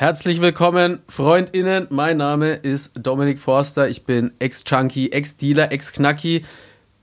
Herzlich willkommen, FreundInnen. Mein Name ist Dominik Forster. Ich bin Ex-Junkie, Ex-Dealer, Ex-Knacki,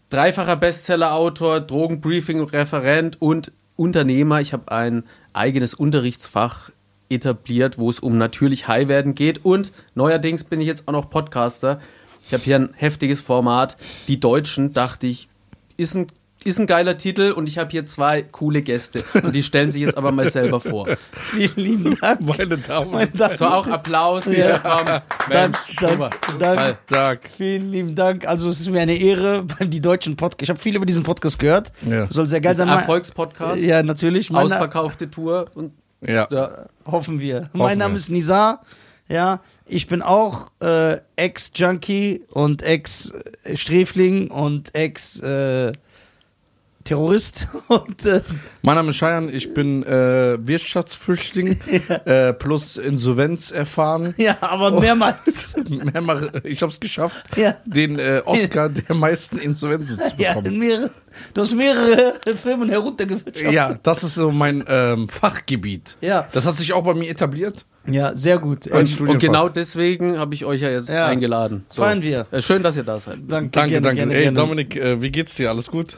dreifacher Bestseller-Autor, Drogenbriefing-Referent und Unternehmer. Ich habe ein eigenes Unterrichtsfach etabliert, wo es um natürlich High werden geht. Und neuerdings bin ich jetzt auch noch Podcaster. Ich habe hier ein heftiges Format. Die Deutschen, dachte ich, ist ein ist ein geiler Titel und ich habe hier zwei coole Gäste. Und die stellen sich jetzt aber mal selber vor. Vielen lieben Dank. Meine Damen Meine und Damen. So auch Applaus. Ja. Dank, Mensch, super. dank, dank. Alltag. Vielen lieben Dank. Also es ist mir eine Ehre, die deutschen Podcast. Ich habe viel über diesen Podcast gehört. Ja. Soll sehr geil Das sein. Erfolgspodcast. Ja, natürlich. Mein Na- Ausverkaufte Tour. Und, Ja. ja. Hoffen wir. Hoffen mein Name wir. ist Nizar. Ja, ich bin auch äh, Ex-Junkie und Ex-Sträfling und Ex-Terrorist. und äh, Mein Name ist Scheiern, ich bin äh, Wirtschaftsflüchtling äh, plus Insolvenz erfahren. ja, aber mehrmals. Mehrmal, ich habe es geschafft, ja. den äh, Oscar der meisten Insolvenzen zu Ja, bekommen. mehrere, du hast mehrere Firmen heruntergewirtschaftet. Ja, das ist so mein ähm, Fachgebiet. Ja. Das hat sich auch bei mir etabliert. Ja, sehr gut. Ähm, Studienfach. und genau deswegen habe ich euch ja jetzt Ja. eingeladen. Feiern wir. Äh, Schön, dass ihr da seid. danke, Danke, gerne, danke. Gerne, Ey, gerne. Dominik, äh, wie geht's dir? Alles gut?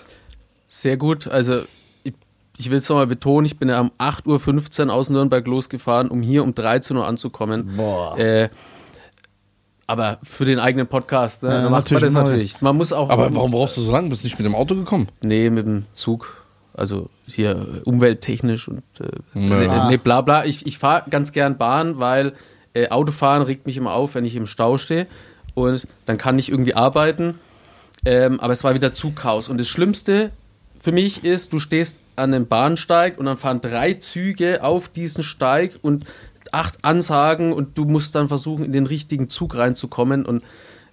Sehr gut. Also ich, ich will es nochmal betonen, ich bin ja um 8.15 Uhr aus Nürnberg losgefahren, um hier um 13 Uhr anzukommen. Boah. Äh, aber für den eigenen Podcast, ne, Ja, macht man natürlich das neu. natürlich. Man muss auch. Aber warum brauchst du so lange? Bist du nicht mit dem Auto gekommen? Nee, mit dem Zug. Also hier äh, umwelttechnisch und äh, nee, nee, bla bla. Ich, ich fahre ganz gern Bahn, weil äh, Autofahren regt mich immer auf, wenn ich im Stau stehe. Und dann kann ich irgendwie arbeiten. Ähm, aber es war wieder Zugchaos. Und das Schlimmste für mich ist, du stehst an einem Bahnsteig und dann fahren drei Züge auf diesen Steig und acht Ansagen und du musst dann versuchen, in den richtigen Zug reinzukommen. Und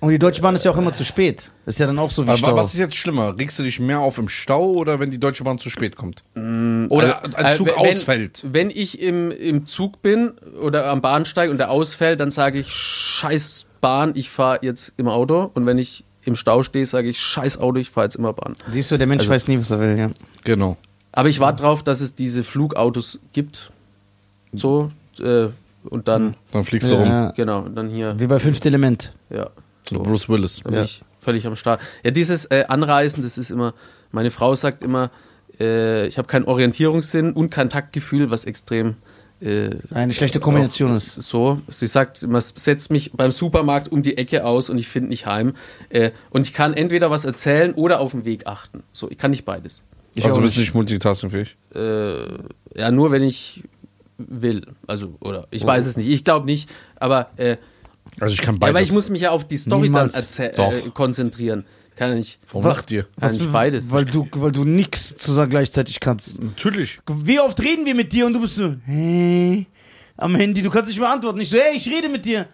Und die Deutsche Bahn ist ja auch immer zu spät. Das ist ja dann auch so wie Aber Stau. was ist jetzt schlimmer? Regst du dich mehr auf im Stau oder wenn die Deutsche Bahn zu spät kommt? Oder Also, als Zug äh, wenn, ausfällt? Wenn ich im, im Zug bin oder am Bahnsteig und der ausfällt, dann sage ich, scheiß Bahn, ich fahre jetzt im Auto. Und wenn ich im Stau stehe, sage ich, scheiß Auto, ich fahre jetzt immer Bahn. Siehst du, der Mensch Also- weiß nie, was er will, ja. Genau. Aber ich warte drauf, dass es diese Flugautos gibt. So, äh, und dann, Dann fliegst du rum. ja. genau, und dann hier, Wie bei Fünfte Element. ja. So. Bruce Willis. Da bin Ja. ich völlig am Start. Ja, dieses äh, Anreisen, das ist immer, meine Frau sagt immer, äh, ich habe keinen Orientierungssinn und kein Taktgefühl, was extrem äh, Eine schlechte Kombination ist. so. Sie sagt, immer, setzt mich beim Supermarkt um die Ecke aus und ich finde nicht heim. Äh, und ich kann entweder was erzählen oder auf den Weg achten. So, ich kann nicht beides. Ich also bist du nicht. multitaskingfähig? Äh, ja, nur wenn ich will. Also, oder ich weiß es nicht. Ich glaube nicht, aber äh, Also ich kann ja, beides. weil ich muss mich ja auf die Story Niemals. dann äh, konzentrieren. Kann ja nicht. Warum lacht ihr? Kann nicht beides. Weil du, weil du nix zusammen gleichzeitig kannst. Natürlich. Wie oft reden wir mit dir und du bist so, hey, am Handy, du kannst nicht mehr antworten. Ich so, hey, ich rede mit dir.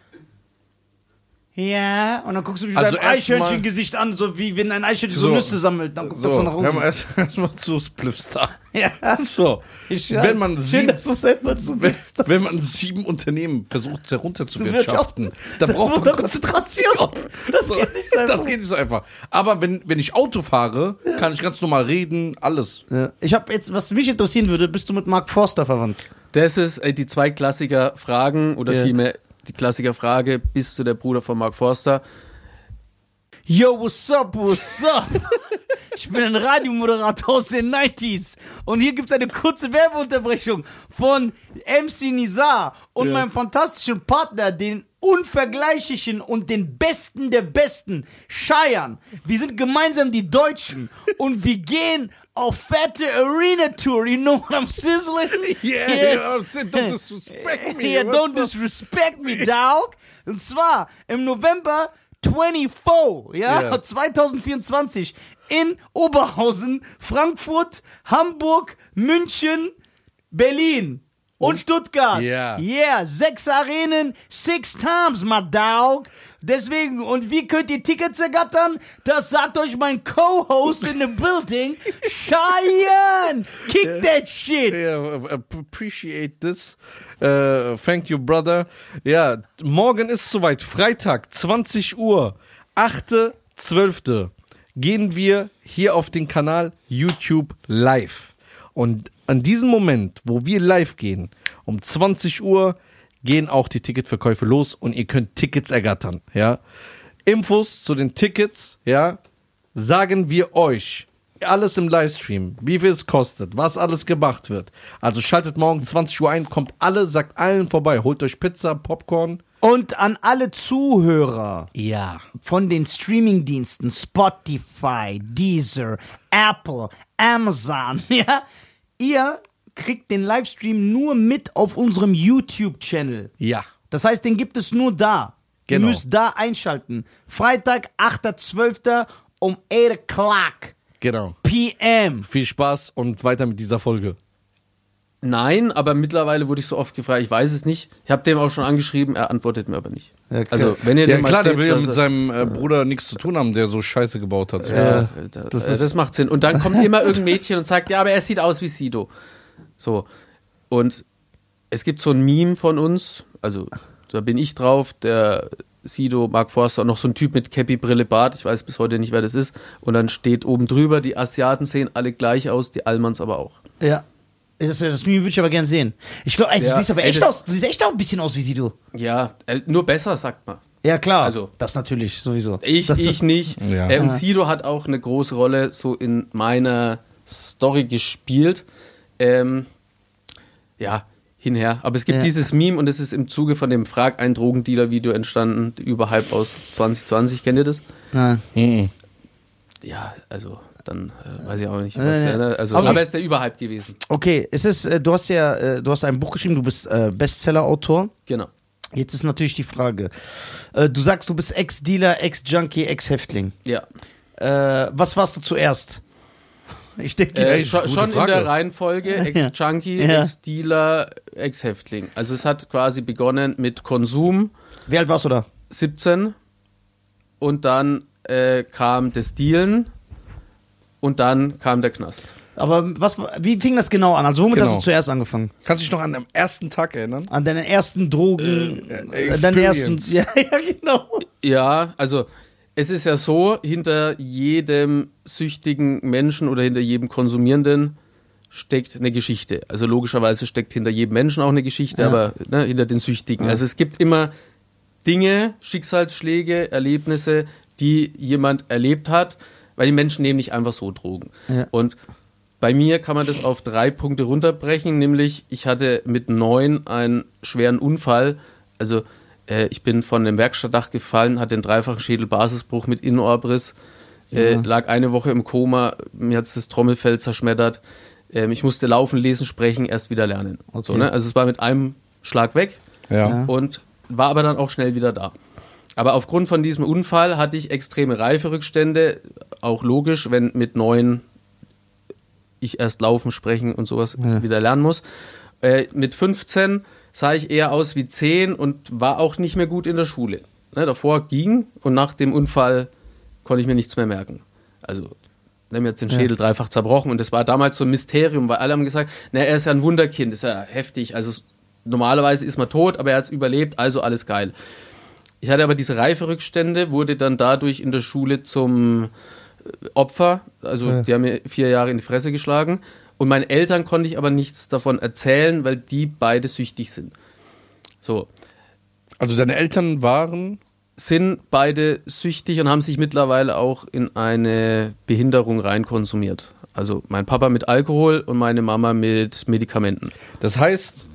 Ja, und dann guckst du mich mit Also deinem erst mal- Eichhörnchen-Gesicht an, so wie wenn ein Eichhörnchen so, So. Nüsse sammelt. Dann guckt das so So, nach hör mal oben. erst, erst mal zu Spliffstar. Ja. So, Ich, wenn man Schön, sieben, dass du selber zu wenn, wenn man sieben Unternehmen versucht herunterzuwirtschaften, wirtschaften, dann braucht man Konzentration. Das So, geht nicht so einfach. Das geht nicht so einfach. Aber wenn, wenn ich Auto fahre, kann ich ganz normal reden, alles. Ja. Ich habe jetzt, was mich interessieren würde, bist du mit Mark Forster verwandt? Das ist äh, die zwei Klassiker-Fragen oder Ja. vielmehr die Klassiker-Frage: Bist du der Bruder von Mark Forster? Yo, what's up, what's up? Ich bin ein Radiomoderator aus den 90s und hier gibt's eine kurze Werbeunterbrechung von MC Nizar und Ja. meinem fantastischen Partner, den unvergleichlichen und den Besten der Besten, Scheiern. Wir sind gemeinsam die Deutschen und wir gehen auf fette Arena Tour. You know what I'm sizzling? Yeah, Yes. yeah, don't disrespect me. Yeah, don't What's up? disrespect me, dog. Und zwar im November 24, ja, Ja. 2024 in Oberhausen, Frankfurt, Hamburg, München, Berlin und Stuttgart. Ja. Yeah, sechs Arenen, six times, my dog. Deswegen, und wie könnt ihr Tickets ergattern? Das sagt euch mein Co-Host in the building, Cheyenne. Kick that shit. Yeah, appreciate this. Uh, thank you, brother. Ja, morgen ist soweit. Freitag, 20 Uhr, 8.12. gehen wir hier auf den Kanal YouTube live. Und an diesem Moment, wo wir live gehen, um 20 Uhr, gehen auch die Ticketverkäufe los und ihr könnt Tickets ergattern, ja. Infos zu den Tickets, ja, sagen wir euch. Alles im Livestream, wie viel es kostet, was alles gemacht wird. Also schaltet morgen 20 Uhr ein, kommt alle, sagt allen vorbei, holt euch Pizza, Popcorn. Und an alle Zuhörer Ja. von den Streamingdiensten Spotify, Deezer, Apple, Amazon, ja, ihr kriegt den Livestream nur mit auf unserem YouTube-Channel. Ja. Das heißt, den gibt es nur da. Genau. Ihr müsst da einschalten. Freitag, 8.12. um 8 o'clock Genau. p.m. Viel Spaß und weiter mit dieser Folge. Nein, aber mittlerweile wurde ich so oft gefragt, ich weiß es nicht. Ich habe dem auch schon angeschrieben, er antwortet mir aber nicht. Okay. Also, wenn ihr Ja den mal klar, der seht, will ja mit seinem äh, Bruder nichts zu tun haben, der so Scheiße gebaut hat. Ja, das das, ist- das macht Sinn. Und dann kommt immer irgendein Mädchen und sagt, ja, aber er sieht aus wie Sido. So. Und es gibt so ein Meme von uns, also da bin ich drauf, der Sido, Mark Forster noch so ein Typ mit Cappy, Brille, Bart, ich weiß bis heute nicht, wer das ist. Und dann steht oben drüber, die Asiaten sehen alle gleich aus, die Almans aber auch. Ja. Das, das Meme würde ich aber gern sehen. Ich glaube, du Ja, siehst aber ey, echt das- aus. Du siehst echt auch ein bisschen aus wie Sido. Ja, äh, nur besser, sagt man. Ja, klar. Also- das natürlich, sowieso. Ich, das, ich nicht. Ja. Äh, und Sido hat auch eine große Rolle so in meiner Story gespielt. Ähm, ja, hinher. Aber es gibt Ja. dieses Meme und es ist im Zuge von dem Frag ein Drogendealer-Video entstanden, überhalb aus 2020. Kennt ihr das? Ja. Mhm. Ja, also dann äh, weiß ich auch nicht. Was ja. der, ne? also, Aber- aber, es ist der Überhype gewesen. Okay, es ist, äh, du hast ja, äh, du hast ein Buch geschrieben, du bist äh, Bestseller-Autor. Genau. Jetzt ist natürlich die Frage. Äh, du sagst, du bist Ex-Dealer, Ex-Junkie, Ex-Häftling. Ja. Äh, was warst du zuerst? Ich denke, Äh, schon schon in der Reihenfolge Ex-Junkie, Ja. Ex-Dealer, Ex-Häftling. Also es hat quasi begonnen mit Konsum, wie alt warst du da? 17 und dann äh, kam das Dealen und dann kam der Knast. Aber was, wie fing das genau an? Also womit Genau. hast du zuerst angefangen? Kannst du dich noch an den ersten Tag erinnern? An deinen ersten Drogen, Äh, äh, deinen ersten, ja, ja, genau. Ja, also es ist ja so, hinter jedem süchtigen Menschen oder hinter jedem Konsumierenden steckt eine Geschichte. Also logischerweise steckt hinter jedem Menschen auch eine Geschichte, Ja. aber ne, hinter den Süchtigen. Also es gibt immer Dinge, Schicksalsschläge, Erlebnisse, die jemand erlebt hat, weil die Menschen nehmen nicht einfach so Drogen. Ja. Und bei mir kann man das auf drei Punkte runterbrechen, nämlich ich hatte mit neun einen schweren Unfall. Also äh, ich bin von einem Werkstattdach gefallen, hatte einen dreifachen Schädelbasisbruch mit Innenohrbriss, äh, lag eine Woche im Koma, mir hat das Trommelfell zerschmettert. Ähm, ich musste laufen, lesen, sprechen, erst wieder lernen. So, ne? Also es war mit einem Schlag weg Ja. und war aber dann auch schnell wieder da. Aber aufgrund von diesem Unfall hatte ich extreme Reiferückstände, auch logisch, wenn mit neun ich erst laufen, sprechen und sowas wieder lernen muss. Äh, mit 15 sah ich eher aus wie 10 und war auch nicht mehr gut in der Schule. Ne, davor ging und nach dem Unfall konnte ich mir nichts mehr merken. Also, ne, mir hat den Schädel dreifach zerbrochen und das war damals so ein Mysterium, weil alle haben gesagt, na, er ist ja ein Wunderkind, ist ja heftig. Also normalerweise ist man tot, aber er hat es überlebt, also alles geil. Ich hatte aber diese Reiferückstände, wurde dann dadurch in der Schule zum äh, Opfer. Also die haben mir vier Jahre in die Fresse geschlagen. Und meinen Eltern konnte ich aber nichts davon erzählen, weil die beide süchtig sind. So, Also deine Eltern waren. sind beide süchtig und haben sich mittlerweile auch in eine Behinderung reinkonsumiert. Also mein Papa mit Alkohol und meine Mama mit Medikamenten. Das heißt,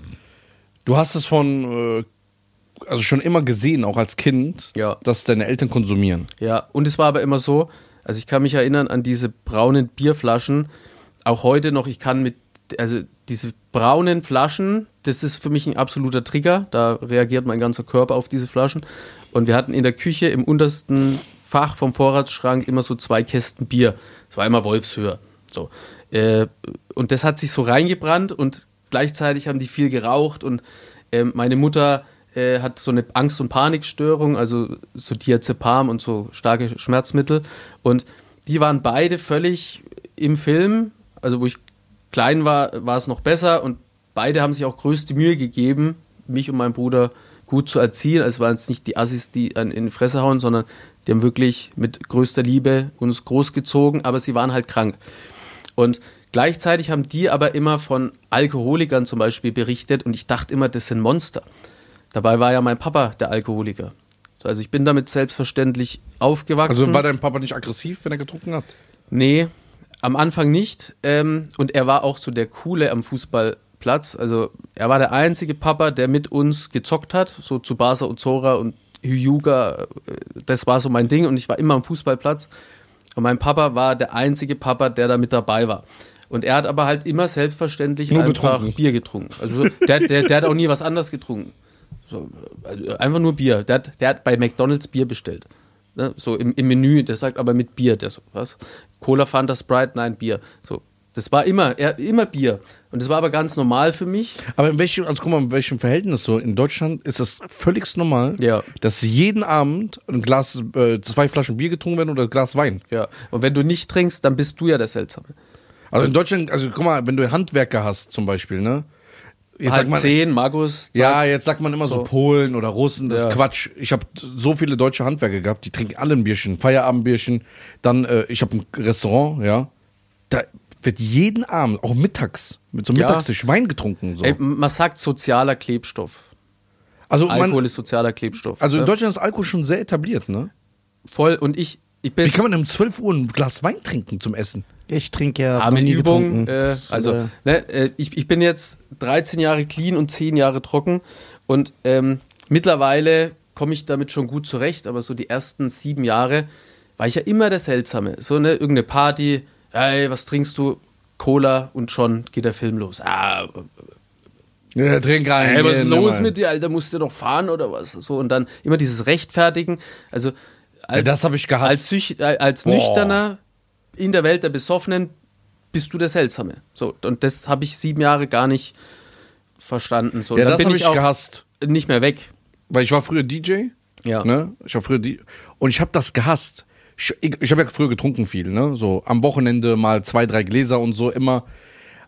du hast es von, äh, also schon immer gesehen, auch als Kind, Ja. dass deine Eltern konsumieren. Ja, und es war aber immer so, also ich kann mich erinnern an diese braunen Bierflaschen, auch heute noch, ich kann mit, also diese braunen Flaschen, das ist für mich ein absoluter Trigger, da reagiert mein ganzer Körper auf diese Flaschen. Und wir hatten in der Küche im untersten Fach vom Vorratsschrank immer so zwei Kästen Bier. Immer Wolfshöher. So. Äh, und das hat sich so reingebrannt und gleichzeitig haben die viel geraucht und ähm, meine Mutter äh, hat so eine Angst- und Panikstörung, also so Diazepam und so starke Schmerzmittel. Und die waren beide völlig im Film. Also wo ich klein war, war es noch besser und beide haben sich auch größte Mühe gegeben, mich und meinen Bruder gut zu erziehen. Also es waren jetzt nicht die Assis, die an- in die Fresse hauen, sondern die haben wirklich mit größter Liebe uns großgezogen, aber sie waren halt krank. Und gleichzeitig haben die aber immer von Alkoholikern zum Beispiel berichtet und ich dachte immer, das sind Monster. Dabei war ja mein Papa der Alkoholiker. Also ich bin damit selbstverständlich aufgewachsen. Also war dein Papa nicht aggressiv, wenn er getrunken hat? Nee, am Anfang nicht. Ähm, und er war auch so der Coole am Fußballplatz. Also er war der einzige Papa, der mit uns gezockt hat, so zu Basa und Zora und Hyuga. Das war so mein Ding und ich war immer am Fußballplatz. Und mein Papa war der einzige Papa, der da mit dabei war. Und er hat aber halt immer selbstverständlich Nur einfach betrunken. Bier getrunken. Also so, der, der, der hat auch nie was anderes getrunken. So, also einfach nur Bier. Der hat, der hat bei McDonalds Bier bestellt. Ne? So im, im Menü, der sagt aber mit Bier. Der so, was? Cola, Fanta, Sprite, nein, Bier. So, das war immer, er, immer Bier. Und das war aber ganz normal für mich. Aber in welchem, also guck mal, in welchem Verhältnis so? In Deutschland ist das völlig normal, Ja. dass jeden Abend ein Glas, äh, zwei Flaschen Bier getrunken werden oder ein Glas Wein. Ja. Und wenn du nicht trinkst, dann bist du ja der Seltsame. Also in Deutschland, also guck mal, wenn du Handwerker hast zum Beispiel, ne? Jetzt Halb sagt man, zehn, Magus. ja, jetzt sagt man immer so, So. Polen oder Russen, das Ja. ist Quatsch. Ich habe so viele deutsche Handwerker gehabt, die trinken alle ein Bierchen, Feierabendbierchen. Dann, äh, ich habe ein Restaurant, ja. Da wird jeden Abend, auch mittags, mit so einem Ja. Mittagstisch Wein getrunken. So. Ey, man sagt sozialer Klebstoff. also man, Alkohol ist sozialer Klebstoff. also in ne? Deutschland ist Alkohol schon sehr etabliert, ne? Voll. Und ich, ich bin Wie kann man um 12 Uhr ein Glas Wein trinken zum Essen? Ich trinke ja mit nie Übung, getrunken. äh, also ne, äh, ich, ich bin jetzt 13 Jahre clean und 10 Jahre trocken und ähm, mittlerweile komme ich damit schon gut zurecht, aber so die ersten sieben Jahre war ich ja immer der Seltsame. So eine irgendeine Party, hey, was trinkst du? Cola und schon geht der Film los. Ah, Ja, trink rein. hey, was ist denn Ja, los mit dir, Alter? Musst du doch fahren oder was? So und dann immer dieses Rechtfertigen. Also als, das hab ich gehasst. Als, äh, als Boah. Nüchterner in der Welt der Besoffenen bist du der Seltsame. So und das habe ich sieben Jahre gar nicht verstanden. So, Ja, dann das bin habe ich ich gehasst. nicht mehr weg. Weil ich war früher DJ. Ja. Ne? Ich war früher die und ich habe das gehasst. Ich, ich, ich habe ja früher getrunken viel, ne? So am Wochenende mal zwei, drei Gläser und so immer.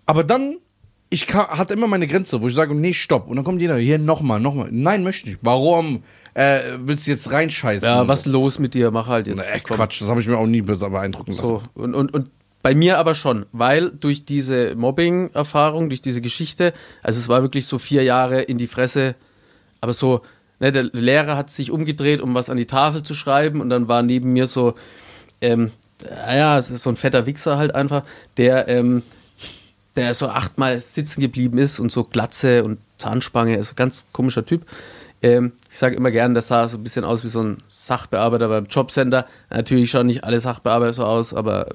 Aber dann, ich hatte immer meine Grenze, wo ich sage, nee, stopp. Und dann kommt jeder, hier nochmal, nochmal. Nein, möchte ich. Warum äh, willst du jetzt reinscheißen? Ja, was los mit dir? Mach halt jetzt. Na, ey. Quatsch, das habe ich mir auch nie be- beeindrucken lassen. So, und, und, und bei mir aber schon, weil durch diese Mobbing-Erfahrung, durch diese Geschichte, also es war wirklich so vier Jahre in die Fresse, aber so, ne, der Lehrer hat sich umgedreht, um was an die Tafel zu schreiben und dann war neben mir so, ähm, naja, ist so ein fetter Wichser halt einfach, der, ähm, der so achtmal sitzen geblieben ist und so Glatze und Zahnspange, ist ein ganz komischer Typ. Ähm, ich sage immer gern, das sah so ein bisschen aus wie so ein Sachbearbeiter beim Jobcenter. Natürlich schauen nicht alle Sachbearbeiter so aus, aber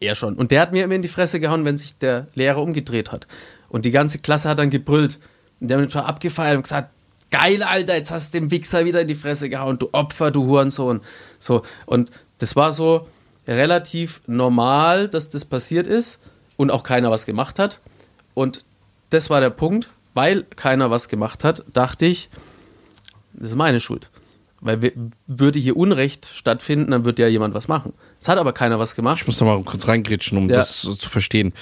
er schon. Und der hat mir immer in die Fresse gehauen, wenn sich der Lehrer umgedreht hat. Und die ganze Klasse hat dann gebrüllt. Und der hat mich abgefeiert und gesagt, geil, Alter, jetzt hast du dem Wichser wieder in die Fresse gehauen, du Opfer, du Hurensohn. So, und das war so relativ normal, dass das passiert ist und auch keiner was gemacht hat. Und das war der Punkt, weil keiner was gemacht hat, dachte ich, das ist meine Schuld. Weil wir, würde hier Unrecht stattfinden, dann würde ja jemand was machen. Es hat aber keiner was gemacht. Ich muss da mal kurz reingrätschen, um Ja. das zu verstehen.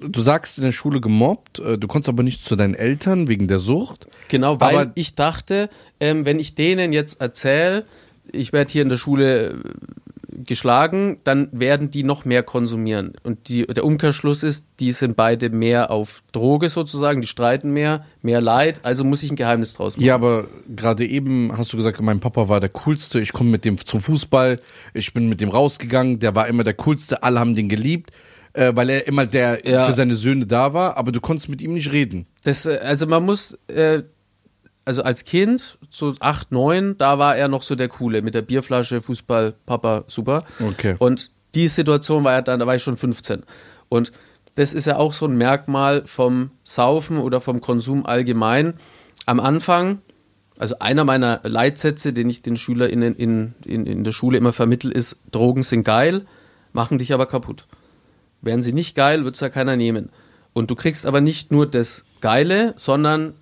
Du sagst in der Schule gemobbt, äh, du konntest aber nicht zu deinen Eltern wegen der Sucht. Genau, weil Aber- ich dachte, ähm, wenn ich denen jetzt erzähle, ich werde hier in der Schule geschlagen, dann werden die noch mehr konsumieren. Und die, der Umkehrschluss ist, die sind beide mehr auf Droge sozusagen, die streiten mehr, mehr Leid, also muss ich ein Geheimnis draus machen. Ja, aber gerade eben hast du gesagt, mein Papa war der coolste. Ich komme mit dem zum Fußball. Ich bin mit dem rausgegangen. Der war immer der coolste. Alle haben den geliebt, äh, weil er immer der Ja. für seine Söhne da war. Aber du konntest mit ihm nicht reden. Das, äh, also man muss, äh, also als Kind, so acht, neun, da war er noch so der Coole mit der Bierflasche, Fußball, Papa, super. Okay. Und die Situation war ja dann, da war ich schon 15. Und das ist ja auch so ein Merkmal vom Saufen oder vom Konsum allgemein. Am Anfang, also einer meiner Leitsätze, den ich den SchülerInnen in, in, in der Schule immer vermittel, ist, Drogen sind geil, machen dich aber kaputt. Wären sie nicht geil, wird es ja keiner nehmen. Und du kriegst aber nicht nur das Geile, sondern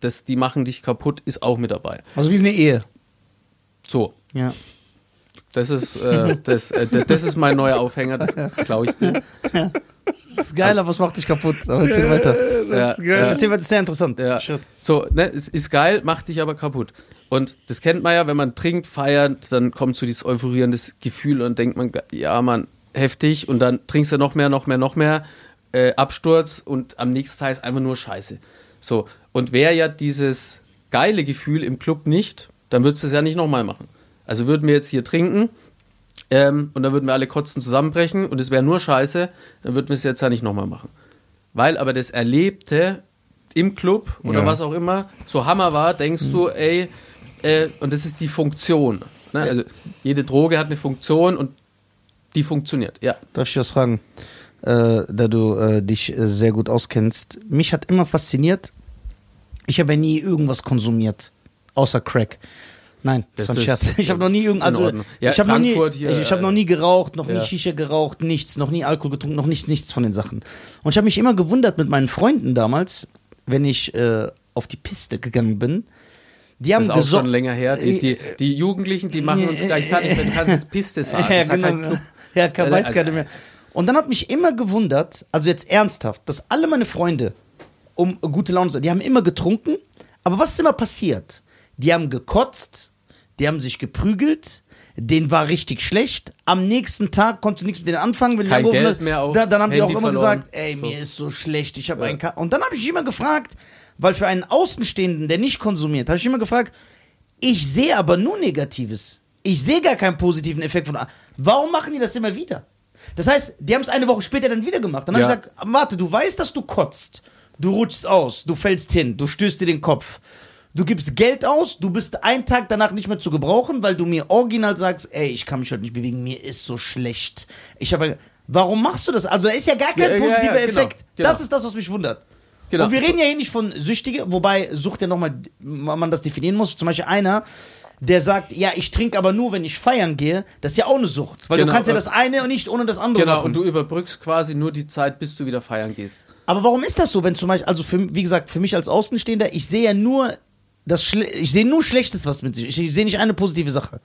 das, die machen dich kaputt, ist auch mit dabei. Also wie ist eine Ehe. So, Ja. das ist, äh, das, äh, das ist mein neuer Aufhänger, das klaue ich dir. Das ist geil, aber es macht dich kaputt. Aber erzähl weiter. Das ja. erzähl weiter, das ist sehr interessant. Ja. So, ne, es ist geil, macht dich aber kaputt. Und das kennt man ja, wenn man trinkt, feiert, dann kommt so dieses euphorierende Gefühl und denkt man, ja, man, heftig. Und dann trinkst du noch mehr, noch mehr, noch mehr, äh, Absturz und am nächsten Tag ist einfach nur Scheiße. So, und wäre ja dieses geile Gefühl im Club nicht, dann würdest du es ja nicht nochmal machen. Also würden wir jetzt hier trinken ähm, und dann würden wir alle kotzen zusammenbrechen und es wäre nur scheiße, dann würden wir es jetzt ja nicht nochmal machen. Weil aber das Erlebte im Club oder Ja. was auch immer so Hammer war, denkst du, ey, äh, und das ist die Funktion. Ne? Also jede Droge hat eine Funktion und die funktioniert, ja. Darf ich was fragen? Äh, da du äh, dich äh, sehr gut auskennst. Mich hat immer fasziniert, ich habe ja nie irgendwas konsumiert, außer Crack. Nein, das, Das war ein Scherz. Ich habe noch nie irgend, in also. Ja, ich habe noch nie, Frankfurt hier, ich, ich habe noch äh, nie geraucht, noch nie ja. Shisha geraucht, nichts, noch nie Alkohol getrunken, noch nichts, nichts von den Sachen. Und ich habe mich immer gewundert mit meinen Freunden damals, wenn ich äh, auf die Piste gegangen bin. Die haben Das ist auch schon länger her. Die, die, die Jugendlichen, die machen uns gleich fertig, wenn du kannst jetzt Piste sagen. Ja, halt genau. Club. Ja, kann, Äh, weiß also- keiner mehr. Und dann hat mich immer gewundert, also jetzt ernsthaft, dass alle meine Freunde um gute Laune zu die haben immer getrunken, aber was ist immer passiert? Die haben gekotzt, die haben sich geprügelt, denen war richtig schlecht. Am nächsten Tag konntest du nichts mit denen anfangen. Wenn Kein Geld hat, mehr auch, Da, dann haben die auch Handy immer verloren. gesagt, ey, So. mir ist so schlecht, ich habe Ja. einen Ka Und dann habe ich mich immer gefragt, weil für einen Außenstehenden, der nicht konsumiert, habe ich immer gefragt, ich sehe aber nur Negatives. Ich sehe gar keinen positiven Effekt von. Warum machen die das immer wieder? Das heißt, die haben es eine Woche später dann wieder gemacht. Dann habe Ja. ich gesagt, warte, du weißt, dass du kotzt. Du rutschst aus, du fällst hin, du stößt dir den Kopf. Du gibst Geld aus, du bist einen Tag danach nicht mehr zu gebrauchen, weil du mir original sagst, ey, ich kann mich heute nicht bewegen, mir ist so schlecht. Ich habe. Warum machst du das? Also da ist ja gar kein Ja, ja, ja, positiver genau, Effekt. genau. Das ist das, was mich wundert. Genau. Und wir reden ja hier nicht von Süchtigen, wobei Sucht ja nochmal, man das definieren muss. Zum Beispiel einer, der sagt, ja, ich trinke aber nur, wenn ich feiern gehe. Das ist ja auch eine Sucht. Weil Genau, du kannst ja äh, das eine und nicht ohne das andere Genau, machen. und du überbrückst quasi nur die Zeit, bis du wieder feiern gehst. Aber warum ist das so, wenn zum Beispiel, also für, wie gesagt, für mich als Außenstehender, ich sehe ja nur das, Schle ich sehe nur Schlechtes, was mit sich, ich sehe nicht eine positive Sache.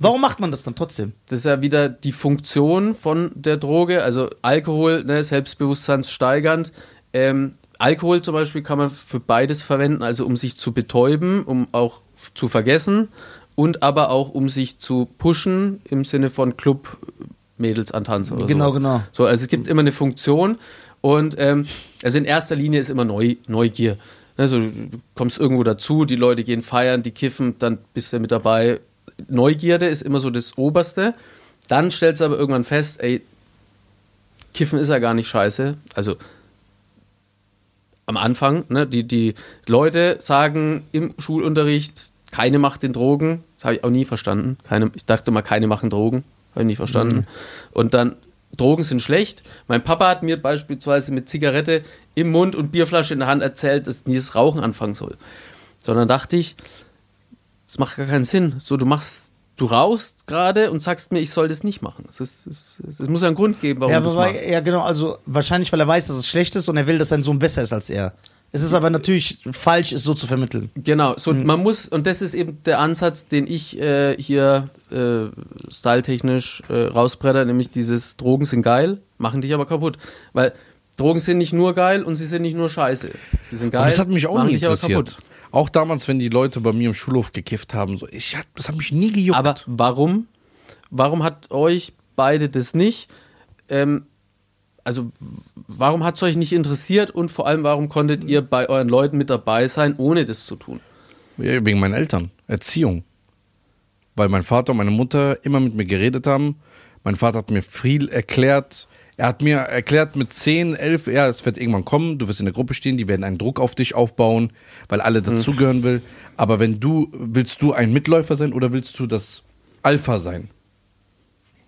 Warum macht man das dann trotzdem? Das ist ja wieder die Funktion von der Droge, also Alkohol, ne, selbstbewusstseinssteigernd. Ähm, Alkohol zum Beispiel kann man für beides verwenden, also um sich zu betäuben, um auch zu vergessen und aber auch um sich zu pushen im Sinne von Club Mädels antanzen oder Genau, sowas. genau. So, also es gibt immer eine Funktion und ähm, also in erster Linie ist immer Neu Neugier. Also du kommst irgendwo dazu, die Leute gehen feiern, die kiffen, dann bist du mit dabei. Neugierde ist immer so das Oberste. Dann stellst du aber irgendwann fest, ey, Kiffen ist ja gar nicht scheiße. Also am Anfang, ne, die, die Leute sagen im Schulunterricht, keine macht den Drogen. Das habe ich auch nie verstanden. Keine, ich dachte mal, keine machen Drogen. Habe ich nie verstanden. Und dann, Drogen sind schlecht. Mein Papa hat mir beispielsweise mit Zigarette im Mund und Bierflasche in der Hand erzählt, dass nie das Rauchen anfangen soll. Sondern dachte ich, das macht gar keinen Sinn. So, du machst, du rauchst gerade und sagst mir, ich soll das nicht machen. Es, ist, es, es, es muss ja einen Grund geben, warum ja, du es machst. ja, genau, also wahrscheinlich, weil er weiß, dass es schlecht ist und er will, dass sein Sohn besser ist als er. Es ist aber natürlich falsch, es so zu vermitteln. Genau, so Mhm. man muss, und das ist eben der Ansatz, den ich äh, hier äh, styletechnisch äh, rausbretter, nämlich dieses Drogen sind geil, machen dich aber kaputt. Weil Drogen sind nicht nur geil und sie sind nicht nur scheiße. Sie sind geil, Und das hat mich auch aber interessiert. kaputt. Auch damals, wenn die Leute bei mir im Schulhof gekifft haben, so, ich, hat- das hat mich nie gejuckt. Aber warum? Warum hat euch beide das nicht? Ähm, also, warum hat es euch nicht interessiert und vor allem, warum konntet ihr bei euren Leuten mit dabei sein, ohne das zu tun? Ja, wegen meinen Eltern. Erziehung. Weil mein Vater und meine Mutter immer mit mir geredet haben. Mein Vater hat mir viel erklärt. Er hat mir erklärt mit 10, 11, ja, es wird irgendwann kommen, du wirst in der Gruppe stehen, die werden einen Druck auf dich aufbauen, weil alle dazugehören will. Aber wenn du, willst du ein Mitläufer sein oder willst du das Alpha sein?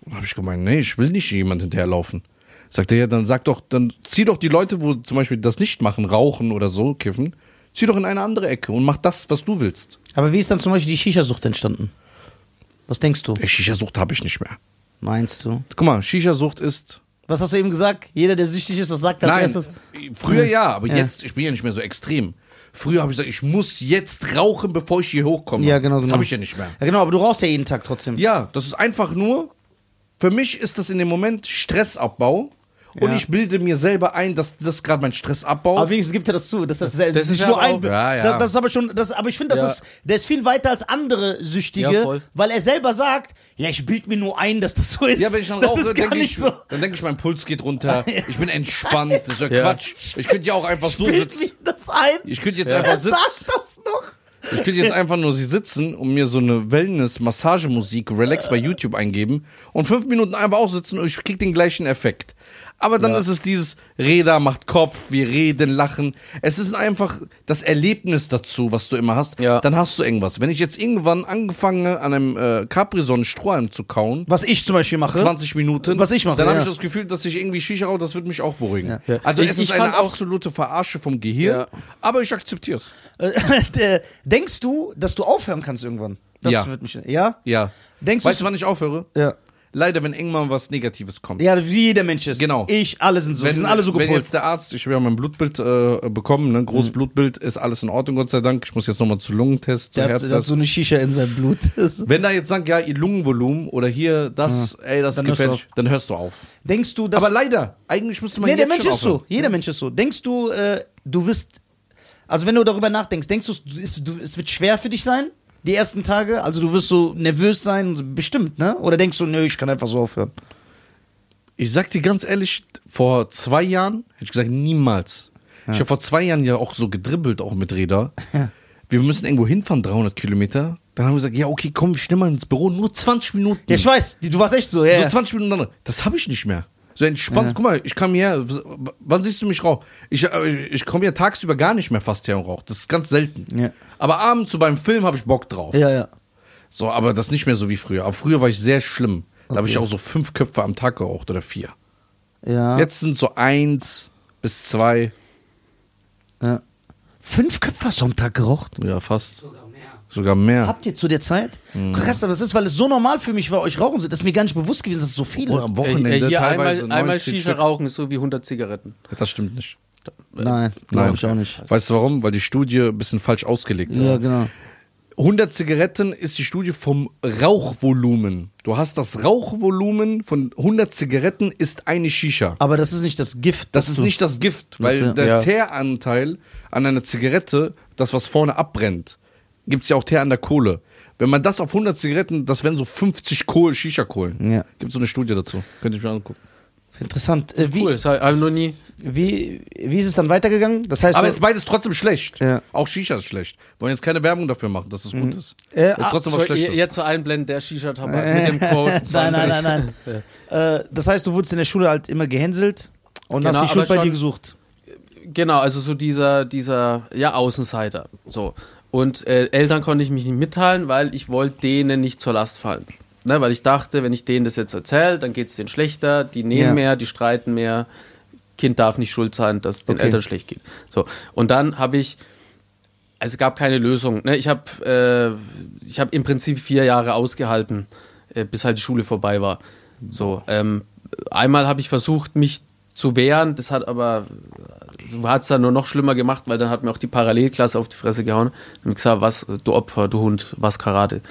Da habe ich gemeint, nee, ich will nicht jemand hinterherlaufen. Sagt er, ja, dann sag doch, dann zieh doch die Leute, wo zum Beispiel das nicht machen, rauchen oder so, kiffen, zieh doch in eine andere Ecke und mach das, was du willst. Aber wie ist dann zum Beispiel die Shisha-Sucht entstanden? Was denkst du? Shisha-Sucht habe ich nicht mehr. Meinst du? Guck mal, Shisha-Sucht ist. Was hast du eben gesagt? Jeder, der süchtig ist, was sagt als Nein, erstes? früher ja, aber Ja. jetzt, ich bin ja nicht mehr so extrem. Früher habe ich gesagt, ich muss jetzt rauchen, bevor ich hier hochkomme. Ja, genau, Das genau. habe ich ja nicht mehr. Ja, genau, aber du rauchst ja jeden Tag trotzdem. Ja, das ist einfach nur, für mich ist das in dem Moment Stressabbau und Ja. ich bilde mir selber ein, dass das gerade meinen Stress abbaut. Aber wenigstens gibt er das zu. Das, das, das, das ist nur aber ein. Ja, ja. Das, das ist aber schon. Das, aber ich finde, das Ja. ist, der ist viel weiter als andere Süchtige, weil er selber sagt, ja, ich bild mir nur ein, dass das so ist. Ja, wenn ich dann das rauche, ist gar nicht ich, so. dann denke ich, mein Puls geht runter. Ich bin entspannt. Das ist ja, Ja. Quatsch. Ich könnte ja auch einfach so Bild sitzen. mir das ein. Ich könnte jetzt einfach sitzen. sagt das noch. Ich könnte jetzt einfach nur sie sitzen und mir so eine Wellness-Massagemusik Relax bei YouTube eingeben und fünf Minuten einfach auch sitzen und ich krieg den gleichen Effekt. Aber dann Ja. ist es dieses Reda macht Kopf, wir reden, lachen. Es ist einfach das Erlebnis dazu, was du immer hast. Ja. Dann hast du irgendwas. Wenn ich jetzt irgendwann angefange, an einem äh, Capri-Sonne Strohhalm zu kauen, Was ich zum Beispiel mache. 20 Minuten. Was ich mache, Dann habe ja. ich das Gefühl, dass ich irgendwie Shisha rauche, das wird mich auch beruhigen. Ja. Also Ich- es ist eine absolute Verarsche vom Gehirn, Ja. aber ich akzeptiere es. Äh, Denkst du, dass du aufhören kannst irgendwann? Das Ja. wird mich. Ja? Ja. Denkst weißt du. wann ich aufhöre? Ja. Leider, wenn irgendwann was Negatives kommt. ja, wie jeder Mensch ist. Genau. Ich, alle sind so. Wenn, die sind alle so wenn gepolt. jetzt der Arzt, ich habe ja mein Blutbild äh, bekommen, ne, großes Blutbild, ist alles in Ordnung, Gott sei Dank. Ich muss jetzt nochmal zu Lungentest, zu Der hat, der hat Herztest. so eine Shisha in seinem Blut. wenn da jetzt sagt, ja, ihr Lungenvolumen oder hier das, ey, das Dann ist gefährlich, dann hörst du auf. Denkst du, dass. Aber leider, eigentlich müsste man nee, der Mensch ist so. aufhören. Jeder Mensch ist so. Denkst du, äh, du wirst. Also, wenn du darüber nachdenkst, denkst du, es ist- du, es wird schwer für dich sein? Die ersten Tage? Also, du wirst so nervös sein? Bestimmt, ne? Oder denkst du, nö, ich kann einfach so aufhören? Ich sag dir ganz ehrlich, vor zwei Jahren hätte ich gesagt, niemals. Ich habe vor zwei Jahren ja auch so gedribbelt, auch mit Räder. Wir müssen irgendwo hinfahren, 300 Kilometer. Dann haben wir gesagt, ja, okay, komm, wir schnell mal ins Büro, nur 20 Minuten. Ja, ich weiß, du warst echt so, ja. So ja. 20 Minuten. Das habe ich nicht mehr. So entspannt. Guck mal, ich kam her. w- Wann siehst du mich rauchen? Ich, äh, ich komme ja tagsüber gar nicht mehr fast her und rauche. Das ist ganz selten. Ja. Aber abends so beim Film habe ich Bock drauf. ja, ja. So, aber das nicht mehr so wie früher. Aber früher war ich sehr schlimm. Da habe ich auch so fünf Köpfe am Tag geraucht oder vier. Ja. Jetzt sind so eins bis zwei. ja. Fünf Köpfe hast du am Tag geraucht? Ja, fast. Sogar. Sogar mehr. Habt ihr zu der Zeit? Mhm. Krass, aber das ist, weil es so normal für mich war, euch rauchen zu. Das ist mir gar nicht bewusst gewesen, dass es so viel Oh, ist. am Äh, Wochenende hier teilweise einmal, einmal 90 Shisha Stück. rauchen ist so wie 100 Zigaretten. Das stimmt nicht. Nein, glaube ich auch nicht. Weißt du warum? Weil die Studie ein bisschen falsch ausgelegt ist. Ja, genau. 100 Zigaretten ist die Studie vom Rauchvolumen. Du hast das Rauchvolumen von 100 Zigaretten ist eine Shisha. Aber das ist nicht das Gift. Das ist du- nicht das Gift, weil ja- der ja. Teeranteil an einer Zigarette, das was vorne abbrennt, gibt es ja auch Teer an der Kohle. Wenn man das auf 100 Zigaretten, das wären so 50 Kohl, Shisha-Kohlen. Ja. Gibt so eine Studie dazu. Könnte ich mir angucken. Interessant. Äh, wie, Cool, das habe ich noch nie. wie, wie ist es dann weitergegangen? Das heißt, Aber ist beides trotzdem schlecht. Ja. Auch Shisha ist schlecht. Wollen jetzt keine Werbung dafür machen, dass es gut ist. Äh, ist ah, trotzdem was So, Schlechtes. jetzt so einblenden, der Shisha-Tabak mit dem Code. nein, nein, nein, nein. äh, das heißt, du wurdest in der Schule halt immer gehänselt und Genau, hast die Schuld bei dir gesucht. Genau, also so dieser, dieser, ja, Außenseiter. So. Und äh, Eltern konnte ich mich nicht mitteilen, weil ich wollte denen nicht zur Last fallen. Ne, weil ich dachte, wenn ich denen das jetzt erzähle, dann geht es denen schlechter, die nehmen Ja. mehr, die streiten mehr. Kind darf nicht schuld sein, dass es den Okay. Eltern schlecht geht. So. Und dann habe ich, also es gab keine Lösung. Ne? Ich habe äh, ich hab im Prinzip vier Jahre ausgehalten, äh, bis halt die Schule vorbei war. So, ähm, einmal habe ich versucht, mich zu wehren, das hat aber so hat es dann nur noch schlimmer gemacht, weil dann hat mir auch die Parallelklasse auf die Fresse gehauen und mir gesagt, was, du Opfer, du Hund, was Karate.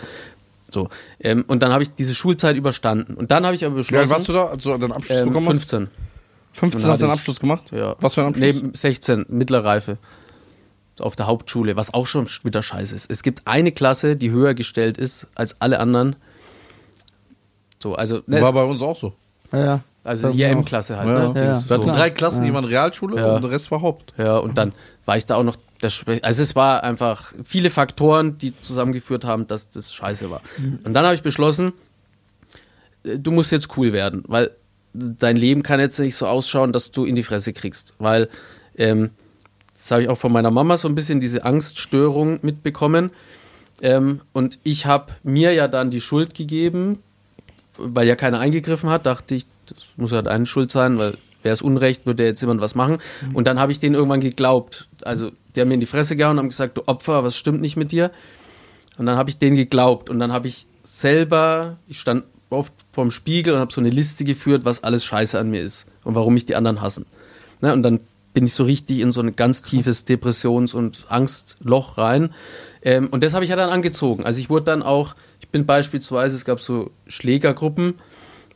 So. Ähm, und dann habe ich diese Schulzeit überstanden. Und dann habe ich aber Wie beschlossen. alt warst du da, als du deinen Abschluss ähm, bekommen hast? 15. 15 Dann hast du einen ich- Abschluss gemacht? Ja. Was für ein Abschluss? Nee, 16, mittlere Reife. Auf der Hauptschule, was auch schon wieder scheiße ist. Es gibt eine Klasse, die höher gestellt ist als alle anderen. So, also, ne, War bei uns auch so. Ja, ja. Also die mir auch. M-Klasse halt. Ja, ne? ja. Wir hatten So. drei Klassen, die waren Realschule und der Rest war Haupt. Ja, und dann war ich da auch noch Also es war einfach viele Faktoren, die zusammengeführt haben, dass das scheiße war. Und dann habe ich beschlossen, äh, du musst jetzt cool werden, weil dein Leben kann jetzt nicht so ausschauen, dass du in die Fresse kriegst. Weil, ähm, das habe ich auch von meiner Mama so ein bisschen diese Angststörung mitbekommen. Ähm, und ich habe mir ja dann die Schuld gegeben, weil ja keiner eingegriffen hat, dachte ich, das muss ja deine Schuld sein, weil wäre es Unrecht, würde jetzt jemand was machen. Und dann habe ich denen irgendwann geglaubt. Also, die haben mir in die Fresse gehauen und haben gesagt, du Opfer, was stimmt nicht mit dir? Und dann habe ich denen geglaubt. Und dann habe ich selber, ich stand oft vorm Spiegel und habe so eine Liste geführt, was alles scheiße an mir ist und warum mich die anderen hassen. Ne? Und dann bin ich so richtig in so ein ganz tiefes Depressions- und Angstloch rein. Ähm, und das habe ich ja dann angezogen. Also ich wurde dann auch, ich bin beispielsweise, es gab so Schlägergruppen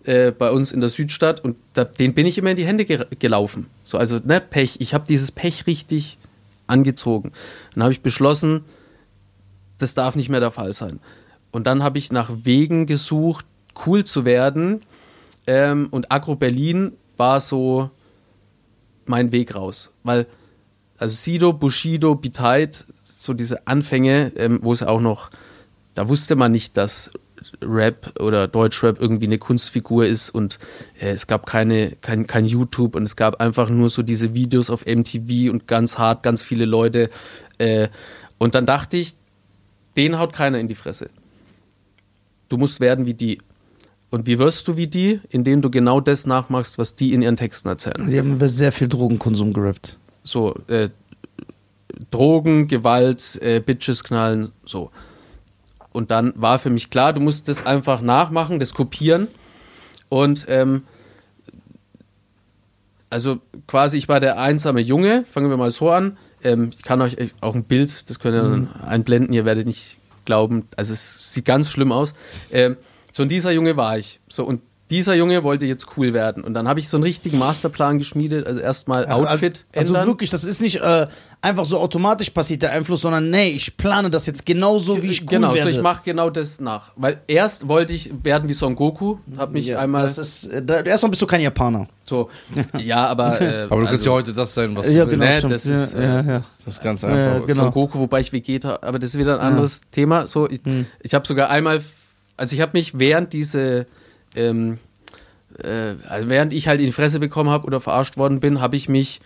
äh, bei uns in der Südstadt und da, den bin ich immer in die Hände ge gelaufen. So, also, ne, Pech. Ich habe dieses Pech richtig angezogen. Dann habe ich beschlossen, das darf nicht mehr der Fall sein. Und dann habe ich nach Wegen gesucht, cool zu werden. Ähm, und Agro Berlin war so mein Weg raus. Weil, also Sido, Bushido, Biteit, so diese Anfänge, ähm, wo es auch noch, da wusste man nicht, dass Rap oder Deutschrap irgendwie eine Kunstfigur ist und äh, es gab keine, kein, kein YouTube und es gab einfach nur so diese Videos auf MTV und ganz hart, ganz viele Leute. Äh, und dann dachte ich, den haut keiner in die Fresse. Du musst werden wie die. Und wie wirst du wie die? Indem du genau das nachmachst, was die in ihren Texten erzählen. Die haben über sehr viel Drogenkonsum gerappt. So, äh, Drogen, Gewalt, äh, Bitches knallen, so. Und dann war für mich klar, du musst das einfach nachmachen, das kopieren. Und ähm, also quasi, ich war der einsame Junge, fangen wir mal so an. Ähm, ich kann euch auch ein Bild, das könnt ihr dann einblenden, ihr werdet nicht glauben, also es sieht ganz schlimm aus. Ähm, so, und dieser Junge war ich. So, und dieser Junge wollte jetzt cool werden. Und dann habe ich so einen richtigen Masterplan geschmiedet. Also erstmal Outfit also ändern. wirklich, das ist nicht äh, einfach so automatisch passiert der Einfluss, sondern nee, ich plane das jetzt genauso, wie ich cool genau, werde. so ich mache genau das nach. Weil erst wollte ich werden wie Son Goku, habe mich ja, einmal Das ist, äh, da, erstmal bist du kein Japaner. so, ja, aber äh, Aber du kannst also, ja heute das sein, was Ja, du genau, willst. ne, stimmt. das ist, ja, äh, ja, ja. Das ist ganz Ja, einfach. ja, genau. Son Goku, wobei ich Vegeta, aber das ist wieder ein anderes Thema. So, ich, Hm. ich habe sogar einmal, also ich habe mich während diese, ähm, äh, also während ich halt in die Fresse bekommen habe oder verarscht worden bin, habe ich mich,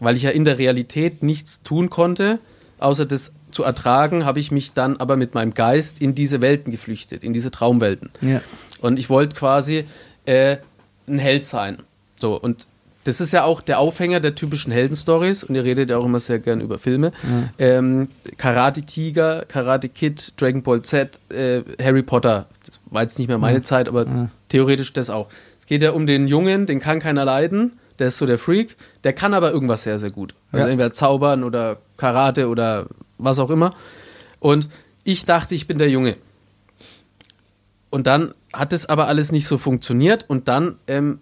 weil ich ja in der Realität nichts tun konnte, außer das zu ertragen, habe ich mich dann aber mit meinem Geist in diese Welten geflüchtet, in diese Traumwelten. Ja. Und ich wollte quasi äh, ein Held sein. So, und das ist ja auch der Aufhänger der typischen Heldenstories und ihr redet ja auch immer sehr gern über Filme. Ähm, Karate Tiger, Karate Kid, Dragon Ball Z, äh, Harry Potter. Das war jetzt nicht mehr meine Zeit, aber theoretisch das auch. Es geht ja um den Jungen, den kann keiner leiden. Der ist so der Freak. Der kann aber irgendwas sehr, sehr gut. Also Ja. entweder zaubern oder Karate oder was auch immer. Und ich dachte, ich bin der Junge. Und dann hat es aber alles nicht so funktioniert und dann ähm,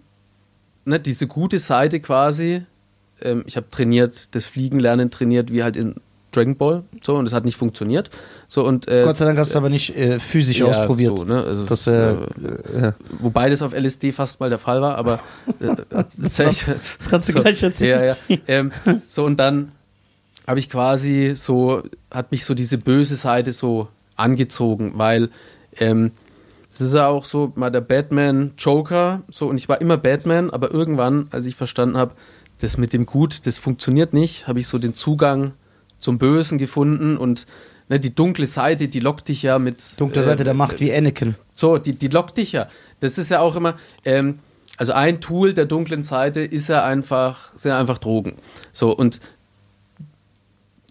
ne, diese gute Seite quasi, ähm, ich habe trainiert, das Fliegenlernen trainiert, wie halt in Dragon Ball, so und es hat nicht funktioniert. So und äh, Gott sei Dank hast du es aber nicht äh, physisch ja, ausprobiert. So, ne, also, Das äh, ja. wobei das auf LSD fast mal der Fall war, aber äh, jetzt. Das kannst du so, gleich erzählen. Ja. Ähm, so und dann habe ich quasi so, hat mich so diese böse Seite so angezogen, weil ähm, das ist ja auch so mal der Batman Joker, so und ich war immer Batman, aber irgendwann, als ich verstanden habe, das mit dem Gut, das funktioniert nicht, habe ich so den Zugang zum Bösen gefunden und ne, die dunkle Seite, die lockt dich ja mit Dunkle Seite äh, der Macht, wie Anakin. so, die, die lockt dich ja. Das ist ja auch immer, ähm, also ein Tool der dunklen Seite ist ja einfach, sind ja einfach Drogen. So, und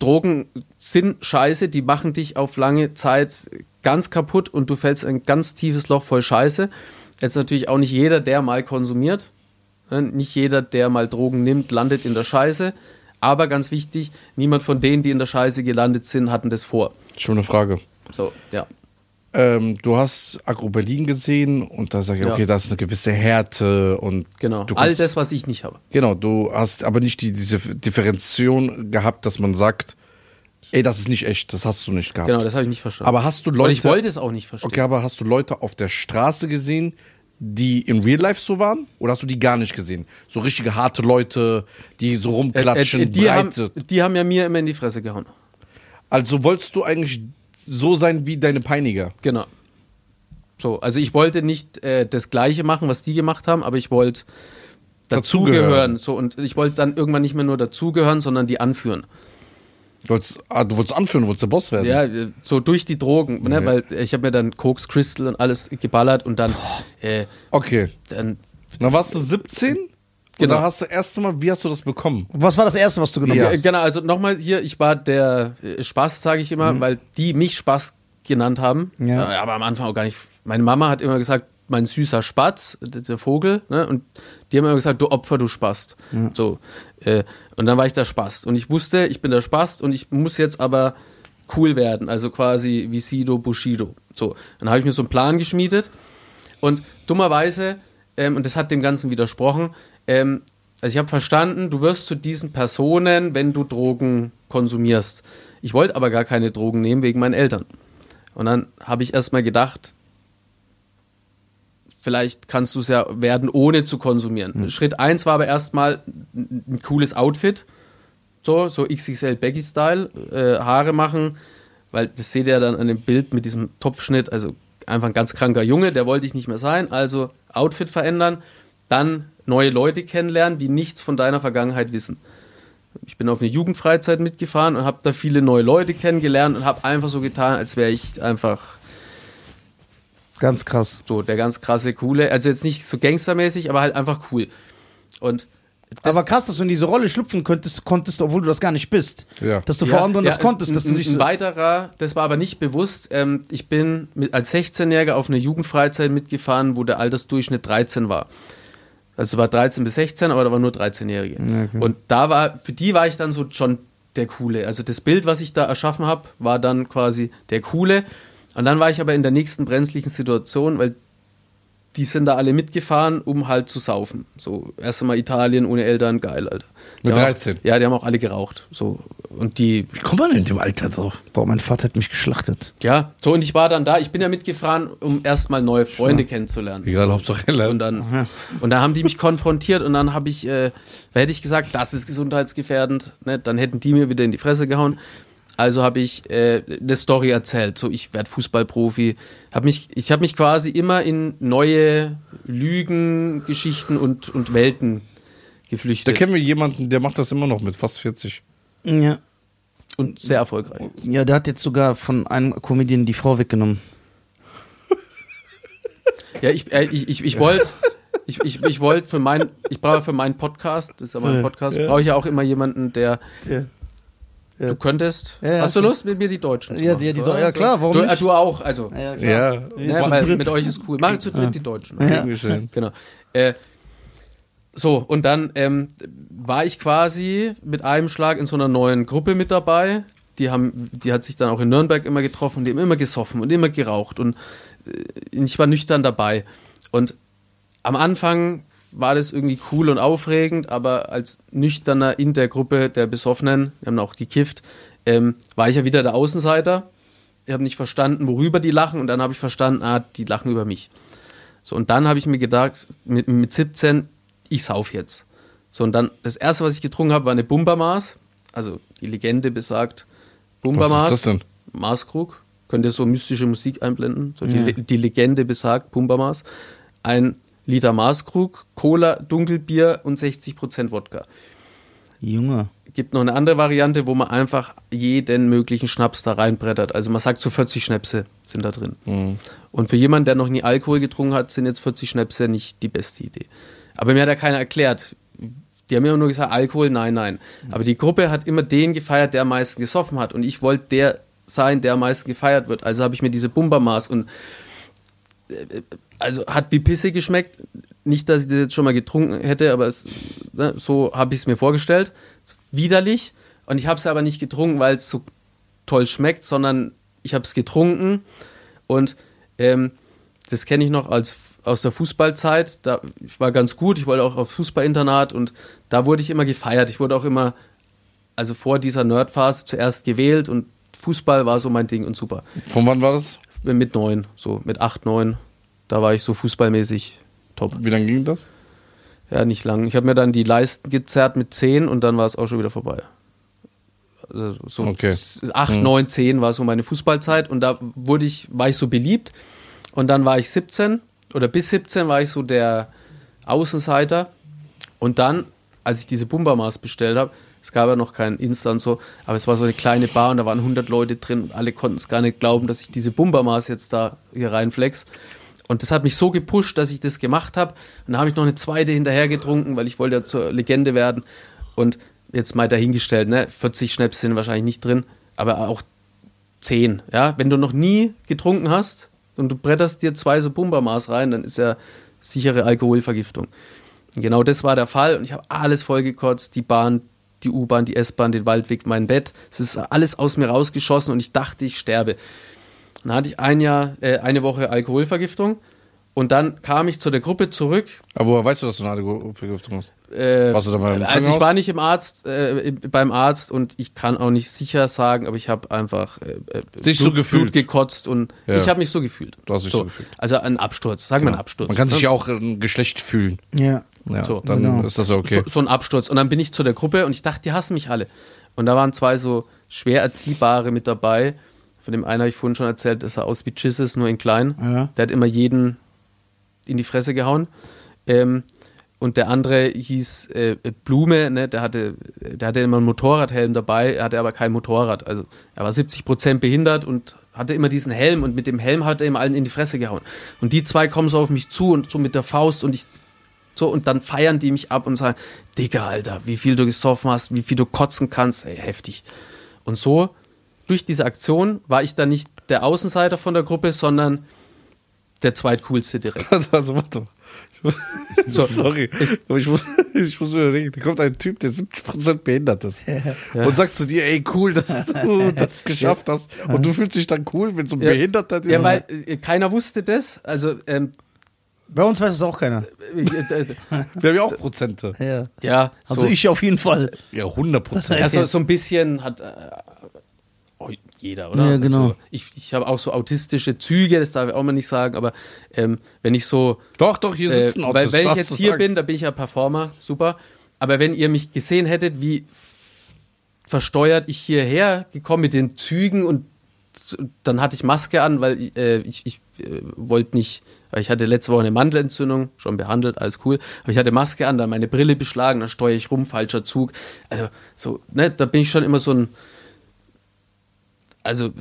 Drogen sind scheiße, die machen dich auf lange Zeit ganz kaputt und du fällst in ein ganz tiefes Loch voll Scheiße. Jetzt natürlich auch nicht jeder, der mal konsumiert. ne, Nicht jeder, der mal Drogen nimmt, landet in der Scheiße. Aber ganz wichtig, niemand von denen, die in der Scheiße gelandet sind, hatten das vor. Schon eine Frage. So, ja. Ähm, du hast Agro Berlin gesehen und da sag ich, Ja. okay, da ist eine gewisse Härte und Genau. du All kannst- das, was ich nicht habe. Genau, du hast aber nicht die, diese Differenzierung gehabt, dass man sagt, ey, das ist nicht echt, das hast du nicht gehabt. Genau, das habe ich nicht verstanden. Aber hast du Und Leute. ich wollte es auch nicht verstehen. Okay, aber hast du Leute auf der Straße gesehen, die in Real Life so waren? Oder hast du die gar nicht gesehen? So richtige harte Leute, die so Äh, rumklatschen, äh, die, haben, die haben ja mir immer in die Fresse gehauen. Also wolltest du eigentlich so sein wie deine Peiniger? Genau. So, also ich wollte nicht äh, das Gleiche machen, was die gemacht haben, aber ich wollte Dazugehören. dazugehören. So, und ich wollte dann irgendwann nicht mehr nur dazugehören, sondern die anführen. Du wolltest, ah, du wolltest anführen, du wolltest der Boss werden. Ja, äh, so durch die Drogen, ne? Weil ich habe mir dann Koks, Crystal und alles geballert und dann, äh, Okay. dann Dann warst du 17? Genau. Oder hast du erst Mal, wie hast du das bekommen? Was war das Erste, was du genommen Ja. Hast? Genau, also nochmal hier, ich war der äh, Spaß, sage ich immer, weil die mich Spaß genannt haben. Ja. Äh, Aber am Anfang auch gar nicht. Meine Mama hat immer gesagt, mein süßer Spatz, der Vogel, ne? Und die haben immer gesagt, du Opfer, du Spast. So. Äh, und dann war ich der Spast. Und ich wusste, ich bin der Spast und ich muss jetzt aber cool werden. Also quasi wie Sido, Bushido. So. Dann habe ich mir so einen Plan geschmiedet. Und dummerweise ähm, und das hat dem Ganzen widersprochen. Ähm, also ich habe verstanden, du wirst zu diesen Personen, wenn du Drogen konsumierst. Ich wollte aber gar keine Drogen nehmen wegen meinen Eltern. Und dann habe ich erstmal gedacht, vielleicht kannst du es ja werden, ohne zu konsumieren. Schritt 1 war aber erstmal ein cooles Outfit. So, so XXL Baggy Style, äh, Haare machen, weil das seht ihr dann an dem Bild mit diesem Topfschnitt, also einfach ein ganz kranker Junge, der wollte ich nicht mehr sein, also Outfit verändern, dann neue Leute kennenlernen, die nichts von deiner Vergangenheit wissen. Ich bin auf eine Jugendfreizeit mitgefahren und habe da viele neue Leute kennengelernt und habe einfach so getan, als wäre ich einfach Ganz krass. so der ganz krasse, coole, also jetzt nicht so gangstermäßig, aber halt einfach cool. Und das, Aber krass, dass du in diese Rolle schlüpfen könntest, konntest, obwohl du das gar nicht bist. Ja. Dass du vor anderen das konntest, dass ein, du dich ein weiterer, das war aber nicht bewusst. Ähm, ich bin mit, als 16-Jähriger auf eine Jugendfreizeit mitgefahren, wo der Altersdurchschnitt 13 war. Also war 13 bis 16, aber da waren nur 13-Jährige. Und da war, für die war ich dann so schon der Coole. Also das Bild, was ich da erschaffen habe, war dann quasi der Coole. Und dann war ich aber in der nächsten brenzlichen Situation, weil die sind da alle mitgefahren, um halt zu saufen. So, erst einmal Italien ohne Eltern, geil, Alter. Die Mit haben 13? Auch, ja, die haben auch alle geraucht. So. Und die, Wie kommt man denn in dem Alter drauf? Boah, mein Vater hat mich geschlachtet. ja, so und ich war dann da, ich bin ja mitgefahren, um erstmal neue Freunde kennenzulernen. Egal, Hauptsache heller. Und dann, und dann haben die mich konfrontiert und dann habe ich, äh, hätte ich gesagt, das ist gesundheitsgefährdend, ne? dann hätten die mir wieder in die Fresse gehauen. Also habe ich äh, eine Story erzählt, so ich werde Fußballprofi. Hab mich, ich habe mich quasi immer in neue Lügen, Geschichten und, und Welten Da geflüchtet kennen wir jemanden, der macht das immer noch mit fast 40. Ja. und sehr erfolgreich. Ja, der hat jetzt sogar von einem Comedian die Frau weggenommen. Ja, ich, äh, ich, ich, ich wollte, ich, ich, ich wollte für mein, ich brauche für meinen Podcast, das ist ja mein Podcast, ja. brauche ich ja auch immer jemanden, der Ja. Ja. Du könntest. Ja, ja, Hast du. Lust, mit mir die Deutschen zu Ja, machen? die- die? Deu- ja, klar, warum du, nicht? äh, Du auch, also. Ja, Ja. Weil mit euch ist cool. Machen wir zu dritt die Deutschen. Ja. Dankeschön. Genau. Äh, so, und dann ähm, war ich quasi mit einem Schlag in so einer neuen Gruppe mit dabei. Die, haben, die hat sich dann auch in Nürnberg immer getroffen, die haben immer gesoffen und immer geraucht. Und äh, ich war nüchtern dabei. Und am Anfang war das irgendwie cool und aufregend, aber als Nüchterner in der Gruppe der Besoffenen, wir haben auch gekifft, ähm, war ich ja wieder der Außenseiter. Ich habe nicht verstanden, worüber die lachen und dann habe ich verstanden, ah, die lachen über mich. So, und dann habe ich mir gedacht, mit, mit 17, ich sauf jetzt. So, und dann, das erste, was ich getrunken habe, war eine Bumbermaß. Also, die Legende besagt, Bumbermaß. Was ist das denn? Maßkrug. Könnt ihr so mystische Musik einblenden? So, die, Ja. Le- die Legende besagt, Bumbermaß. Ein Liter Maßkrug, Cola, Dunkelbier und 60% Wodka. Junge. Gibt noch eine andere Variante, wo man einfach jeden möglichen Schnaps da reinbrettert. Also man sagt so 40 Schnäpse sind da drin. Und für jemanden, der noch nie Alkohol getrunken hat, sind jetzt 40 Schnäpse nicht die beste Idee. Aber mir hat ja keiner erklärt. Die haben immer nur gesagt, Alkohol, nein, nein. Aber die Gruppe hat immer den gefeiert, der am meisten gesoffen hat. Und ich wollte der sein, der am meisten gefeiert wird. Also habe ich mir diese Bumbermaß und äh, also hat wie Pisse geschmeckt. Nicht, dass ich das jetzt schon mal getrunken hätte, aber es, ne, so habe ich es mir vorgestellt. Widerlich. Und ich habe es aber nicht getrunken, weil es so toll schmeckt, sondern ich habe es getrunken. Und ähm, das kenne ich noch als aus der Fußballzeit. Da, ich war ganz gut. Ich wollte auch auf Fußballinternat und da wurde ich immer gefeiert. Ich wurde auch immer, also vor dieser Nerdphase zuerst gewählt und Fußball war so mein Ding und super Von wann war das? mit neun, so mit acht, neun, da war ich so fußballmäßig top. Wie lange ging das? Ja, nicht lang. Ich habe mir dann die Leisten gezerrt mit zehn und dann war es auch schon wieder vorbei. Also so Okay. s- acht, neun, zehn war so meine Fußballzeit und da wurde ich, war ich so beliebt und dann war ich 17 oder bis 17 war ich so der Außenseiter und dann, als ich diese Bumbermaß bestellt habe, es gab ja noch kein Insta und so, aber es war so eine kleine Bar und da waren 100 Leute drin und alle konnten es gar nicht glauben, dass ich diese Bumbermaß jetzt da hier reinflex. Und das hat mich so gepusht, dass ich das gemacht habe. Und dann habe ich noch eine zweite hinterher getrunken, weil ich wollte ja zur Legende werden. Und jetzt mal dahingestellt, ne? 40 Schnaps sind wahrscheinlich nicht drin, aber auch 10. Ja? Wenn du noch nie getrunken hast und du bretterst dir zwei so Bumbermaß rein, dann ist ja sichere Alkoholvergiftung. Und genau das war der Fall und ich habe alles vollgekotzt, die Bahn, die U-Bahn, die S-Bahn, den Waldweg, mein Bett. Es ist alles aus mir rausgeschossen und ich dachte, ich sterbe. Dann hatte ich ein Jahr, äh, eine Woche Alkoholvergiftung Und dann kam ich zu der Gruppe zurück. Aber woher weißt du, dass du eine Vergiftung hast? Äh, Warst du da mal im also ich war nicht im Arzt, äh, beim Arzt und ich kann auch nicht sicher sagen, aber ich habe einfach äh, äh, Dich so gefühlt. Blut gekotzt und Ja. ich habe mich so gefühlt. Du hast dich so gefühlt. Also ein Absturz, sagen wir einen Absturz. Man kann sich ja auch ein Geschlecht fühlen. Ja. Ja, So, dann genau. ist das ja okay. so, so ein Absturz. Und dann bin ich zu der Gruppe und ich dachte, die hassen mich alle. Und da waren zwei so schwer erziehbare mit dabei. Von dem einen habe ich vorhin schon erzählt, dass er aus wie Jesus, nur in klein. Ja. Der hat immer jeden in die Fresse gehauen. Ähm, und der andere hieß äh, Blume, ne? der, hatte, der hatte immer einen Motorradhelm dabei, er hatte aber kein Motorrad. Also er war 70% behindert und hatte immer diesen Helm und mit dem Helm hat er immer allen in die Fresse gehauen. Und die zwei kommen so auf mich zu und so mit der Faust und ich so, und dann feiern die mich ab und sagen, Digga, Alter, wie viel du gesoffen hast, wie viel du kotzen kannst, ey, heftig. Und so, durch diese Aktion war ich dann nicht der Außenseiter von der Gruppe, sondern der zweitcoolste direkt. Also, warte mal. So. Sorry, aber ich muss, ich muss überlegen, da kommt ein Typ, der 70% behindert ist und sagt zu dir, ey, cool, dass du das geschafft hast und du fühlst dich dann cool, wenn so ein Ja. Behinderter Ja, weil äh, keiner wusste das. Also, ähm, Bei uns weiß es auch keiner. äh, äh, wir haben ja auch Prozente. Ja. ja, so, Also ich auf jeden Fall. Ja, 100%. also so ein bisschen hat äh, jeder, oder? Ja, genau. Also, ich ich habe auch so autistische Züge, das darf ich auch mal nicht sagen, aber ähm, wenn ich so Doch, doch, hier Äh, sitzen auch weil wenn ich jetzt hier sagen. bin, da bin ich ja Performer, super. Aber wenn ihr mich gesehen hättet, wie versteuert ich hierher gekommen mit den Zügen und dann hatte ich Maske an, weil ich, äh, ich, ich äh, wollte nicht, weil ich hatte letzte Woche eine Mandelentzündung, schon behandelt, alles cool. Aber ich hatte Maske an, dann meine Brille beschlagen, dann steuere ich rum, falscher Zug. Also so, ne, da bin ich schon immer so ein, also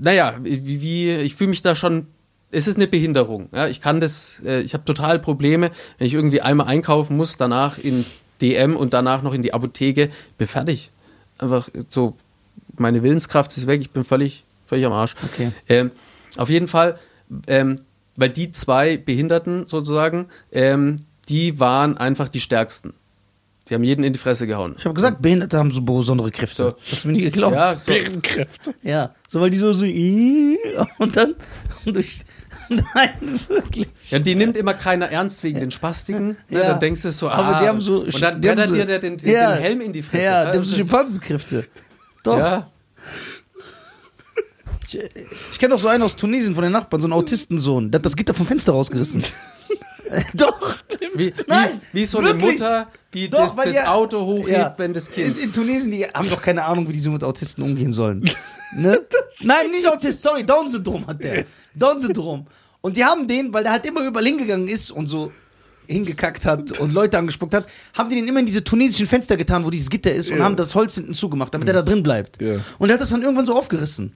naja, wie, wie ich fühle mich da schon. Es ist eine Behinderung. Ja, ich kann das, äh, ich habe total Probleme, wenn ich irgendwie einmal einkaufen muss, danach in DM und danach noch in die Apotheke, bin fertig. Einfach so, meine Willenskraft ist weg, ich bin völlig, völlig am Arsch. Okay. Ähm, auf jeden Fall, ähm, weil die zwei Behinderten sozusagen, ähm, die waren einfach die stärksten. Die haben jeden in die Fresse gehauen. Ich habe gesagt, Behinderte haben so besondere Kräfte. So. Hast du mir nie geglaubt? Ja, so, Bärenkräfte. Ja, so weil die so so und dann und durch nein wirklich. Ja, die nimmt immer keiner ernst wegen den Spastiken. Ne? Ja. Dann denkst du so, aber ah, die haben so und dann haben blättert so, dir der den, den, ja, den Helm in die Fresse. Ja, die haben so Schimpansenkräfte. Doch. ja. Ich, ich kenne doch so einen aus Tunesien von den Nachbarn, so einen Autistensohn. Der hat das Gitter vom Fenster rausgerissen. doch. Wie, Nein, wie, wie so wirklich? eine Mutter, die Doch, das, das die- Auto hochhebt, Ja. wenn das In, Kind. in Tunesien, die haben doch keine Ahnung, wie die so mit Autisten umgehen sollen. ne? Nein, nicht Autist, sorry, Down-Syndrom hat der. Down-Syndrom. Und die haben den, weil der halt immer überall hingegangen ist und so hingekackt hat und Leute angespuckt hat, haben die den immer in diese tunesischen Fenster getan, wo dieses Gitter ist und Ja. haben das Holz hinten zugemacht, damit er da drin bleibt. Ja. Und er hat das dann irgendwann so aufgerissen.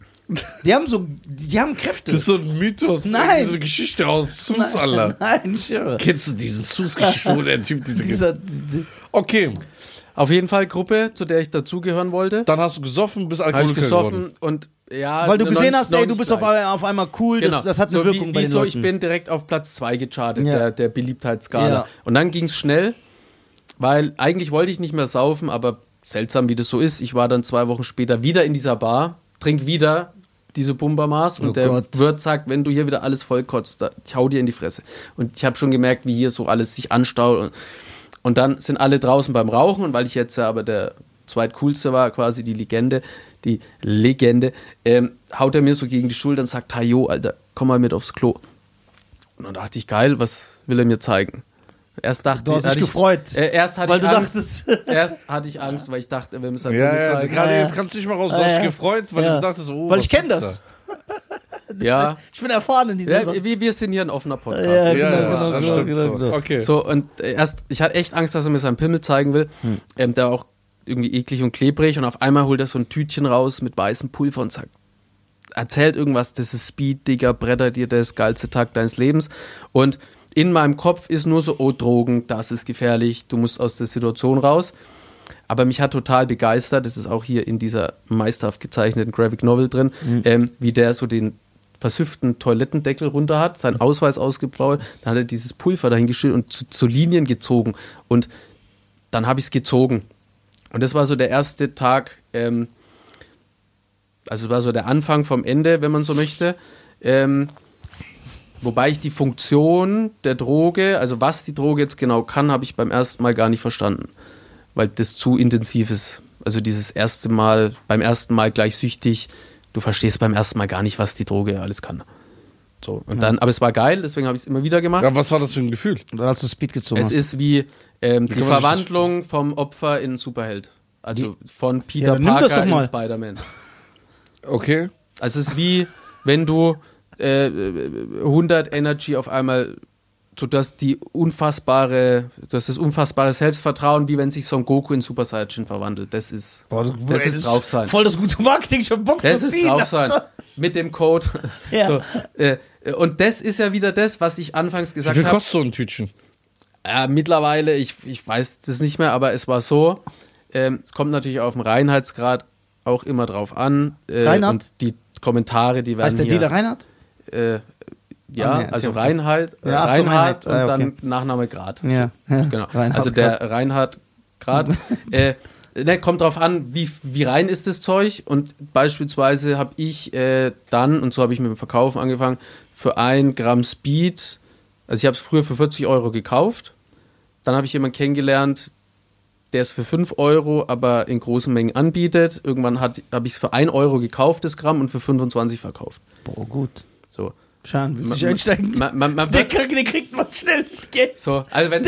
Die haben so, die haben Kräfte. Das ist so ein Mythos. Nein. Diese Geschichte aus Sus, Alter. Nein, ich. Kennst du diese Sus-Geschichte, wo der Typ diese Dieser, die- Okay, Auf jeden Fall Gruppe, zu der ich dazugehören wollte. dann hast du gesoffen, bist Habe ich Alkoholiker gesoffen geworden. und ja. weil du gesehen hast, ey, du bist auf, auf einmal cool, das, Genau. das hat eine so Wirkung wie, bei wie den so, Leuten. ich bin direkt auf Platz 2 gechartet, Ja. der, der Beliebtheitsskala. Ja. Und dann ging es schnell, weil eigentlich wollte ich nicht mehr saufen, aber seltsam wie das so ist, ich war dann zwei Wochen später wieder in dieser Bar, trink wieder diese Bumbermaß und Oh der Gott. Wirt sagt, wenn du hier wieder alles vollkotzt, da, ich hau dir in die Fresse. Und ich habe schon gemerkt, wie hier so alles sich anstaut und, und dann sind alle draußen beim Rauchen und weil ich jetzt ja aber der zweitcoolste war, quasi die Legende, die Legende, ähm, haut er mir so gegen die Schulter und sagt, Hajo, Alter, komm mal mit aufs Klo. Und dann dachte ich, geil, was will er mir zeigen? Erst dachte Du hast dich ich, gefreut, Äh, erst hatte weil ich du Angst. dachtest. Erst hatte ich Angst, weil ich dachte, er will mir sein Ja, Pimmel ja, zeigen. gerade Ja, jetzt kannst du nicht mal raus. Du hast dich gefreut, weil Ja. du dachtest, oh, Weil ich kenne gibt's das. Ja. Ich bin erfahren in dieser Ja, Sache. wir, wir sind hier ein offener Podcast. Ja, genau, genau, das genau, genau, so. genau. Okay. So, und äh, erst, ich hatte echt Angst, dass er mir seinen Pimmel zeigen will. Ähm, der auch irgendwie eklig und klebrig und auf einmal holt er so ein Tütchen raus mit weißem Pulver und sagt, erzählt irgendwas, das ist Speed, Digga, bretter dir das geilste Tag deines Lebens. Und in meinem Kopf ist nur so, oh, Drogen, das ist gefährlich, du musst aus der Situation raus. Aber mich hat total begeistert, das ist auch hier in dieser meisterhaft gezeichneten Graphic Novel drin, ähm, wie der so den versüfften Toilettendeckel runter hat, seinen Ausweis ausgebaut, dann hat er dieses Pulver dahin gestellt und zu, zu Linien gezogen. Und dann habe ich es gezogen. Und das war so der erste Tag, ähm, also war so der Anfang vom Ende, wenn man so möchte. Ähm, Wobei ich die Funktion der Droge, also was die Droge jetzt genau kann, habe ich beim ersten Mal gar nicht verstanden. Weil das zu intensiv ist. Also dieses erste Mal, beim ersten Mal gleich süchtig, du verstehst beim ersten Mal gar nicht, was die Droge alles kann. So, und dann, aber es war geil, deswegen habe ich es immer wieder gemacht. Ja, was war das für ein Gefühl? Oder als du Speed gezogen Es hast. ist wie ähm, die Verwandlung vom Opfer in Superheld. Also von Peter Ja, dann Parker doch in mal. Spider-Man. Okay. Also es ist wie, wenn du äh, 100 Energy auf einmal, so dass die unfassbare, dass das unfassbare Selbstvertrauen, wie wenn sich Son Goku in Super Saiyajin verwandelt. Das ist, Boah, du- das ey, ist drauf sein. Voll das gute Marketing, ich hab Bock Das zu ist ziehen. drauf sein. Alter. Mit dem Code. Ja. So, äh, und das ist ja wieder das, was ich anfangs Wie gesagt viel habe. kostet so ein Tütchen? Äh, mittlerweile, ich, ich weiß das nicht mehr, aber es war so, ähm, es kommt natürlich auf den Reinheitsgrad auch immer drauf an. Äh, Reinhard? Und die Kommentare, die werden Heißt der hier, Dealer Reinhard? Ja, Ah, nee, also Reinhard, äh, Ja, ach so, Reinhard Reinhard. Ah, und dann okay. Nachname Grad. Ja. ja. Genau. Reinhard also der Reinhard Grad. äh, ne, kommt drauf an, wie, wie rein ist das Zeug. Und beispielsweise habe ich äh, dann, und so habe ich mit dem Verkaufen angefangen, für ein Gramm Speed, also ich habe es früher für 40 Euro gekauft. Dann habe ich jemanden kennengelernt, der es für 5 Euro, aber in großen Mengen anbietet. Irgendwann habe ich es für 1 Euro gekauft, das Gramm, und für 25 verkauft. Boah, gut. So. Schein, willst du nicht Man- einsteigen? Man, man, man der, wird, kriegt, der kriegt man schnell Geld. so, also wenn,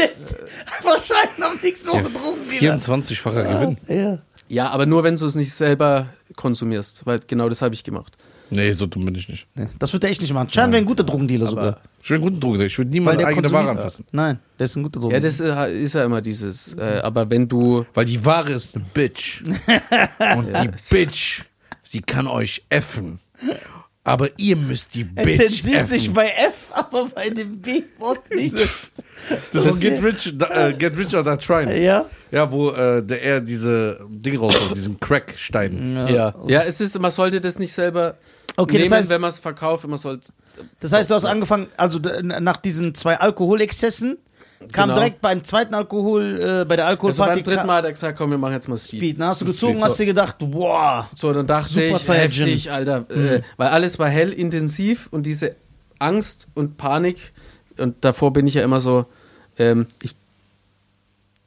wahrscheinlich noch nichts so getrunken. 24-facher Gewinn. Ja. ja, aber nur wenn du es nicht selber konsumierst, weil genau das habe ich gemacht. Nee, so dumm bin ich nicht. Nee, Das wird er echt nicht machen. Schein wäre ein guter Drogendealer sogar. Ich will einen guten Drogen. Ich würde nie Weil meine der eigene Ware anfassen. Nein, der ist ein guter Ja, Drogendealer. das ist, ist ja immer dieses, äh, aber wenn du, Weil die Ware ist eine Bitch. Und die Bitch, sie kann euch effen. Aber ihr müsst die er Bitch zensiert sich bei F, aber bei dem B-Wort nicht. das ist Get Rich, äh, Get Rich or Die Trying. ja? Ja, wo äh, der er diese Ding rausholt, diesen Crackstein. ja, ja, es ist, man sollte das nicht selber Okay, das nehmen, heißt- wenn man es verkauft, man sollte, Das heißt, du hast angefangen, also nach diesen zwei Alkoholexzessen, kam Genau. direkt beim zweiten Alkohol, äh, bei der also Alkoholparty beim dritten Mal hat er gesagt, komm, wir machen jetzt mal Speed. Speed. Dann hast du gezogen, Speed, hast dir gedacht, wow. So, dann dachte Super ich, heftig, Alter, äh, weil alles war hell intensiv und diese Angst und Panik und davor bin ich ja immer so, ähm, ich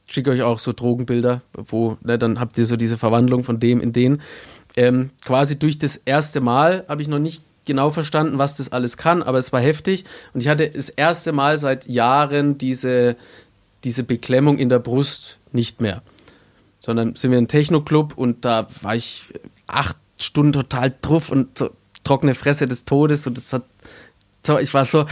schicke euch auch so Drogenbilder, wo, ne, dann habt ihr so diese Verwandlung von dem in den. Ähm, quasi durch das erste Mal habe ich noch nicht genau verstanden, was das alles kann, aber es war heftig und ich hatte das erste Mal seit Jahren diese, diese Beklemmung in der Brust nicht mehr sondern sind wir in Techno-Club und da war ich acht Stunden total drauf und so trockene Fresse des Todes und das hat, so, ich war so,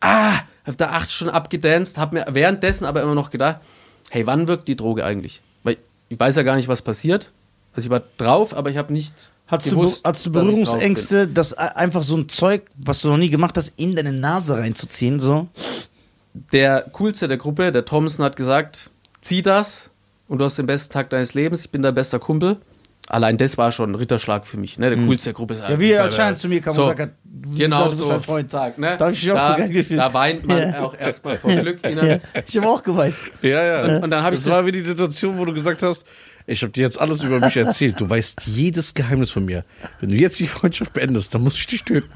ah, hab da acht Stunden abgedanced, hab mir währenddessen aber immer noch gedacht, hey, wann wirkt die Droge eigentlich? Weil ich weiß ja gar nicht, was passiert. Also ich war drauf, aber ich habe nicht Hast du, hast du. Berührungsängste, dass a- einfach so ein Zeug, was du noch nie gemacht hast, in deine Nase reinzuziehen, so? Der coolste der Gruppe, der Thompson, hat gesagt, zieh das und du hast den besten Tag deines Lebens, ich bin dein bester Kumpel. Allein das war schon ein Ritterschlag für mich, ne? Der coolste der Gruppe ist Mhm. Ja, wie er anscheinend zu mir kam und so, hat, du Genau bist so, mein Freund. Sagt, ne? Da ich mich auch so geil gefühlt. Da weint man Ja. auch erstmal vor Glück. Ja, ich habe auch geweint. Ja, ja. Und- und dann hab ich das das- war wie die Situation, wo du gesagt hast, ich habe dir jetzt alles über mich erzählt. Du weißt jedes Geheimnis von mir. Wenn du jetzt die Freundschaft beendest, dann muss ich dich töten.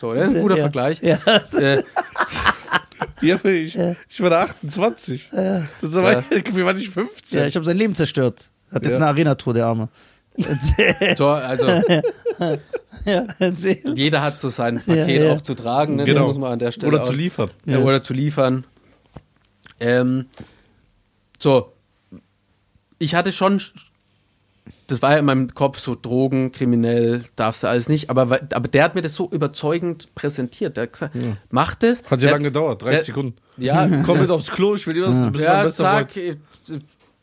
So, das ist ein guter Ja. Vergleich. Ja. Äh, Ja, ich, ich war da 28. Das ist aber, wir waren nicht 15. Ja, ich habe sein Leben zerstört. Hat jetzt Ja. eine Arena-Tour, der Arme. So, also ja, jeder hat so sein Paket Ja, ja. auch zu tragen, ne? Genau. das muss man an der Stelle Oder auch, zu liefern. Ja. Oder zu liefern. Ähm, so, ich hatte schon, das war ja in meinem Kopf so Drogen, kriminell, darfst du alles nicht, aber, aber der hat mir das so überzeugend präsentiert. Der hat gesagt, mach das. Hat ja Der- lange gedauert, 30 der- Sekunden. Ja, Komm mit aufs Klo, ich will dir was. Du bist mein ja, bester zack. Freund.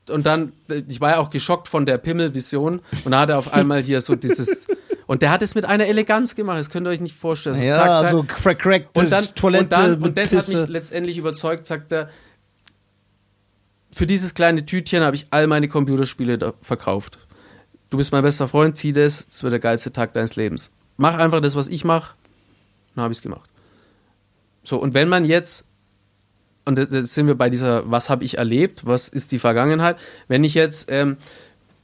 Und dann, ich war ja auch geschockt von der Pimmelvision und da hat er auf einmal hier so dieses, und der hat es mit einer Eleganz gemacht, das könnt ihr euch nicht vorstellen. So, Ja, zack, zack. so crack, crack, und dann, Toilette und, dann, und das hat mich letztendlich überzeugt, sagt er, für dieses kleine Tütchen habe ich all meine Computerspiele verkauft. Du bist mein bester Freund, zieh das, das wird der geilste Tag deines Lebens. Mach einfach das, was ich mache, dann habe ich es gemacht. So, und wenn man jetzt, und jetzt- jetzt sind wir bei dieser, was habe ich erlebt, was ist die Vergangenheit, wenn ich jetzt ähm,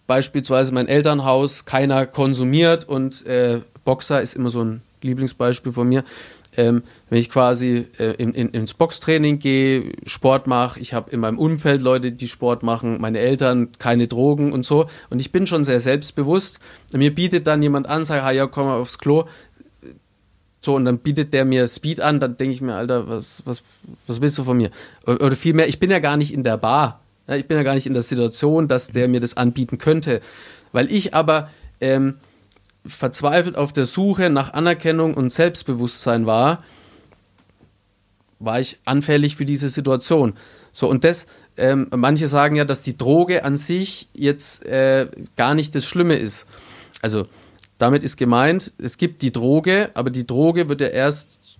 beispielsweise mein Elternhaus keiner konsumiert und äh, Boxer ist immer so ein Lieblingsbeispiel von mir. Ähm, wenn ich quasi äh, in, in, ins Boxtraining gehe, Sport mache, ich habe in meinem Umfeld Leute, die Sport machen, meine Eltern, keine Drogen und so. Und ich bin schon sehr selbstbewusst. Mir bietet dann jemand an, sagt, ja, komm mal aufs Klo. So, und dann bietet der mir Speed an, dann denke ich mir, Alter, was, was, was willst du von mir? Oder vielmehr, ich bin ja gar nicht in der Bar. Ich bin ja gar nicht in der Situation, dass der mir das anbieten könnte. Weil ich aber ähm, verzweifelt auf der Suche nach Anerkennung und Selbstbewusstsein war, war ich anfällig für diese Situation. So, und das, ähm, manche sagen ja, dass die Droge an sich jetzt äh, gar nicht das Schlimme ist. Also, damit ist gemeint, es gibt die Droge, aber die Droge wird ja erst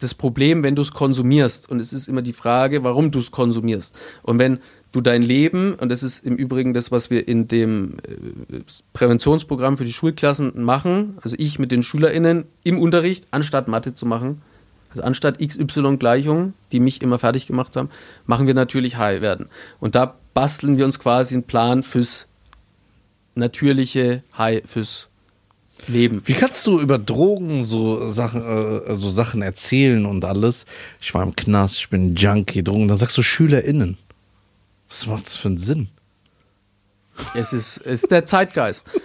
das Problem, wenn du es konsumierst. Und es ist immer die Frage, warum du es konsumierst. Und wenn du dein Leben, und das ist im Übrigen das, was wir in dem äh, Präventionsprogramm für die Schulklassen machen, also ich mit den SchülerInnen im Unterricht, anstatt Mathe zu machen, also anstatt XY-Gleichungen, die mich immer fertig gemacht haben, machen wir natürlich High werden. Und da basteln wir uns quasi einen Plan fürs natürliche High, fürs Leben. Wie kannst du über Drogen so Sachen, äh, so Sachen erzählen und alles? Ich war im Knast, ich bin Junkie, Drogen. Dann sagst du SchülerInnen. Was macht das für einen Sinn? Es ist, es ist der Zeitgeist.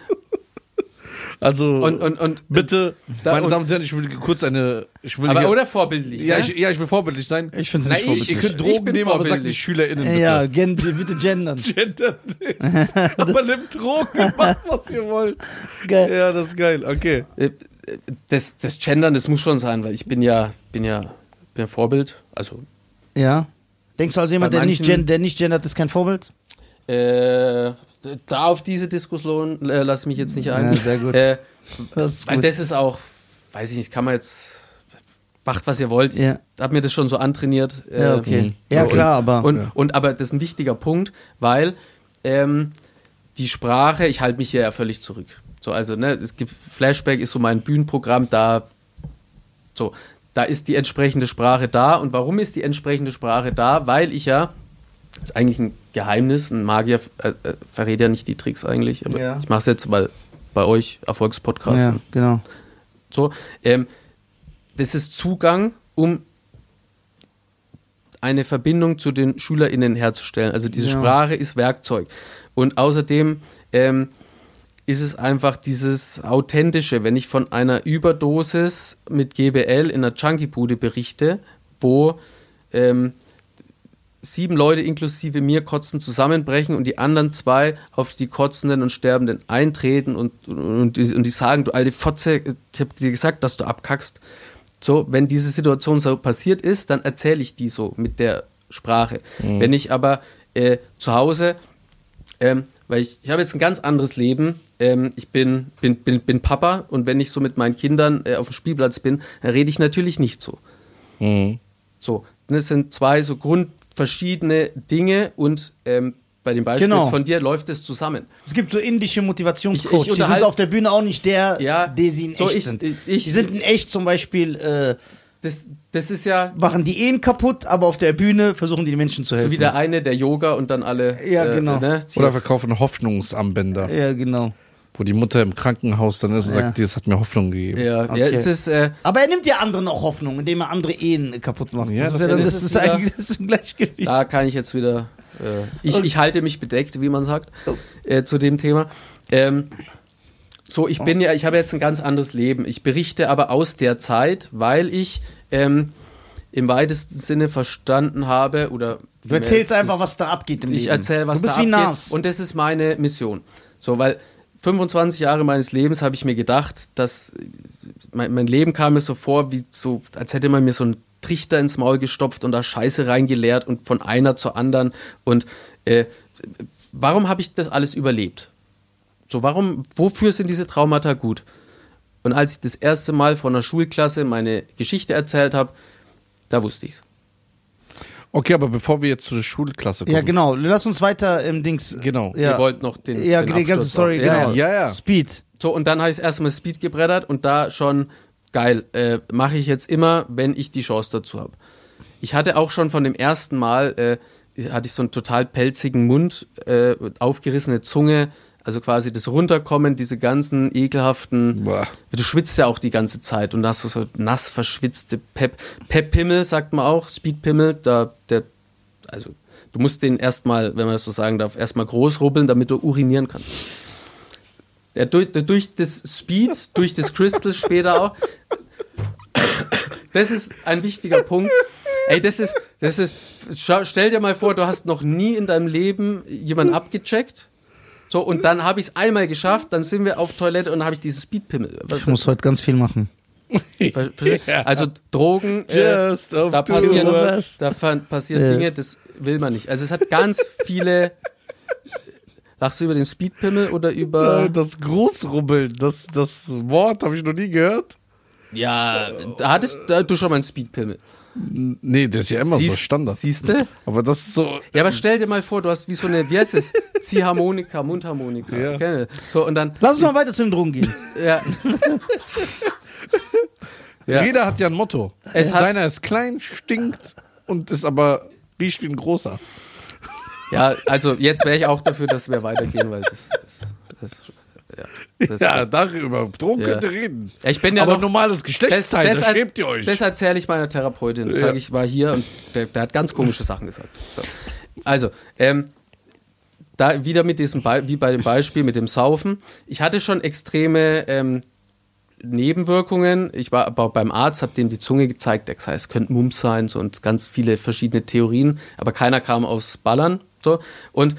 Also Und, und, und bitte, Da- meine und- Damen und Herren, ich will kurz eine. Ich will aber hier, oder vorbildlich. ja, ne? ich, ja, ich will vorbildlich sein. Ich finde es nicht ich- vorbildlich. Ihr könnt Drogen nehmen, aber sagt nicht SchülerInnen bitte. ja, gen bitte gendern. Gender nicht. aber nimmt Drogen, macht was ihr wollt. Geil. Ja, das ist geil. Okay. Äh, das, das Gendern, das muss schon sein, weil ich bin ja, bin ja, bin ja Vorbild. Also, Ja. Denkst du also jemand, der nicht, gen der nicht gendert, ist kein Vorbild? äh, da auf diese Diskussion äh, lasse ich mich jetzt nicht ein. Ja, sehr gut. Äh, Das ist weil gut. das ist auch, weiß ich nicht, kann man jetzt, macht was ihr wollt. Ich Ja. habe mir das schon so antrainiert. äh, ja, okay. Ja, so, klar, aber. Und, Ja. und aber das ist ein wichtiger Punkt, weil ähm, die Sprache, ich halte mich hier ja völlig zurück. So, also, ne, es gibt Flashback ist so mein Bühnenprogramm, da so, da ist die entsprechende Sprache da. Und warum ist die entsprechende Sprache da? Weil ich ja, das ist eigentlich ein Geheimnis, ein Magier äh, äh, verrät ja nicht die Tricks eigentlich, aber Ja. ich mache es jetzt, weil bei euch Erfolgspodcast. ja, genau. So, ähm, das ist Zugang, um eine Verbindung zu den SchülerInnen herzustellen. Also diese Ja. Sprache ist Werkzeug. Und außerdem ähm, ist es einfach dieses Authentische, wenn ich von einer Überdosis mit GBL in einer Junkie-Bude berichte, wo ähm, sieben Leute inklusive mir kotzen zusammenbrechen und die anderen zwei auf die Kotzenden und Sterbenden eintreten und, und, die, und die sagen, du alte Fotze, ich hab dir gesagt, dass du abkackst. So, wenn diese Situation so passiert ist, dann erzähle ich die so mit der Sprache. Wenn ich aber äh, zu Hause, ähm, weil ich, ich habe jetzt ein ganz anderes Leben, ähm, ich bin, bin, bin, bin Papa und wenn ich so mit meinen Kindern äh, auf dem Spielplatz bin, dann rede ich natürlich nicht so. Mhm. So, das sind zwei so grundverschiedene Dinge und ähm, bei dem Beispiel Genau. von dir läuft es zusammen. Es gibt so indische Motivationscoach. Ich- ich die sind auf der Bühne auch nicht der, Ja, der sie in so echt ich- sind. ich- die sind in echt zum Beispiel, äh, Das, das ist ja machen die Ehen kaputt, aber auf der Bühne versuchen die den Menschen zu helfen. so wie der eine, der Yoga und dann alle. äh, Ja, genau. Ne, Oder verkaufen Hoffnungsarmbänder, ja, genau. wo die Mutter im Krankenhaus dann ist und Ja. sagt, das hat mir Hoffnung gegeben. ja, Okay. ja, es ist. Äh, Aber er nimmt ja anderen auch Hoffnung, indem er andere Ehen kaputt macht. Ja, das, ist das- ja dann, das, das ist ist wieder- eigentlich das ist ein Gleichgewicht. da kann ich jetzt wieder. Äh, ich, ich halte mich bedeckt, wie man sagt, äh, zu dem Thema. Ähm, so, ich bin ja, ich habe jetzt ein ganz anderes Leben. Ich berichte aber aus der Zeit, weil ich ähm, im weitesten Sinne verstanden habe oder Du erzählst das- einfach, was da abgeht im Ich Leben. erzähle, was Du bist da wie abgeht. Nas. Und das ist meine Mission. So, weil 25 Jahre meines Lebens habe ich mir gedacht, dass mein, mein Leben kam mir so vor, wie so, als hätte man mir so einen Trichter ins Maul gestopft und da Scheiße reingeleert und von einer zur anderen. Und äh, warum habe ich das alles überlebt? So, warum, wofür sind diese Traumata gut? Und als ich das erste Mal vor einer Schulklasse meine Geschichte erzählt habe, da wusste ich's. Okay, aber bevor wir jetzt zur Schulklasse kommen. ja, genau. Lass uns weiter im Dings. Genau. Ja, Ihr wollt noch den, ja den die ganze Story, auch. Ja, genau. Ja, ja. Speed. So, und dann habe ich das erste Mal Speed gebreddert und da schon, geil, äh, mache ich jetzt immer, wenn ich die Chance dazu habe. Ich hatte auch schon von dem ersten Mal, äh, hatte ich so einen total pelzigen Mund, äh, aufgerissene Zunge, Also quasi das Runterkommen, diese ganzen ekelhaften. Boah. Du schwitzt ja auch die ganze Zeit und hast du so nass verschwitzte Pep. Pep-Pimmel, sagt man auch, Speed-Pimmel, da, der, also du musst den erstmal, wenn man das so sagen darf, erstmal groß rubbeln, damit du urinieren kannst. Der, durch, durch das Speed, durch das Crystal später auch. Das ist ein wichtiger Punkt. Ey, das ist, das ist, stell dir mal vor, du hast noch nie in deinem Leben jemanden abgecheckt. So, und dann habe ich es einmal geschafft, dann sind wir auf Toilette und habe ich dieses Speedpimmel. Ich muss heute ganz viel machen. Also Drogen, äh, da passieren, da passieren. Dinge, das will man nicht. Also es hat ganz viele. Lachst du über den Speedpimmel oder über? Äh, Das Großrubbeln, das, das Wort habe ich noch nie gehört. Ja, da hattest da, du schon mal einen Speedpimmel. Nee, das ist ja immer so Siehst- Standard. Siehst du? Aber das ist so. Ja, aber stell dir mal vor, du hast wie so eine, wie heißt es? Ziehharmonika, Mundharmonika. Ja. Ich. So, und dann. Lass uns mal weiter zu den Drogen gehen. Ja. Ja. Jeder hat ja ein Motto. Es hat- Seiner ist klein, stinkt und ist aber riecht wie ein großer. ja, also jetzt wäre ich auch dafür, dass wir weitergehen, weil das. das, das ja, das Ja, darüber. Drogen Ja. könnt ihr reden. Ja, ich bin ja aber noch, normales Geschlechtsteil, das, er- schämt ihr euch. Das erzähle ich meiner Therapeutin. Ja. Sag ich war hier und der, der hat ganz komische Sachen gesagt. So. Also, ähm, da wieder mit diesem, Be wie bei dem Beispiel mit dem Saufen. Ich hatte schon extreme ähm, Nebenwirkungen. Ich war aber beim Arzt, habe dem die Zunge gezeigt. Der gesagt, es könnte Mumps sein so, und ganz viele verschiedene Theorien, aber keiner kam aufs Ballern. So. Und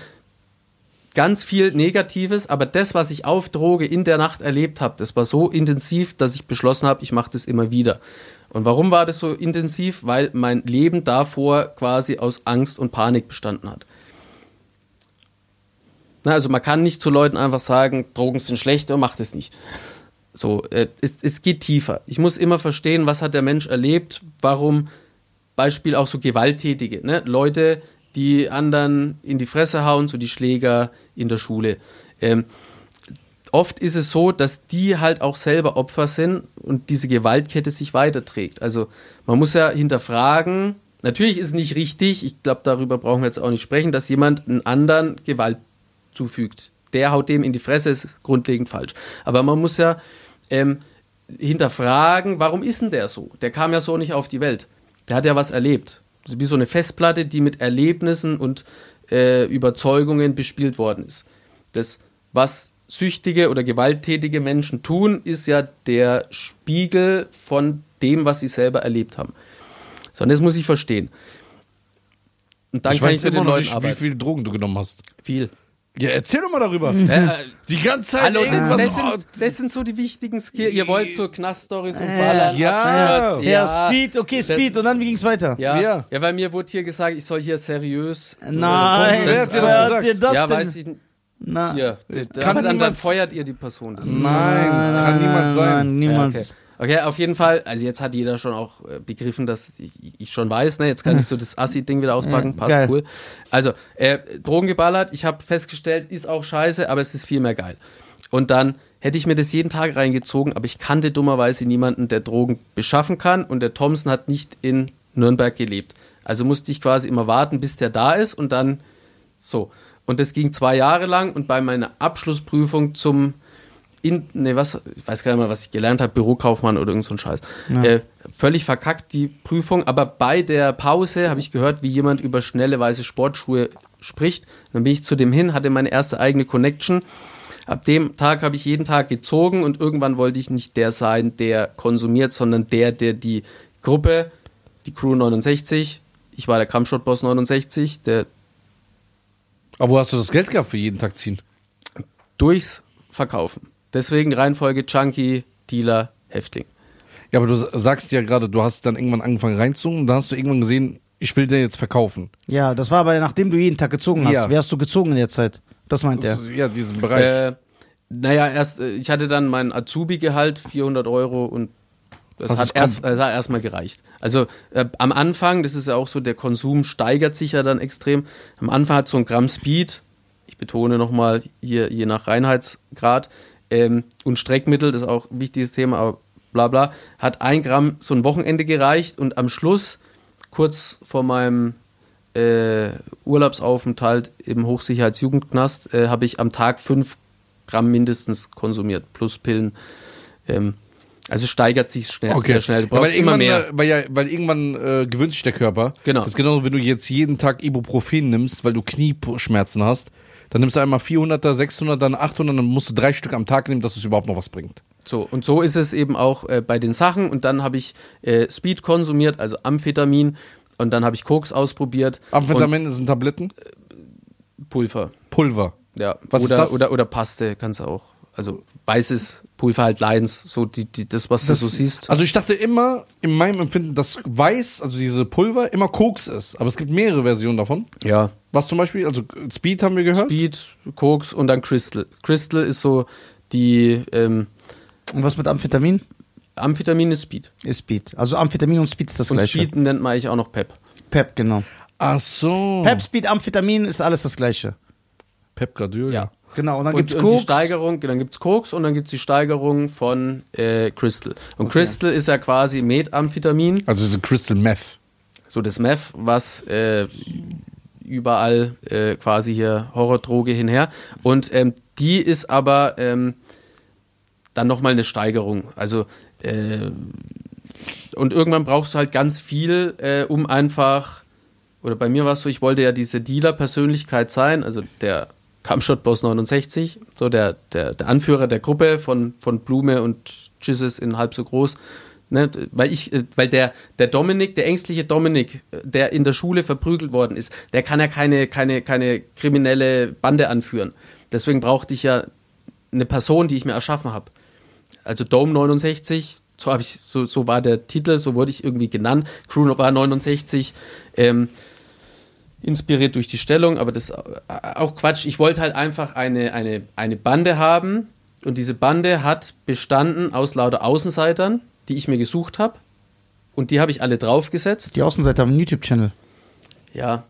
ganz viel Negatives, aber das, was ich auf Droge in der Nacht erlebt habe, das war so intensiv, dass ich beschlossen habe, ich mache das immer wieder. Und warum war das so intensiv? Weil mein Leben davor quasi aus Angst und Panik bestanden hat. Na, also man kann nicht zu Leuten einfach sagen, Drogen sind schlecht und macht es nicht. So, äh, es, es geht tiefer. Ich muss immer verstehen, was hat der Mensch erlebt, warum Beispiel auch so Gewalttätige, ne? Leute, die anderen in die Fresse hauen, so die Schläger in der Schule. Ähm, oft ist es so, dass die halt auch selber Opfer sind und diese Gewaltkette sich weiterträgt. Also man muss ja hinterfragen, natürlich ist es nicht richtig, ich glaube, darüber brauchen wir jetzt auch nicht sprechen, dass jemand einen anderen Gewalt zufügt. Der haut dem in die Fresse, ist grundlegend falsch. Aber man muss ja ähm, hinterfragen, warum ist denn der so? Der kam ja so nicht auf die Welt. Der hat ja was erlebt. Wie so eine Festplatte, die mit Erlebnissen und äh, Überzeugungen bespielt worden ist. Das, was süchtige oder gewalttätige Menschen tun, ist ja der Spiegel von dem, was sie selber erlebt haben. So, und das muss ich verstehen. Und dann ich kann weiß ich mit immer den noch Leuten nicht, wie arbeiten. viel Drogen du genommen hast. Viel. Ja, erzähl doch mal darüber. Äh, Die ganze Zeit Hallo, das, irgendwas. das, sind, das sind so die wichtigen Skills. Ihr wollt so Knaststories und Ballern. ja. Absturz, Ja, Speed, okay, Speed. Und dann, wie ging's weiter? Ja. Ja. ja, weil mir wurde hier gesagt, ich soll hier seriös. Nein, Wer hat dir das hat gesagt? dir das ja, denn? weiß ich nicht. Na, Hier. Kann aber dann, dann niemand- feuert ihr die Person. Das ist- Nein, kann niemand sein. Nein, niemals. Ja, okay. Okay, auf jeden Fall, also jetzt hat jeder schon auch äh, begriffen, dass ich, ich schon weiß, ne? Jetzt kann ich so das Assi-Ding wieder auspacken, passt geil. cool. Also, äh, Drogen geballert, ich habe festgestellt, ist auch scheiße, aber es ist viel mehr geil. Und dann hätte ich mir das jeden Tag reingezogen, aber ich kannte dummerweise niemanden, der Drogen beschaffen kann und der Thompson hat nicht in Nürnberg gelebt. Also musste ich quasi immer warten, bis der da ist und dann so. Und das ging zwei Jahre lang und bei meiner Abschlussprüfung zum in, ne, was, ich weiß gar nicht mehr, was ich gelernt habe, Bürokaufmann oder irgend so ein Scheiß. Äh, völlig verkackt die Prüfung, aber bei der Pause habe ich gehört, wie jemand über schnelle weiße Sportschuhe spricht. Dann bin ich zu dem hin, hatte meine erste eigene Connection. Ab dem Tag habe ich jeden Tag gezogen und irgendwann wollte ich nicht der sein, der konsumiert, sondern der, der die Gruppe, die Crew 69, ich war der Kampfshot-Boss 69, der Aber wo hast du das Geld gehabt für jeden Tag ziehen? durchs Verkaufen. Deswegen Reihenfolge Junkie, Dealer, Häftling. Ja, aber du sagst ja gerade, du hast dann irgendwann angefangen reinzuzogen und dann hast du irgendwann gesehen, ich will den jetzt verkaufen. Ja, das war aber nachdem du jeden Tag gezogen hast. Ja. Wer hast du gezogen in der Zeit? Das meint er. Ja, diesen Bereich. Äh, naja, erst, äh, ich hatte dann mein Azubi-Gehalt, 400 Euro und das Also hat es erst, das hat erstmal gereicht. Also äh, am Anfang, das ist ja auch so, der Konsum steigert sich ja dann extrem. Am Anfang hat so ein Gramm Speed, ich betone nochmal hier je nach Reinheitsgrad, ähm, und Streckmittel, das ist auch ein wichtiges Thema, aber bla bla, hat ein Gramm so ein Wochenende gereicht und am Schluss, kurz vor meinem äh, Urlaubsaufenthalt im Hochsicherheitsjugendknast, äh, habe ich am Tag fünf Gramm mindestens konsumiert, plus Pillen. Ähm, also steigert sich schnell, sehr schnell. Du Ja, brauchst weil immer irgendwann, mehr. Weil, ja, weil irgendwann äh, gewöhnt sich der Körper. Genau. Das ist genauso, wenn du jetzt jeden Tag Ibuprofen nimmst, weil du Knieschmerzen hast. Dann nimmst du einmal 400er, 600er, dann 800, dann musst du drei Stück am Tag nehmen, dass es überhaupt noch was bringt. So, und so ist es eben auch äh, bei den Sachen. Und dann habe ich äh, Speed konsumiert, also Amphetamin. Und dann habe ich Koks ausprobiert. Amphetamin sind Tabletten, Und Pulver. Pulver. Ja. Was ist oder, das? Oder, oder Paste kannst du auch. Also weißes Pulver halt Leins, so die, die, das, was du so siehst. Also ich dachte immer, in meinem Empfinden, dass Weiß, also diese Pulver, immer Koks ist. Aber es gibt mehrere Versionen davon. Ja. Was zum Beispiel? Also Speed haben wir gehört. Speed, Koks und dann Crystal. Crystal ist so die ähm, Und was mit Amphetamin? Amphetamin ist Speed. Ist Speed. Also Amphetamin und Speed ist das Und gleiche. Speed nennt man eigentlich auch noch Pep. Pep, genau. Ach so. Pep, Speed, Amphetamin ist alles das gleiche. Pepgradil. Ja. Genau. Und dann und, gibt's und die Koks. Steigerung, dann gibt's Koks und dann gibt's die Steigerung von äh, Crystal. Und Crystal ist ja quasi Methamphetamin, Also diese Crystal Meth. so das Meth, was äh, überall äh, quasi hier Horrordroge hinher. Und ähm, die ist aber ähm, dann nochmal eine Steigerung. Also äh, und irgendwann brauchst du halt ganz viel, äh, um einfach, oder bei mir war es so, ich wollte ja diese Dealer-Persönlichkeit sein, also der Kampfshot-Boss 69, so der, der, der Anführer der Gruppe von, von Blume und Jizzes in halb so groß. Ne, weil ich, äh, weil der, der Dominik, der ängstliche Dominik, äh, der in der Schule verprügelt worden ist, der kann ja keine, keine, keine kriminelle Bande anführen. Deswegen brauchte ich ja eine Person, die ich mir erschaffen habe. Also Dome 69, so, ich, so, so war der Titel, so wurde ich irgendwie genannt. Crew war 69, ähm, inspiriert durch die Stellung, aber das ist auch Quatsch. Ich wollte halt einfach eine, eine, eine Bande haben und diese Bande hat bestanden aus lauter Außenseitern, die ich mir gesucht habe und die habe ich alle draufgesetzt. Die Außenseiter haben einen YouTube-Channel. Ja,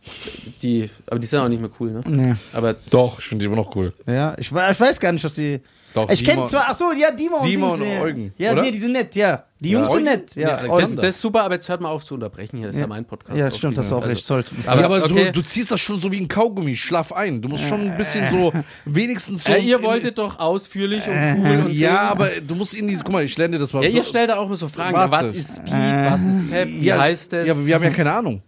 die, aber die sind auch nicht mehr cool, ne? Nee. Aber Doch, ich finde die immer noch cool. Ja, ich, we- ich weiß gar nicht, was die. Doch, ich kenne zwar, ach so, ja, Dima und Dima Dings, und. Eugen, Ja, oder? nee, die sind nett, ja. Die Jungs sind Eugen? nett, ja. Das, das ist super, aber jetzt hört mal auf zu unterbrechen hier, das ist ja, mein Podcast. Ja, stimmt, das ist auch Also- recht. Sorry. Aber- ja, aber okay. du, du ziehst das schon so wie ein Kaugummi. Schlaf ein. Du musst schon ein bisschen so, wenigstens so. Äh, ihr in- wolltet doch ausführlich und cool und Ja, aber du musst in die. Guck mal, ich lerne dir das mal. Ja, ihr stellt da auch immer so Fragen. Warte. Was ist Speed? Was ist Pep? Wie ja, heißt es? Ja, aber wir haben ja keine Ahnung.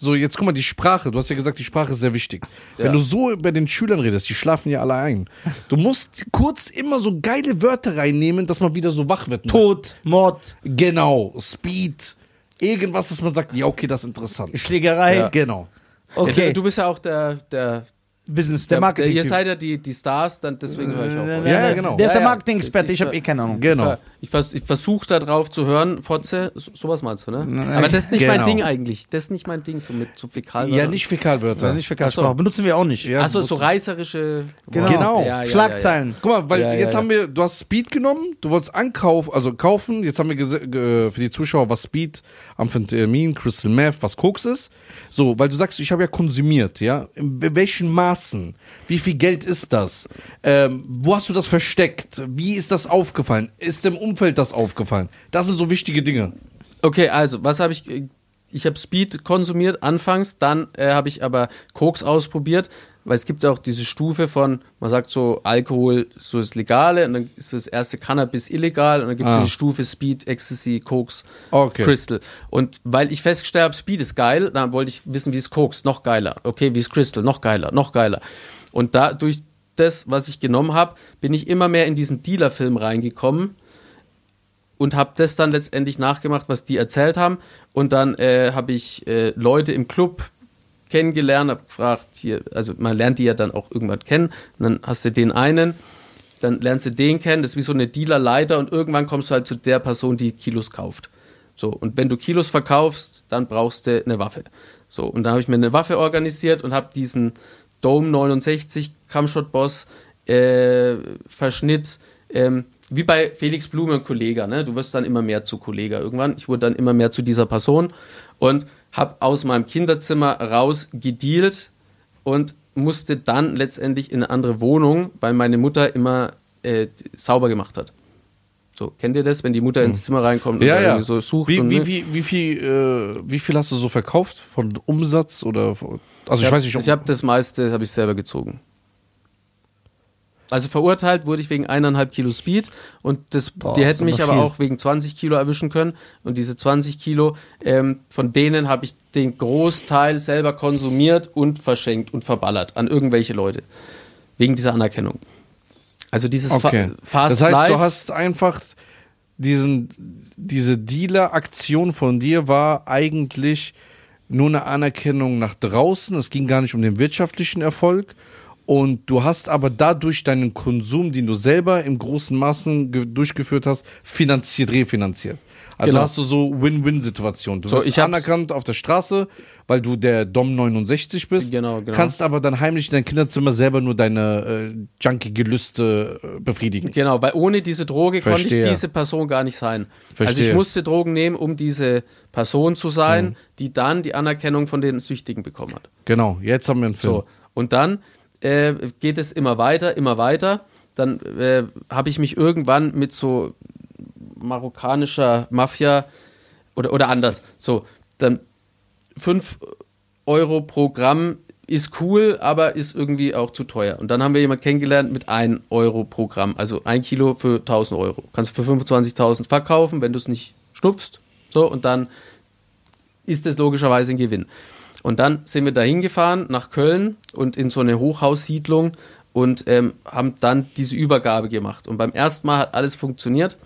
Ja. So, jetzt guck mal, die Sprache. Du hast ja gesagt, die Sprache ist sehr wichtig. Wenn Ja. du so über den Schülern redest, die schlafen ja alle ein. Du musst kurz immer so geile Wörter reinnehmen, dass man wieder so wach wird. Tod, Mord, Genau, Speed. Irgendwas, dass man sagt, ja, okay, das ist interessant. Schlägerei. Ja. Genau. Ja, Okay, du, du bist ja auch der, der, Business, der Marketing. Ihr seid ja die, die Stars, dann deswegen höre ich auch. Ja, ja, genau. Der ist der. Marketing-Experte, ich habe eh keine Ahnung. Genau. Ich, vers ich versuche da drauf zu hören, Fotze, so, sowas meinst du, ne? Aber das ist nicht mein Genau. Ding eigentlich. Das ist nicht mein Ding, so mit so Fäkalwörtern. Ja, nicht Fäkalwörter. Ja, nicht Ach so. Benutzen wir auch nicht. Ja, Achso, du so reißerische. Genau. Genau. Ja, ja, ja, Schlagzeilen. Guck mal, weil Ja, jetzt ja, haben wir, du hast Speed genommen, du wolltest ankaufen, also kaufen, jetzt haben wir für die Zuschauer, was Speed, Amphetamin, Crystal Meth, was Koks ist. So, weil du sagst, ich habe ja konsumiert, ja. In welchen Maßen? Wie viel Geld ist das? Ähm, wo hast du das versteckt? Wie ist das aufgefallen? Ist dem Umfeld das aufgefallen? Das sind so wichtige Dinge. Okay, also, was habe ich. Ich habe Speed konsumiert anfangs, dann äh, habe ich aber Koks ausprobiert, weil es gibt ja auch diese Stufe von, man sagt so, Alkohol so das Legale und dann ist das erste Cannabis illegal und dann gibt es Ah. so die Stufe Speed, Ecstasy, Koks, Okay. Crystal. Und weil ich festgestellt habe, Speed ist geil, dann wollte ich wissen, wie ist Koks, noch geiler. Okay, wie ist Crystal, noch geiler, noch geiler. Und da durch das, was ich genommen habe, bin ich immer mehr in diesen Dealer-Film reingekommen und habe das dann letztendlich nachgemacht, was die erzählt haben. Und dann äh, habe ich äh, Leute im Club kennengelernt, habe gefragt, hier, also man lernt die ja dann auch irgendwann kennen. Und dann hast du den einen, dann lernst du den kennen, das ist wie so eine Dealer-Leiter und irgendwann kommst du halt zu der Person, die Kilos kauft. So, und wenn du Kilos verkaufst, dann brauchst du eine Waffe. So, und dann habe ich mir eine Waffe organisiert und habe diesen Dome 69 Camshot-Boss äh, Verschnitt, ähm, wie bei Felix Blume und Kollega, ne? Du wirst dann immer mehr zu Kollega irgendwann. Ich wurde dann immer mehr zu dieser Person und habe aus meinem Kinderzimmer raus gedealt und musste dann letztendlich in eine andere Wohnung, weil meine Mutter immer äh, sauber gemacht hat. So, kennt ihr das, wenn die Mutter ins Zimmer reinkommt und Ja, da ja. irgendwie so sucht? Wie, und, wie, ne? wie, wie, viel, äh, wie viel hast du so verkauft von Umsatz oder von, also ich, ich weiß nicht, ob, Ich habe das meiste habe ich selber gezogen. Also verurteilt wurde ich wegen eineinhalb Kilo Speed und das, Boah, die hätten mich aber aber viel. auch wegen 20 Kilo erwischen können. Und diese 20 Kilo, ähm, von denen habe ich den Großteil selber konsumiert und verschenkt und verballert an irgendwelche Leute. Wegen dieser Anerkennung. Also dieses Okay. Fa Fast das heißt, Life. du hast einfach diesen, diese Dealer-Aktion von dir war eigentlich nur eine Anerkennung nach draußen. Es ging gar nicht um den wirtschaftlichen Erfolg. Und du hast aber dadurch deinen Konsum, den du selber im großen Maßen ge- durchgeführt hast, finanziert, refinanziert. Also Genau. hast du so Win-Win-Situation. Du So, wirst anerkannt auf der Straße, weil du der Dom 69 bist. Genau, genau. Kannst aber dann heimlich in deinem Kinderzimmer selber nur deine äh, junkie Gelüste äh, befriedigen. Genau, weil ohne diese Droge konnte Verstehe. ich diese Person gar nicht sein. Also Verstehe. ich musste Drogen nehmen, um diese Person zu sein, die dann die Anerkennung von den Süchtigen bekommen hat. Genau, jetzt haben wir einen Film. So, und dann äh, geht es immer weiter, immer weiter. Dann äh, habe ich mich irgendwann mit so marokkanischer Mafia oder, oder anders, so, dann 5 Euro pro Gramm ist cool, aber ist irgendwie auch zu teuer. Und dann haben wir jemanden kennengelernt mit 1 Euro pro Gramm, also ein Kilo für 1000 Euro. Kannst du für 25.000 verkaufen, wenn du es nicht schnupfst. So, und dann ist es logischerweise ein Gewinn. Und dann sind wir da hingefahren nach Köln und in so eine Hochhaussiedlung und ähm, haben dann diese Übergabe gemacht. Und beim ersten Mal hat alles funktioniert.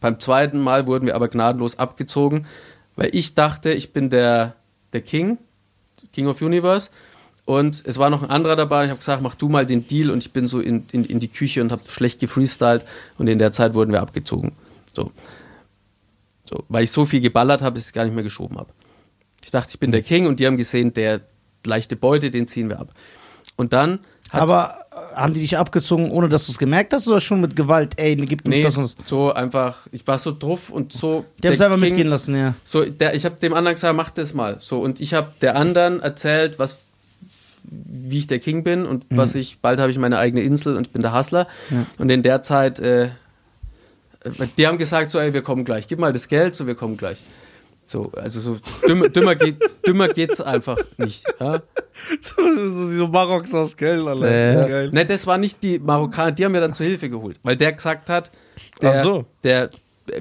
Beim zweiten Mal wurden wir aber gnadenlos abgezogen, weil ich dachte, ich bin der, der King, King of Universe. Und es war noch ein anderer dabei. Ich habe gesagt, mach du mal den Deal. Und ich bin so in, in, in die Küche und habe schlecht gefreestylt. Und in der Zeit wurden wir abgezogen. So. So, weil ich so viel geballert habe, dass ich es gar nicht mehr geschoben habe. Ich dachte, ich bin der King und die haben gesehen, der leichte Beute, den ziehen wir ab. Und dann Aber äh, haben die dich abgezogen, ohne dass du es gemerkt hast, oder schon mit Gewalt? Ey, gib nee, das und das. so einfach, ich war so drauf und so. Die haben es einfach King- mitgehen lassen, ja. So, der, ich habe dem anderen gesagt, mach das mal. So, und ich habe der anderen erzählt, was, wie ich der King bin und Mhm. was ich, bald habe ich meine eigene Insel und ich bin der Hustler. Und in der Zeit, äh, die haben gesagt, so, ey, wir kommen gleich, gib mal das Geld, so, wir kommen gleich. So, also so dümmer, dümmer, geht, dümmer geht's einfach nicht. Ja? so diese Maroks aus Köln, Alter. Äh. Ne, das war nicht die Marokkaner, die haben mir dann zur Hilfe geholt, weil der gesagt hat, der, Ach so. der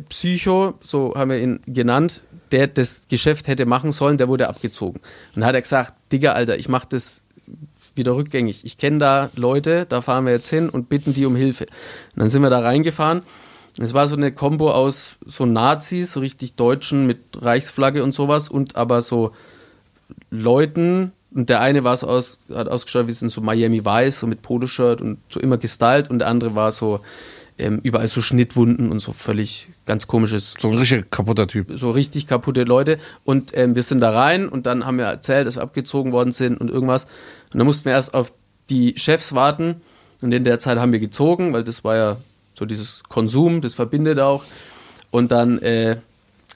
Psycho, so haben wir ihn genannt, der das Geschäft hätte machen sollen, der wurde abgezogen. Und dann hat er gesagt, Digga, Alter, ich mach das wieder rückgängig. Ich kenne da Leute, da fahren wir jetzt hin und bitten die um Hilfe. Und dann sind wir da reingefahren. Es war so eine Kombo aus so Nazis, so richtig Deutschen mit Reichsflagge und sowas und aber so Leuten, und der eine war so aus, hat ausgeschaut wie so so Miami Vice, so mit Poloshirt und so immer gestylt, und der andere war so ähm, überall so Schnittwunden und so völlig ganz komisches, So ein richtig kaputter Typ. so richtig kaputte Leute. Und ähm, wir sind da rein und dann haben wir erzählt, dass wir abgezogen worden sind und irgendwas. Und dann mussten wir erst auf die Chefs warten. Und in der Zeit haben wir gezogen, weil das war ja so dieses Konsum, das verbindet auch. Und dann äh,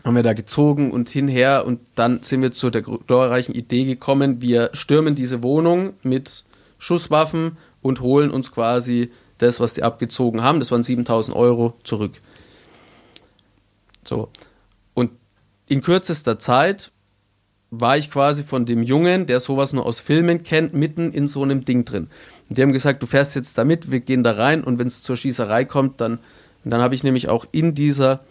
haben wir da gezogen und hinher und dann sind wir zu der glorreichen Idee gekommen, wir stürmen diese Wohnung mit Schusswaffen und holen uns quasi das, was die abgezogen haben, das waren 7000 Euro, zurück. So. Und in kürzester Zeit war ich quasi von dem Jungen, der sowas nur aus Filmen kennt, mitten in so einem Ding drin. Und die haben gesagt, du fährst jetzt da mit, wir gehen da rein und wenn es zur Schießerei kommt, dann, und dann habe ich nämlich auch in dieser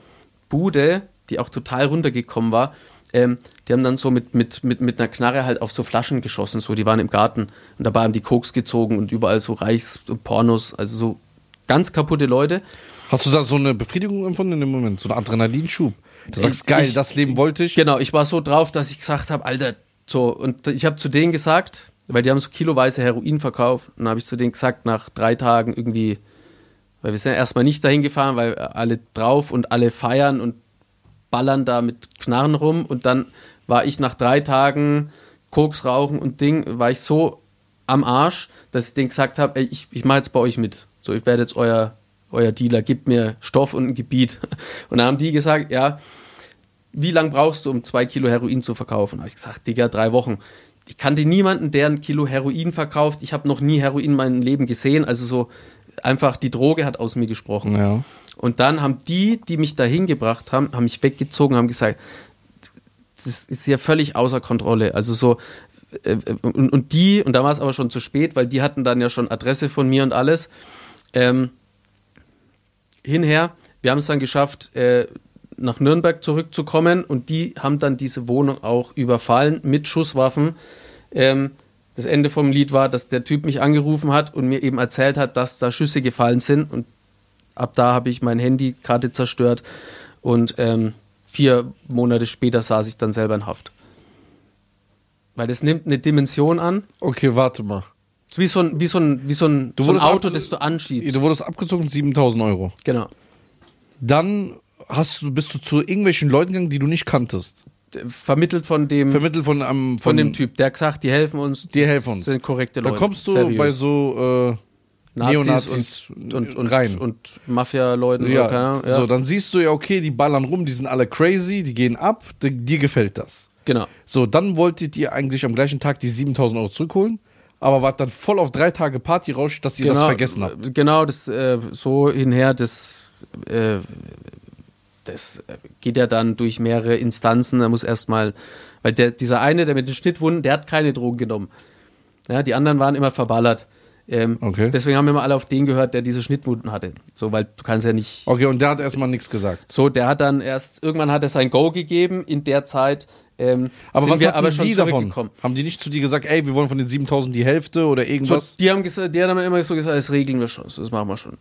Bude, die auch total runtergekommen war, ähm, die haben dann so mit, mit, mit, mit einer Knarre halt auf so Flaschen geschossen, so, die waren im Garten und dabei haben die Koks gezogen und überall so Reichs und Pornos, also so ganz kaputte Leute. Hast du da so eine Befriedigung empfunden in dem Moment? So einen Adrenalinschub? Du sagst, geil, Ich- das Leben wollte ich. Genau, ich war so drauf, dass ich gesagt habe, Alter, so, und ich habe zu denen gesagt, weil die haben so kiloweise Heroin verkauft, und dann habe ich zu denen gesagt, nach drei Tagen irgendwie, weil wir sind ja erstmal nicht dahin gefahren, weil alle drauf und alle feiern und ballern da mit Knarren rum und dann war ich nach drei Tagen Koks rauchen und Ding, war ich so am Arsch, dass ich denen gesagt habe, ey, ich, ich mache jetzt bei euch mit. So, ich werde jetzt euer, euer Dealer, gebt mir Stoff und ein Gebiet. Und dann haben die gesagt, ja, wie lange brauchst du, um zwei Kilo Heroin zu verkaufen? habe ich gesagt, Digga, drei Wochen. Ich kannte niemanden, der ein Kilo Heroin verkauft. Ich habe noch nie Heroin in meinem Leben gesehen. Also so einfach die Droge hat aus mir gesprochen. Ja. Und dann haben die, die mich dahin gebracht haben, haben mich weggezogen, haben gesagt, das ist hier völlig außer Kontrolle. Also so, äh, und, und die, und da war es aber schon zu spät, weil die hatten dann ja schon Adresse von mir und alles. Ähm, hinher, wir haben es dann geschafft, äh, nach Nürnberg zurückzukommen und die haben dann diese Wohnung auch überfallen mit Schusswaffen. Ähm, das Ende vom Lied war, dass der Typ mich angerufen hat und mir eben erzählt hat, dass da Schüsse gefallen sind und ab da habe ich mein Handy gerade zerstört und ähm, vier Monate später saß ich dann selber in Haft. Weil das nimmt eine Dimension an. Okay, warte mal. Es ist wie so ein, wie so ein, wie so ein, so ein Auto, ab- das du anschiebst. Du wurdest abgezogen, 7000 Euro. Genau. Dann hast du, bist du zu irgendwelchen Leuten gegangen, die du nicht kanntest. Vermittelt von dem, Vermittelt von, einem Mhm. von dem Typ, der hat gesagt, die helfen uns. Die helfen uns. Sind korrekte Da Leute. kommst du seriös. bei so äh, Nazis Neonazis und, und, und, rein. und Mafia-Leuten. ja, Ahnung, ja. So, dann siehst du ja, okay, die ballern rum, die sind alle crazy, die gehen ab, di- dir gefällt das. genau. So, dann wolltet ihr eigentlich am gleichen Tag die 7000 Euro zurückholen, aber wart dann voll auf drei Tage Partyrausch, dass ihr das vergessen habt. Genau, das äh, so hinher, das, äh, das geht ja dann durch mehrere Instanzen. Da muss erstmal, weil der, dieser eine, der mit den Schnittwunden, der hat keine Drogen genommen. Ja, die anderen waren immer verballert. Ähm, Okay. Deswegen haben wir immer alle auf den gehört, der diese Schnittwunden hatte. So, weil du kannst ja nicht. Okay, und der hat erstmal nichts gesagt. So, der hat dann erst, irgendwann hat er sein Go gegeben. In der Zeit ähm, Aber was wir aber schon die davon? Haben die nicht zu dir gesagt, ey, wir wollen von den 7000 die Hälfte oder So, irgendwas? die haben gesagt, die haben immer so gesagt, das regeln wir schon, so, das machen wir schon.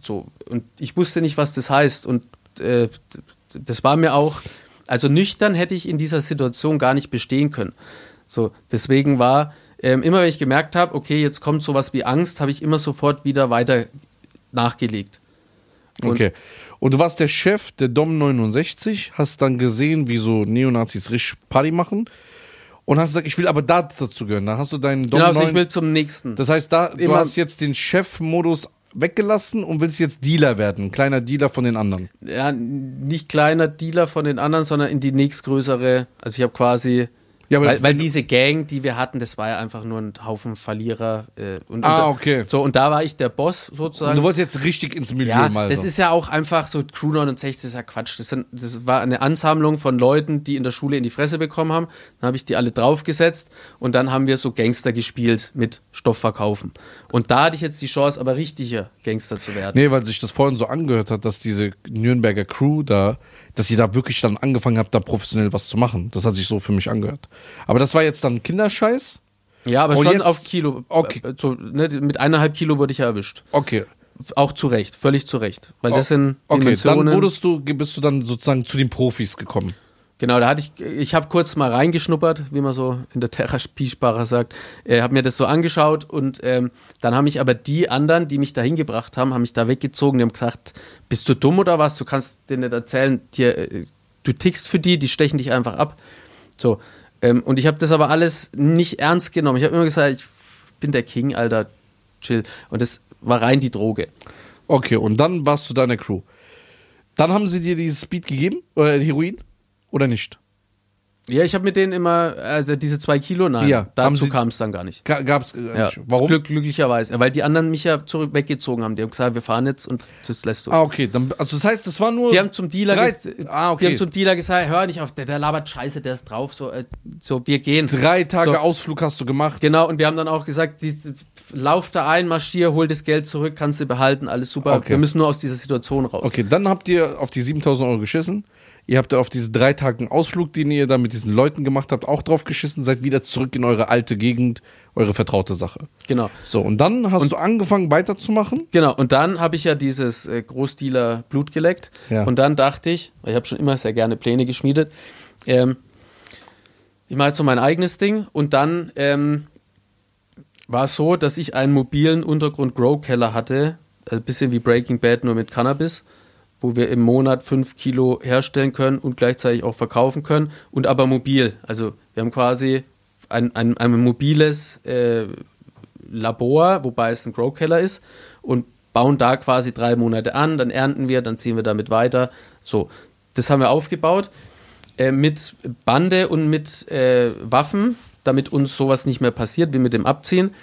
So und ich wusste nicht, was das heißt und äh, das war mir auch, also nüchtern hätte ich in dieser Situation gar nicht bestehen können. So deswegen war ähm, immer, wenn ich gemerkt habe, okay, jetzt kommt sowas wie Angst, habe ich immer sofort wieder weiter nachgelegt. Und- Okay. Und du warst der Chef der Dom 69, hast dann gesehen, wie so Neonazis richtig Party machen und hast gesagt, ich will aber da dazu gehören. Dann hast du deinen Dom Genau, also 9 ich will zum nächsten. Das heißt, da du Immer- hast jetzt den Chef-Modus weggelassen und willst jetzt Dealer werden, ein kleiner Dealer von den anderen. ja, nicht kleiner Dealer von den anderen, sondern in die nächstgrößere. Also ich habe quasi, Ja, weil, weil diese Gang, die wir hatten, das war ja einfach nur ein Haufen Verlierer. Äh, und, Ah, und, okay. So und da war ich der Boss Und sozusagen. du wolltest jetzt richtig ins Milieu ja, mal. das so. ist ja auch einfach so Crew 69 das ist ja Quatsch. Das, sind, das war eine Ansammlung von Leuten, die in der Schule in die Fresse bekommen haben. Dann habe ich die alle draufgesetzt und dann haben wir so Gangster gespielt mit Stoffverkaufen. Und da hatte ich jetzt die Chance, aber richtiger Gangster zu werden. Nee, weil sich das vorhin so angehört hat, dass diese Nürnberger Crew da, dass ihr da wirklich dann angefangen habt, da professionell was zu machen. Das hat sich so für mich angehört. Aber das war jetzt dann Kinderscheiß? Ja, aber Und schon jetzt- auf Kilo. Okay. Äh, So, ne, mit eineinhalb Kilo wurde ich ja erwischt. Okay. Auch zu Recht, völlig zu Recht. Weil das sind Okay, Dimensionen. dann wurdest du, bist du dann sozusagen zu den Profis gekommen. Genau, da hatte ich, ich habe kurz mal reingeschnuppert, wie man so in der Therapie-Sprache sagt, äh, habe mir das so angeschaut und ähm, dann haben mich aber die anderen, die mich dahin gebracht haben, haben mich da weggezogen, die haben gesagt, bist du dumm oder was? Du kannst dir nicht erzählen, dir, äh, du tickst für die, die stechen dich einfach ab. So, ähm, und ich habe das aber alles nicht ernst genommen. Ich habe immer gesagt, ich bin der King, Alter, chill. Und das war rein die Droge. Okay, und dann warst du deine Crew. Dann haben sie dir dieses Speed gegeben, oder Heroin, oder nicht? Ja, ich habe mit denen immer, also diese zwei Kilo, nein, Ja, dazu kam es dann gar nicht. Ga- Gab's äh, Ja. nicht. Warum? Glück, glücklicherweise. Weil die anderen mich ja zurück weggezogen haben. Die haben gesagt, wir fahren jetzt und das lässt du. Ah, okay. Dann, also das heißt, das war nur. Die haben zum Dealer, drei, ah, okay. die haben zum Dealer gesagt, hör nicht auf, der, der labert Scheiße, der ist drauf, so, äh, so wir gehen. drei Tage So. Ausflug hast du gemacht. Genau, und wir haben dann auch gesagt, die, lauf da ein, marschier, hol das Geld zurück, kannst du behalten, alles super. Okay. Wir müssen nur aus dieser Situation raus. Okay, dann habt ihr auf die 7000 Euro geschissen. Ihr habt auf diese drei Tagen Ausflug, den ihr da mit diesen Leuten gemacht habt, auch drauf geschissen, seid wieder zurück in eure alte Gegend, eure vertraute Sache. Genau. So, und dann hast du angefangen weiterzumachen. Genau, und dann habe ich ja dieses äh, Großdealer Blut geleckt. Ja. Und dann dachte ich, weil ich habe schon immer sehr gerne Pläne geschmiedet, ähm, ich mache jetzt so mein eigenes Ding. Und dann ähm, war es so, dass ich einen mobilen Untergrund-Grow-Keller hatte, ein bisschen wie Breaking Bad, nur mit Cannabis, wo wir im Monat fünf Kilo herstellen können und gleichzeitig auch verkaufen können und aber mobil. Also wir haben quasi ein, ein, ein mobiles äh, Labor, wobei es ein Grow-Keller ist und bauen da quasi drei Monate an, dann ernten wir, dann ziehen wir damit weiter. So, das haben wir aufgebaut äh, mit Bande und mit äh, Waffen, damit uns sowas nicht mehr passiert, wie mit dem Abziehen.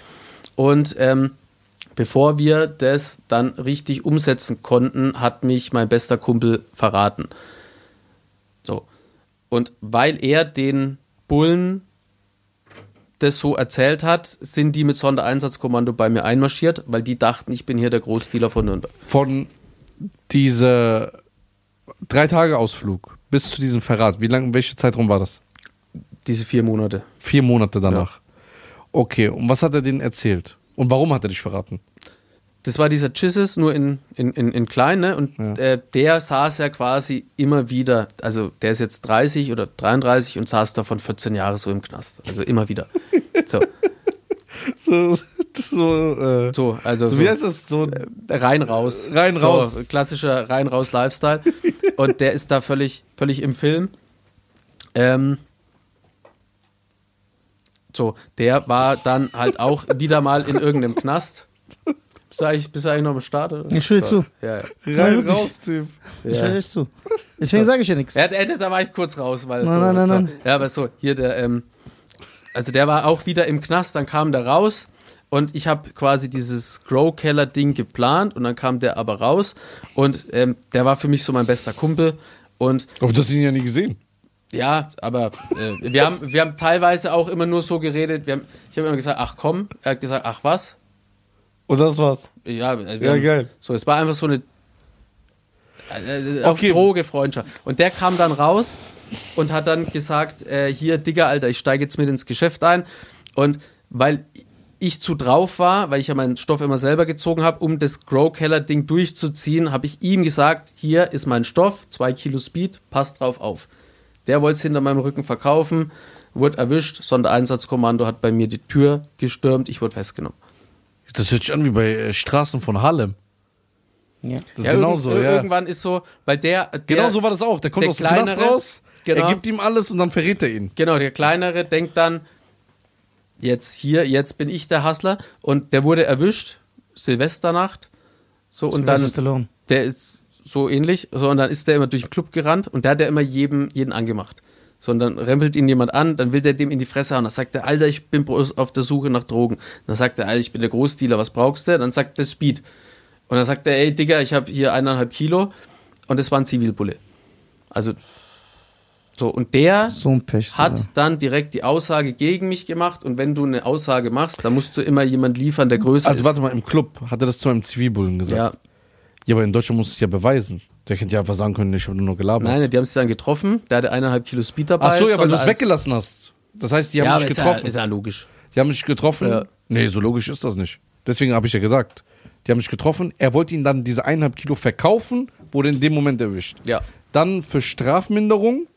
Und ähm, bevor wir das dann richtig umsetzen konnten, hat mich mein bester Kumpel verraten. So. Und weil er den Bullen das so erzählt hat, sind die mit Sondereinsatzkommando bei mir einmarschiert, weil die dachten, ich bin hier der Großdealer von Nürnberg. Von dieser drei Tage Ausflug bis zu diesem Verrat, wie lange, welcher Zeitraum war das? Diese vier Monate. Vier Monate danach. Okay, und was hat er denen erzählt? Und warum hat er dich verraten? Das war dieser Chisses, nur in, in, in, in klein, ne? Und Ja. äh, der saß ja quasi immer wieder, also der ist jetzt 30 oder 33 und saß davon 14 Jahre so im Knast. Also immer wieder. So, So, so, äh, so also so wie heißt das? So, äh, rein raus. Rein raus. So, klassischer rein raus Lifestyle. und der ist da völlig, völlig im Film. Ähm, so, der war dann halt auch wieder mal in irgendeinem Knast. Bist du eigentlich, bist du eigentlich noch am Start? Ich höre zu. Ja, ja. rein, raus, Typ. Ich ja. höre echt zu. Deswegen sage ich ja nichts. Ja, der, da war ich kurz raus, weil Nein, so, nein, nein, so, nein. Ja, aber so, hier der, ähm, also der war auch wieder im Knast, dann kam der raus und ich habe quasi dieses Grow-Keller-Ding geplant und dann kam der aber raus und ähm, der war für mich so mein bester Kumpel und Aber du hast ihn ja nie gesehen. Ja, aber äh, wir, haben, wir haben teilweise auch immer nur so geredet, haben, ich habe immer gesagt, ach komm, er hat gesagt, ach was, Und das war's. ja, äh, Ja, haben, geil. So, es war einfach so eine äh, auf Okay. Droge Freundschaft. Und der kam dann raus und hat dann gesagt, äh, hier, Digga, Alter, ich steige jetzt mit ins Geschäft ein. Und weil ich zu drauf war, weil ich ja meinen Stoff immer selber gezogen habe, um das Grow-Keller-Ding durchzuziehen, habe ich ihm gesagt, hier ist mein Stoff, zwei Kilo Speed, passt drauf auf. Der wollte es hinter meinem Rücken verkaufen, wurde erwischt, Sondereinsatzkommando hat bei mir die Tür gestürmt, ich wurde festgenommen. Das hört sich an wie bei äh, Straßen von Harlem. Ja. Das Ja, ist irgend- genauso, ja. Irgendwann ist so, weil der, der Genau so war das auch. Der kommt der aus dem Knast raus, genau. er gibt ihm alles und dann verrät er ihn. Genau, der kleinere denkt dann, jetzt hier, jetzt bin ich der Hustler und der wurde erwischt, Silvesternacht. So und dann, Stallone. der ist so ähnlich, so und dann ist der immer durch den Club gerannt und der hat ja immer jedem, jeden angemacht. So und dann rempelt ihn jemand an, dann will der dem in die Fresse hauen. Dann sagt er, Alter, ich bin bloß auf der Suche nach Drogen. Dann sagt er, Alter, ich bin der Großdealer, was brauchst du? Dann sagt der Speed. Und dann sagt er, ey Digga, ich habe hier eineinhalb Kilo und das war ein Zivilbulle. Also so und der So ein Pech. hat Alter. dann direkt die Aussage gegen mich gemacht und wenn du eine Aussage machst, dann musst du immer jemand liefern, der größer Also ist. warte mal, im Club hat er das zu einem Zivilbullen gesagt. ja, Ja, aber in Deutschland muss es ja beweisen. Der hätte ja einfach sagen können, ich habe nur gelabert. nein, die haben sich dann getroffen, der hatte eineinhalb Kilo Speed dabei. Ach so, ja, weil du es weggelassen hast. Das heißt, die haben ja, aber ist ja, getroffen. ist ja logisch. Die haben dich getroffen. Ja. Nee, so logisch ist das nicht. Deswegen habe ich ja gesagt. Die haben dich getroffen. Er wollte ihn dann diese eineinhalb Kilo verkaufen, wurde in dem Moment erwischt. Ja. Dann für Strafminderung.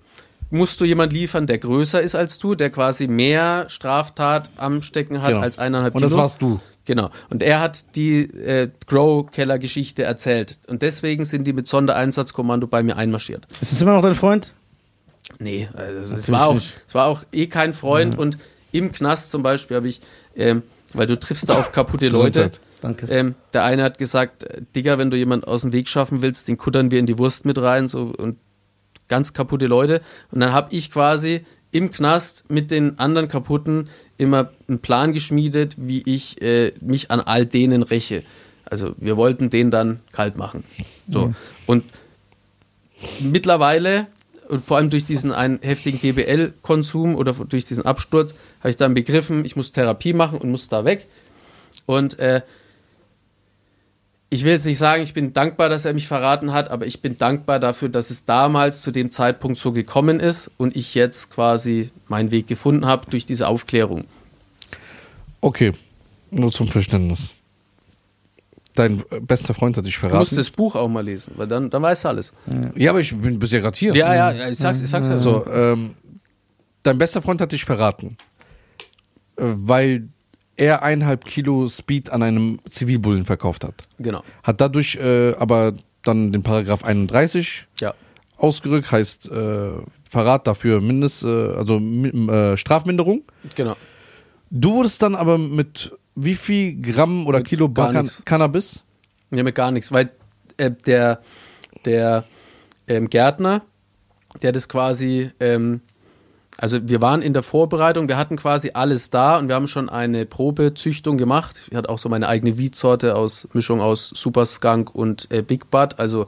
Musst du jemand liefern, der größer ist als du, der quasi mehr Straftat am Stecken hat Genau. als eineinhalb Und Kilo. das warst du. Genau. Und er hat die äh, Grow-Keller-Geschichte erzählt. Und deswegen sind die mit Sondereinsatzkommando bei mir einmarschiert. Ist das immer noch dein Freund? Nee, also es war, auch, nicht. es war auch eh kein Freund und im Knast zum Beispiel habe ich, ähm, weil du triffst da auf kaputte Leute. Danke. Ähm, der eine hat gesagt, Digga, wenn du jemand aus dem Weg schaffen willst, den kuttern wir in die Wurst mit rein so und ganz kaputte Leute. Und dann habe ich quasi im Knast mit den anderen kaputten immer einen Plan geschmiedet, wie ich äh, mich an all denen räche. Also wir wollten den dann kalt machen. So. Und mittlerweile, und vor allem durch diesen einen heftigen GBL-Konsum oder durch diesen Absturz, habe ich dann begriffen, ich muss Therapie machen und muss da weg. Und äh, ich will jetzt nicht sagen, ich bin dankbar, dass er mich verraten hat, aber ich bin dankbar dafür, dass es damals zu dem Zeitpunkt so gekommen ist und ich jetzt quasi meinen Weg gefunden habe durch diese Aufklärung. Okay, nur zum Verständnis. Dein bester Freund hat dich Du verraten. musst das Buch auch mal lesen, weil dann, dann weißt du alles. ja, aber ich bin bisher gerade hier. Ja, ja, ja, ich sag's, ich sag's ja so. So, ähm, dein bester Freund hat dich verraten, äh, weil er eineinhalb Kilo Speed an einem Zivilbullen verkauft hat. Genau. Hat dadurch äh, aber dann den Paragraph 31 Ja. ausgerückt, heißt äh, Verrat dafür Mindest, äh, also äh, Strafminderung. Genau. Du wurdest dann aber mit wie viel Gramm oder Kilo gar Bakan nichts. Cannabis? Ja, mit gar nichts, weil äh, der, der ähm, Gärtner, der das quasi, ähm, also wir waren in der Vorbereitung, wir hatten quasi alles da und wir haben schon eine Probezüchtung gemacht. Ich hatte auch so meine eigene Weed-Sorte aus Mischung aus Super Skunk und äh, Big Bud, also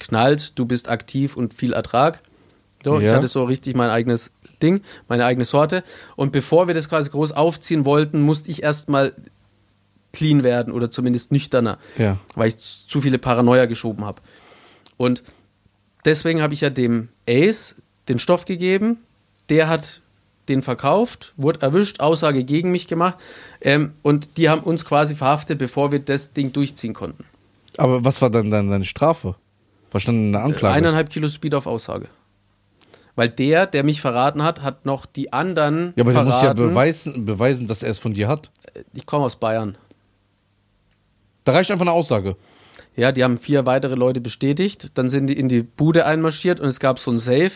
knallt, du bist aktiv und viel Ertrag. So, ich Ja. hatte so richtig mein eigenes Ding, meine eigene Sorte. Und bevor wir das quasi groß aufziehen wollten, musste ich erstmal clean werden oder zumindest nüchterner, Ja. weil ich zu viele Paranoia geschoben habe. Und deswegen habe ich ja dem Ace den Stoff gegeben, der hat den verkauft, wurde erwischt, Aussage gegen mich gemacht ähm, und die haben uns quasi verhaftet, bevor wir das Ding durchziehen konnten. Aber was war dann deine, Strafe? Was stand in der Anklage? Eineinhalb Kilo Speed auf Aussage. Weil der, der mich verraten hat, hat noch die anderen ja, aber der muss ja verraten. beweisen, beweisen, dass er es von dir hat. Ich komme aus Bayern. Da reicht einfach eine Aussage. Ja, die haben vier weitere Leute bestätigt. Dann sind die in die Bude einmarschiert und es gab so einen Safe.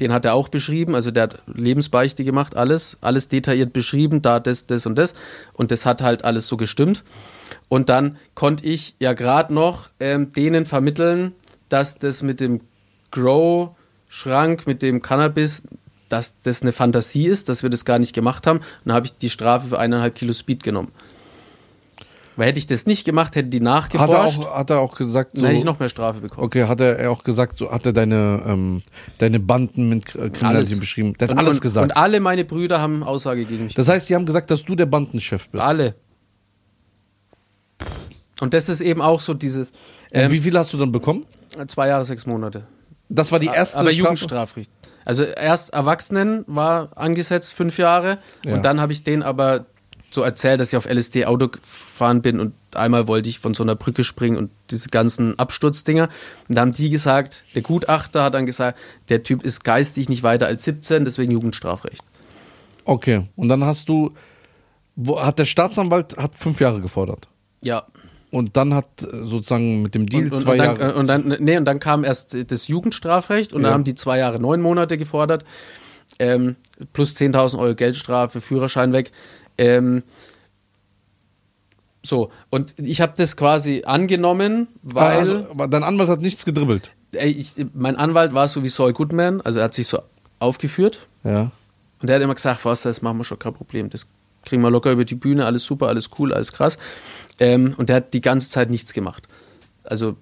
Den hat er auch beschrieben. Also der hat Lebensbeichte gemacht, alles, alles detailliert beschrieben, da das, das und das. Und das hat halt alles so gestimmt. Und dann konnte ich ja gerade noch ähm, denen vermitteln, dass das mit dem Grow-Schrank, mit dem Cannabis, dass das eine Fantasie ist, dass wir das gar nicht gemacht haben. Und dann habe ich die Strafe für eineinhalb Kilo Speed genommen. Weil hätte ich das nicht gemacht, hätte die Hat er, nachgeforscht, auch, hat er auch gesagt, so, dann hätte ich noch mehr Strafe bekommen. okay, hat er auch gesagt, so hat er deine, ähm, deine Banden mit Kr- Kriminalität beschrieben. Der hat und, alles gesagt. Und alle meine Brüder haben Aussage gegen mich. das heißt, die haben gesagt, dass du der Bandenchef bist. alle. Und das ist eben auch so dieses Und ähm, wie viel hast du dann bekommen? zwei Jahre, sechs Monate. Das war die erste Aber Strafe? Jugendstrafrecht. Also erst Erwachsenen war angesetzt, fünf Jahre. Ja. Und dann habe ich denen aber so erzählt, dass ich auf LSD Auto gefahren bin und einmal wollte ich von so einer Brücke springen und diese ganzen Absturzdinger. Und da haben die gesagt, der Gutachter hat dann gesagt, der Typ ist geistig nicht weiter als 17, deswegen Jugendstrafrecht. Okay, und dann hast du, wo, hat der Staatsanwalt hat fünf Jahre gefordert. Ja, Und dann hat äh, sozusagen mit dem Deal und, und, zwei und, dann, Jahre. und dann nee, und dann kam erst das Jugendstrafrecht und Ja. dann haben die zwei Jahre neun Monate gefordert ähm, plus 10.000 Euro Geldstrafe Führerschein weg ähm, so und ich habe das quasi angenommen weil also, aber dein Anwalt hat nichts gedribbelt. ich, mein Anwalt war so wie Saul Goodman also er hat sich so aufgeführt Ja. und der hat immer gesagt, Forster, das machen wir schon kein Problem. Das kriegen wir locker über die Bühne, alles super, alles cool, alles krass. Ähm, und der hat die ganze Zeit nichts gemacht. Also,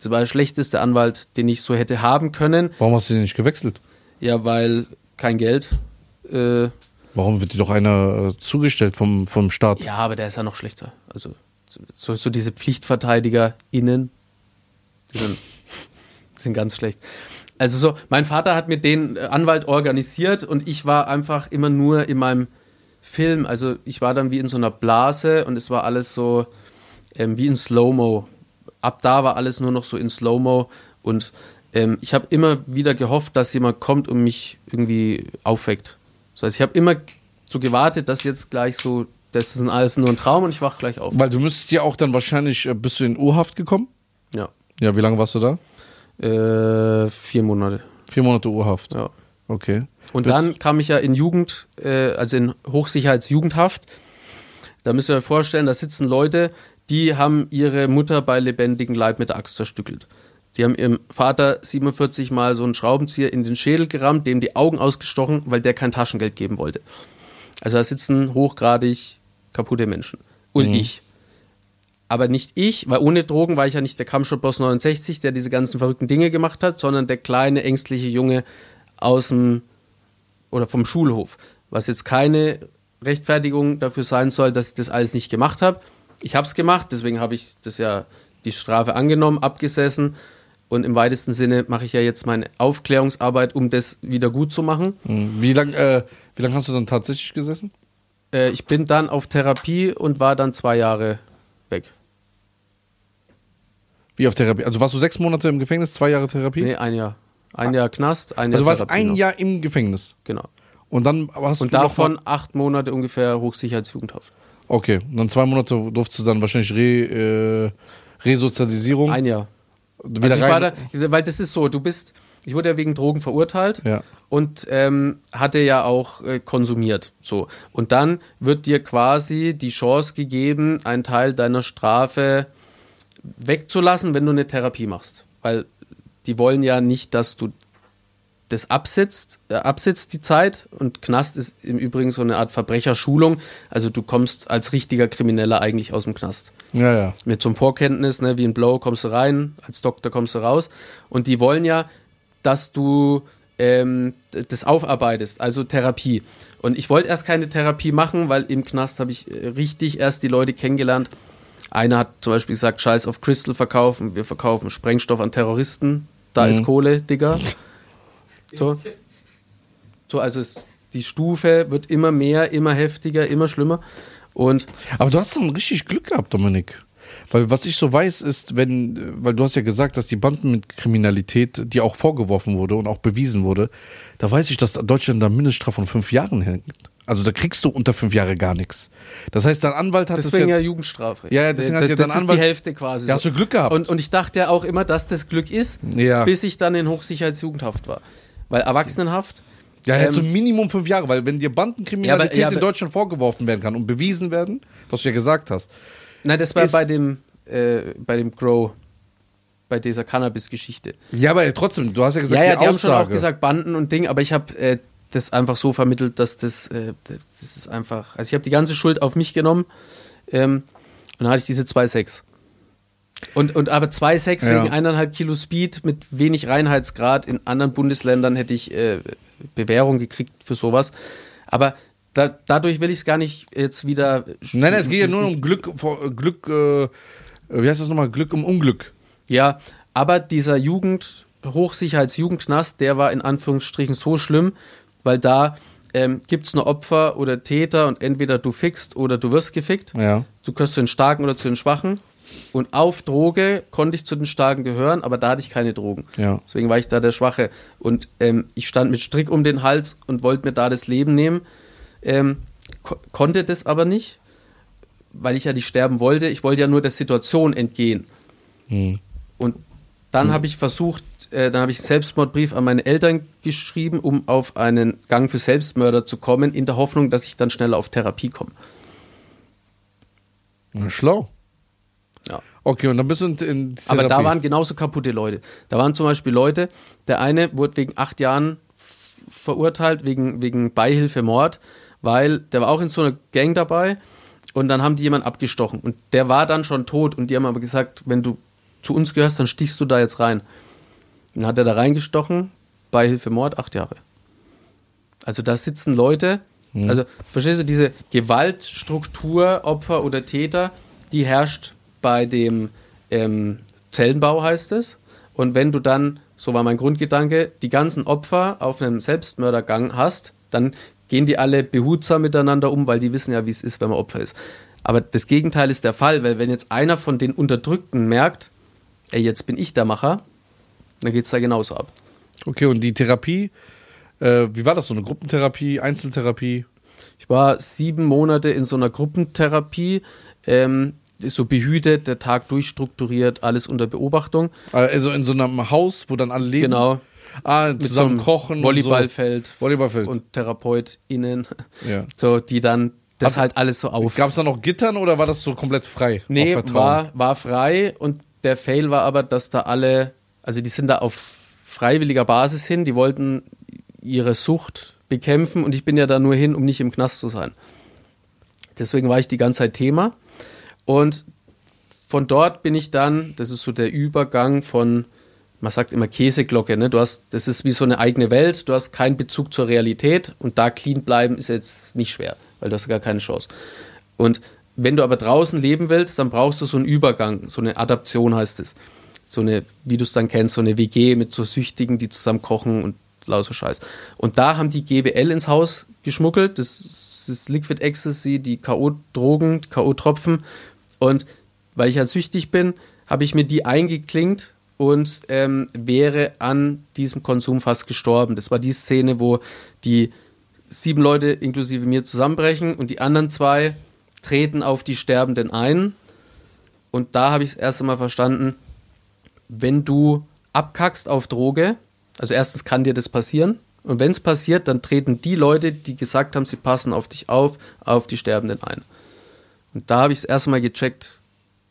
das war der schlechteste Anwalt, den ich so hätte haben können. Warum hast du den nicht gewechselt? Ja, weil kein Geld. Äh, Warum wird dir doch einer äh, zugestellt vom, vom Staat? ja, aber der ist ja noch schlechter. Also, so, so diese PflichtverteidigerInnen, die sind, sind ganz schlecht. Also so, mein Vater hat mir den äh, Anwalt organisiert und ich war einfach immer nur in meinem Film. Also ich war dann wie in so einer Blase und es war alles so ähm, wie in Slow-Mo. Ab da war alles nur noch so in Slow-Mo und ähm, ich habe immer wieder gehofft, dass jemand kommt und mich irgendwie aufweckt. So, also ich habe immer so gewartet, dass jetzt gleich so, das ist alles nur ein Traum und ich wach gleich auf. Weil du müsstest ja auch dann wahrscheinlich, äh, bist du in U-Haft gekommen? Ja. Ja, wie lange warst du da? Äh, vier Monate. Vier Monate U-Haft. Ja. Okay. Und Bis- dann kam ich ja in Jugend, äh, also in Hochsicherheitsjugendhaft. Da müsst ihr euch vorstellen, da sitzen Leute, die haben ihre Mutter bei lebendigem Leib mit der Axt zerstückelt. Die haben ihrem Vater 47 Mal so einen Schraubenzieher in den Schädel gerammt, dem die Augen ausgestochen, weil der kein Taschengeld geben wollte. Also da sitzen hochgradig kaputte Menschen. Und ich. Aber nicht ich, weil ohne Drogen war ich ja nicht der Kampfsportboss 69, der diese ganzen verrückten Dinge gemacht hat, sondern der kleine, ängstliche Junge aus dem oder vom Schulhof. Was jetzt keine Rechtfertigung dafür sein soll, dass ich das alles nicht gemacht habe. Ich habe es gemacht, deswegen habe ich das ja die Strafe angenommen, abgesessen und im weitesten Sinne mache ich ja jetzt meine Aufklärungsarbeit, um das wieder gut zu machen. Mhm. Wie lange äh, wie lang hast du dann tatsächlich gesessen? Äh, ich bin dann auf Therapie und war dann zwei Jahre weg. Wie auf Therapie? Also warst du sechs Monate im Gefängnis, zwei Jahre Therapie? Nee, ein Jahr. Ein Jahr Knast, ein Jahr also du warst Therapie ein noch. Jahr im Gefängnis. Genau. Und dann hast Und du noch davon acht Monate ungefähr Hochsicherheitsjugendhaft. Okay, und dann zwei Monate durfst du dann wahrscheinlich Re, äh, Resozialisierung. Ein Jahr. Wieder Also ich war rein. da, weil das ist so, du bist, ich wurde ja wegen Drogen verurteilt Ja. und ähm, hatte ja auch äh, konsumiert. So. Und dann wird dir quasi die Chance gegeben, einen Teil deiner Strafe wegzulassen, wenn du eine Therapie machst. Weil die wollen ja nicht, dass du das absitzt, äh, absitzt die Zeit und Knast ist im Übrigen so eine Art Verbrecherschulung. Also du kommst als richtiger Krimineller eigentlich aus dem Knast ja, ja. mit so einem Vorkenntnis, ne, wie ein Blow kommst du rein, als Doktor kommst du raus. Und die wollen ja, dass du ähm, das aufarbeitest, also Therapie. Und ich wollte erst keine Therapie machen, weil im Knast habe ich äh, richtig erst die Leute kennengelernt. Einer hat zum Beispiel gesagt, Scheiß auf Crystal verkaufen, wir verkaufen Sprengstoff an Terroristen, da ist Kohle, Digga. So. So, also es, die Stufe wird immer mehr, immer heftiger, immer schlimmer. Und Aber du hast dann richtig Glück gehabt, Dominik. Weil was ich so weiß, ist, wenn, weil du hast ja gesagt, dass die Banden mit Kriminalität, die auch vorgeworfen wurde und auch bewiesen wurde, da weiß ich, dass Deutschland da Mindeststrafe von fünf Jahren hängt. Also da kriegst du unter fünf Jahre gar nichts. Das heißt, dein Anwalt hat deswegen es ja, ja, Jugendstrafe. Ja, ja, deswegen hat das, ja das dein ist Anwalt- die Hälfte quasi. Ja, hast du Glück gehabt. Und, und ich dachte ja auch immer, dass das Glück ist, Ja. bis ich dann in Hochsicherheitsjugendhaft war. Weil Erwachsenenhaft, ja, ähm, du Minimum fünf Jahre, weil wenn dir Bandenkriminalität Ja, aber- ja, in Deutschland vorgeworfen werden kann und bewiesen werden, was du ja gesagt hast. nein, das war bei dem, äh, bei dem Grow, bei dieser Cannabis-Geschichte. Ja, aber trotzdem, du hast ja gesagt, Ja, ja, die, die, haben schon auch gesagt Banden und Ding, aber ich habe äh, das einfach so vermittelt, dass das, äh, das ist einfach, also ich habe die ganze Schuld auf mich genommen ähm, und dann hatte ich diese 2,6. Und, und aber 2,6 Ja. wegen eineinhalb Kilo Speed mit wenig Reinheitsgrad. In anderen Bundesländern hätte ich äh, Bewährung gekriegt für sowas. Aber da, dadurch will ich es gar nicht jetzt wieder. Nein, nein, es geht ja nur um Glück, Glück, äh, wie heißt das nochmal? Glück um Unglück. Ja, aber dieser Jugend, Hochsicherheitsjugendknast, der war in Anführungsstrichen so schlimm, weil da ähm, gibt es nur Opfer oder Täter und entweder du fickst oder du wirst gefickt. Ja. Du gehörst zu den Starken oder zu den Schwachen. Und auf Droge konnte ich zu den Starken gehören, aber da hatte ich keine Drogen. Ja. Deswegen war ich da der Schwache. Und ähm, ich stand mit Strick um den Hals und wollte mir da das Leben nehmen. Ähm, ko konnte das aber nicht, weil ich ja nicht sterben wollte. Ich wollte ja nur der Situation entgehen. Hm. Und dann habe ich versucht, äh, dann habe ich einen Selbstmordbrief an meine Eltern geschrieben, um auf einen Gang für Selbstmörder zu kommen, in der Hoffnung, dass ich dann schneller auf Therapie komme. Ja, Schlau. Ja. Okay, und dann bist du in, in Aber da waren genauso kaputte Leute. Da waren zum Beispiel Leute, der eine wurde wegen acht Jahren verurteilt, wegen, wegen Beihilfemord, weil der war auch in so einer Gang dabei und dann haben die jemanden abgestochen und der war dann schon tot und die haben aber gesagt, wenn du zu uns gehörst, dann stichst du da jetzt rein. Dann hat er da reingestochen, Beihilfemord, acht Jahre. Also da sitzen Leute, also verstehst du, diese Gewaltstruktur, Opfer oder Täter, die herrscht bei dem ähm, Zellenbau, heißt es. Und wenn du dann, so war mein Grundgedanke, die ganzen Opfer auf einem Selbstmördergang hast, dann gehen die alle behutsam miteinander um, weil die wissen ja, wie es ist, wenn man Opfer ist. Aber das Gegenteil ist der Fall, weil wenn jetzt einer von den Unterdrückten merkt, ey, jetzt bin ich der Macher, dann geht es da genauso ab. Okay, und die Therapie, äh, wie war das so? Eine Gruppentherapie, Einzeltherapie? Ich war sieben Monate in so einer Gruppentherapie, ähm, ist so behütet, der Tag durchstrukturiert, alles unter Beobachtung. Also in so einem Haus, wo dann alle leben? Genau. Ah, Mit so zusammen einem kochen. Volleyballfeld Und so. Volleyballfeld. und TherapeutInnen, ja. so, die dann das Hat- halt alles so auf. Gab es da noch Gittern oder war das so komplett frei? Nee, war, war frei und der Fail war aber, dass da alle, also die sind da auf freiwilliger Basis hin, die wollten ihre Sucht bekämpfen und ich bin ja da nur hin, um nicht im Knast zu sein. Deswegen war ich die ganze Zeit Thema und von dort bin ich dann, das ist so der Übergang von, man sagt immer Käseglocke, ne? Du hast, das ist wie so eine eigene Welt, du hast keinen Bezug zur Realität und da clean bleiben ist jetzt nicht schwer, weil du hast gar keine Chance. Und wenn du aber draußen leben willst, dann brauchst du so einen Übergang, so eine Adaption heißt es. So eine, wie du es dann kennst, so eine WG mit so Süchtigen, die zusammen kochen und lauter Scheiß. Und da haben die GBL ins Haus geschmuggelt, das, das Liquid Ecstasy, die K.O.-Drogen, K.O.-Tropfen. Und weil ich ja süchtig bin, habe ich mir die eingeklinkt und ähm, wäre an diesem Konsum fast gestorben. Das war die Szene, wo die sieben Leute inklusive mir zusammenbrechen und die anderen zwei treten auf die Sterbenden ein. Und da habe ich das erste Mal verstanden, wenn du abkackst auf Droge, also erstens kann dir das passieren. Und wenn es passiert, dann treten die Leute, die gesagt haben, sie passen auf dich auf, auf die Sterbenden ein. Und da habe ich das erste Mal gecheckt,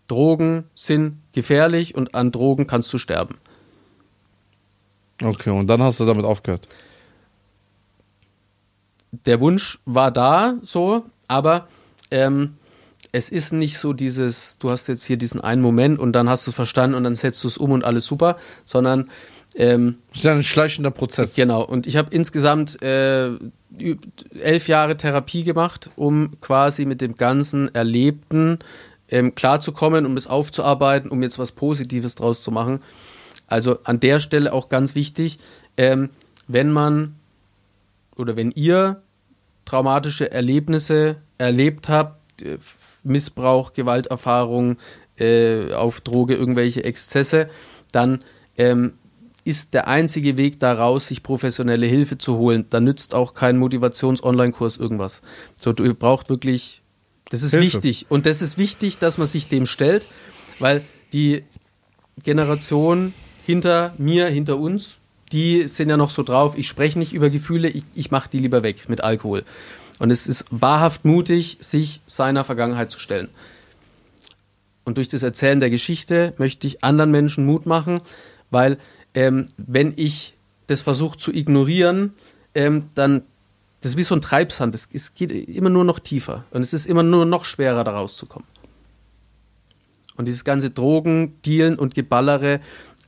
Drogen sind gefährlich und an Drogen kannst du sterben. Okay, und dann hast du damit aufgehört. der Wunsch war da so, aber ähm, es ist nicht so dieses, du hast jetzt hier diesen einen Moment und dann hast du es verstanden und dann setzt du es um und alles super, sondern Ähm, Das ist ja ein schleichender Prozess. Genau, und ich habe insgesamt äh, elf Jahre Therapie gemacht, um quasi mit dem ganzen Erlebten ähm, klarzukommen, um es aufzuarbeiten, um jetzt was Positives draus zu machen. Also an der Stelle auch ganz wichtig, ähm, wenn man oder wenn ihr traumatische Erlebnisse erlebt habt, äh, Missbrauch, Gewalterfahrung, äh, auf Droge, irgendwelche Exzesse, dann ähm, ist der einzige Weg daraus, sich professionelle Hilfe zu holen. Da nützt auch kein Motivations-Online-Kurs irgendwas. So, du braucht wirklich, das ist Hilfe. wichtig. Und das ist wichtig, dass man sich dem stellt, weil die Generation hinter mir, hinter uns, die sind ja noch so drauf, ich spreche nicht über Gefühle, ich, ich mache die lieber weg mit Alkohol. Und es ist wahrhaft mutig, sich seiner Vergangenheit zu stellen. Und durch das Erzählen der Geschichte möchte ich anderen Menschen Mut machen, weil ähm, wenn ich das versuche zu ignorieren, ähm, dann das ist wie so ein Treibsand. Es, geht immer nur noch tiefer und es ist immer nur noch schwerer, da rauszukommen. Und dieses ganze Drogen, Dealen und Geballere,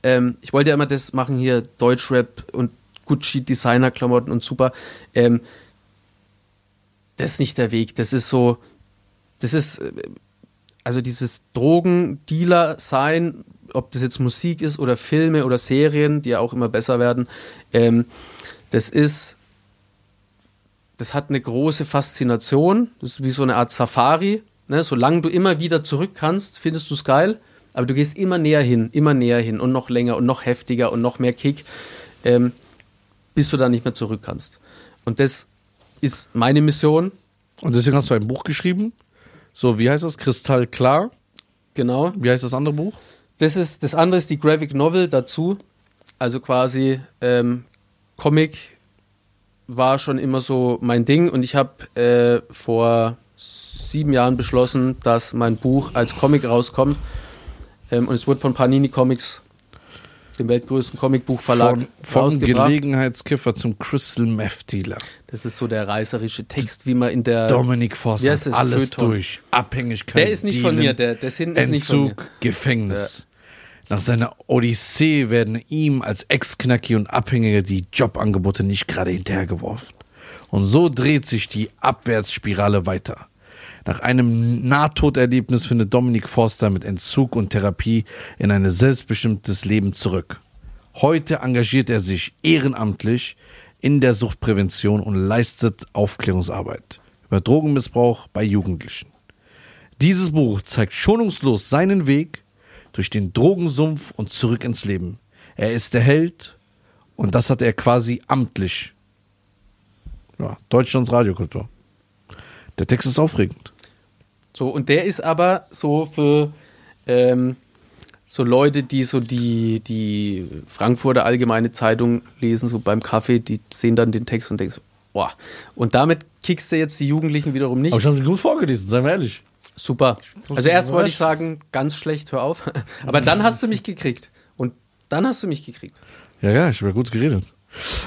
ähm, ich wollte ja immer das machen hier, Deutschrap und Gucci, Designerklamotten und super. Ähm, das ist nicht der Weg. Das ist so, das ist, äh, also dieses Drogendealer sein, ob das jetzt Musik ist oder Filme oder Serien, die ja auch immer besser werden, ähm, das ist, das hat eine große Faszination. Das ist wie so eine Art Safari. Ne? Solange du immer wieder zurück kannst, findest du es geil. Aber du gehst immer näher hin, immer näher hin und noch länger und noch heftiger und noch mehr Kick, ähm, bis du da nicht mehr zurück kannst. Und das ist meine Mission. Und deswegen hast du ein Buch geschrieben. So, wie heißt das? Kristallklar. Genau. Wie heißt das andere Buch? Das ist das andere ist die Graphic Novel dazu. Also quasi ähm, Comic war schon immer so mein Ding und ich habe äh, vor sieben Jahren beschlossen, dass mein Buch als Comic rauskommt. Ähm, und es wurde von Panini Comics, dem weltgrößten Comicbuchverlag, Von, vom rausgebracht. Gelegenheitskiffer zum Crystal Meth Dealer. Das ist so der reißerische Text, wie man in der. Dominik Wie Forster alles Feuilleton. durch. Abhängigkeit. Der ist nicht von Dealen, mir, der, das hinten ist nicht von mir. Entzug, Gefängnis. Nach seiner Odyssee werden ihm als Ex-Knacki und Abhängiger die Jobangebote nicht gerade hinterhergeworfen. Und so dreht sich die Abwärtsspirale weiter. Nach einem Nahtoderlebnis findet Dominik Forster mit Entzug und Therapie in ein selbstbestimmtes Leben zurück. Heute engagiert er sich ehrenamtlich in der Suchtprävention und leistet Aufklärungsarbeit über Drogenmissbrauch bei Jugendlichen. Dieses Buch zeigt schonungslos seinen Weg durch den Drogensumpf und zurück ins Leben. Er ist der Held und das hat er quasi amtlich. Ja, Deutschlands Radiokultur. Der Text ist aufregend. So, und der ist aber so für ähm, so Leute, die so die, die Frankfurter Allgemeine Zeitung lesen, so beim Kaffee, die sehen dann den Text und denken so, boah. Und damit kickst du jetzt die Jugendlichen wiederum nicht. Aber ich habe ihn gut vorgelesen, seien wir ehrlich. Super. Also erst wollte ich sagen, ganz schlecht, hör auf. Aber dann hast du mich gekriegt. Und dann hast du mich gekriegt. Ja, ja, ich habe ja gut geredet.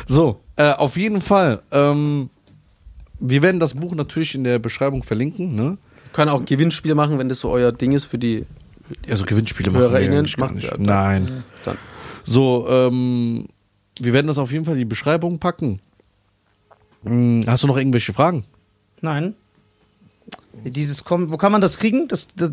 So, äh, auf jeden Fall. Ähm, wir werden das Buch natürlich in der Beschreibung verlinken. Ne? Wir können auch ein Gewinnspiel machen, wenn das so euer Ding ist für die Also Gewinnspiele machen wir HörerInnen macht- nicht. ja, Nein. dann. So, ähm, wir werden das auf jeden Fall in die Beschreibung packen. Hm, hast du noch irgendwelche Fragen? Nein. Dieses Com wo kann man das kriegen? Das, das,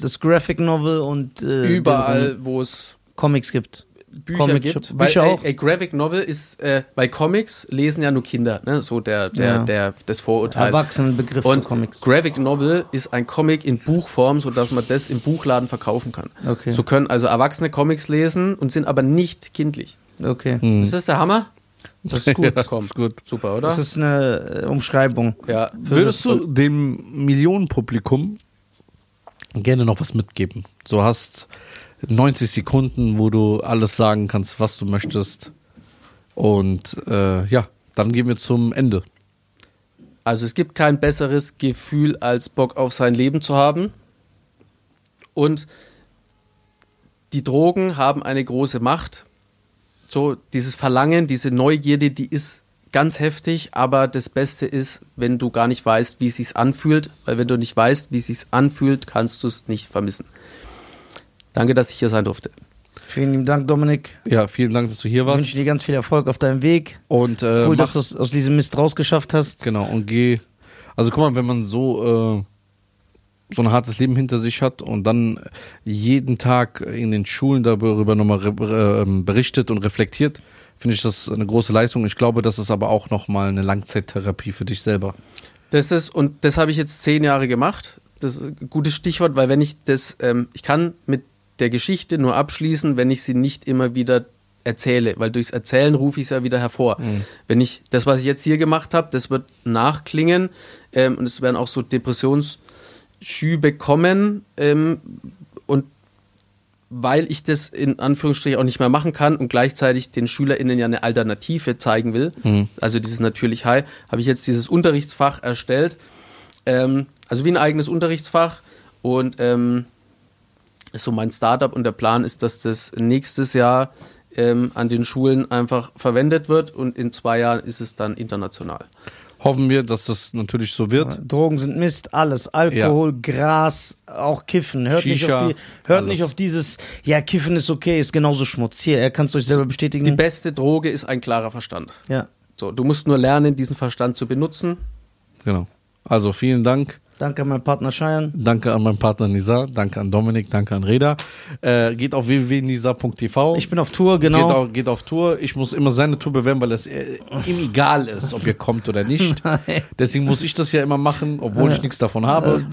das Graphic Novel und äh, Überall, wo es Comics gibt. Bücher Comic gibt. Shop. Weil, Bücher ey, auch? Ey, Graphic Novel ist, äh, bei Comics lesen ja nur Kinder, ne? So der, der, Ja. der, das Vorurteil. Erwachsenenbegriff Und für Comics. Graphic Novel ist ein Comic in Buchform, sodass man das im Buchladen verkaufen kann. Okay. So können also Erwachsene Comics lesen und sind aber nicht kindlich. Okay. Ist das der Hammer? Das ist gut. Ja, Komm. ist gut. Super, oder? Das ist eine äh, Umschreibung. ja. Würdest du dem Millionenpublikum gerne noch was mitgeben? So hast 90 Sekunden, wo du alles sagen kannst, was du möchtest. Und äh, ja, dann gehen wir zum Ende. Also es gibt kein besseres Gefühl, als Bock auf sein Leben zu haben. Und die Drogen haben eine große Macht. So dieses Verlangen, diese Neugierde, die ist ganz heftig, aber das Beste ist, wenn du gar nicht weißt, wie es sich anfühlt, weil wenn du nicht weißt, wie es sich anfühlt, kannst du es nicht vermissen. Danke, dass ich hier sein durfte. Vielen lieben Dank, Dominik. Ja, vielen Dank, dass du hier Ich warst. wünsche dir ganz viel Erfolg auf deinem Weg. Und äh, Cool, dass du es aus diesem Mist rausgeschafft hast. genau und geh. Also guck mal, wenn man so äh, so ein hartes Leben hinter sich hat und dann jeden Tag in den Schulen darüber nochmal re- äh, berichtet und reflektiert, finde ich das eine große Leistung. Ich glaube, das ist aber auch nochmal eine Langzeittherapie für dich selber. Das ist, und das habe ich jetzt zehn Jahre gemacht. Das ist ein gutes Stichwort, weil wenn ich das, ähm, ich kann mit der Geschichte nur abschließen, wenn ich sie nicht immer wieder erzähle, weil durchs Erzählen rufe ich es ja wieder hervor. Wenn ich das, was ich jetzt hier gemacht habe, das wird nachklingen ähm, und es werden auch so Depressionsschübe kommen ähm, und weil ich das in Anführungsstrichen auch nicht mehr machen kann und gleichzeitig den SchülerInnen ja eine Alternative zeigen will, also dieses natürlich High, habe ich jetzt dieses Unterrichtsfach erstellt. Ähm, also wie ein eigenes Unterrichtsfach und ähm, ist so mein Startup und der Plan ist, dass das nächstes Jahr ähm, an den Schulen einfach verwendet wird und in zwei Jahren ist es dann international. Hoffen wir, dass das natürlich so wird. Drogen sind Mist, alles. Alkohol, Gras, auch Kiffen. Hört, nicht Shisha, auf, die, hört alles. nicht auf dieses, ja, Kiffen ist okay, ist genauso Schmutz. Hier, er kann es euch selber bestätigen. Die beste Droge ist ein klarer Verstand. ja. So, du musst nur lernen, diesen Verstand zu benutzen. Genau. Also vielen Dank. Danke an meinen Partner Cheyenne. Danke an meinen Partner Nisa, danke an Dominik, danke an Reda. Äh, geht auf www.nisa.tv. Ich bin auf Tour, Geht, genau. auf, geht auf Tour. Ich muss immer seine Tour bewerben, weil es äh, ihm egal ist, ob ihr kommt oder nicht. Deswegen muss ich das ja immer machen, obwohl ich nichts davon habe.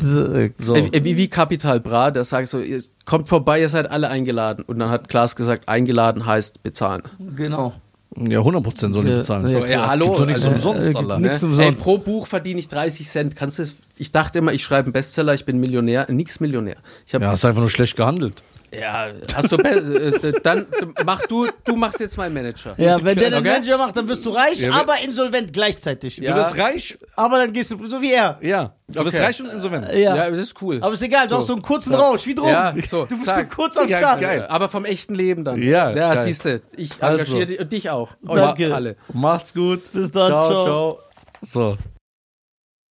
So. Äh, Wie, wie Capital Bra, der sagt so, ihr kommt vorbei, ihr seid alle eingeladen. Und dann hat Klaas gesagt, eingeladen heißt bezahlen. Genau. Ja, 100% soll ich Ja, bezahlen. ja, So, klar. hallo, Gibt's doch nichts also, umsonst, äh, Alter. nix Ne? umsonst. Ey, pro Buch verdiene ich 30 Cent. Kannst du es? Ich dachte immer, ich schreibe einen Bestseller, ich bin Millionär. Nix Millionär. Ich habe Ja, hast einfach nur schlecht gehandelt. Ja, hast du be- äh, dann mach du, du machst jetzt meinen Manager. Ja, wenn der den Okay. Manager macht, dann wirst du reich, Ja, aber insolvent gleichzeitig. Ja. Du wirst reich. Aber dann gehst du so wie er. Ja. Du wirst Okay. reich und insolvent. Ja. Ja, das ist cool. Aber ist egal, du hast so einen kurzen Rausch, wie Drogen. Ja, so, du bist zack. so kurz am Ja, Start. geil. aber vom echten Leben dann. Ja, Ja, geil. siehst du, ich Also. engagiere dich und dich auch. Euch Danke. alle. Macht's gut. Bis dann, ciao. ciao. ciao. So.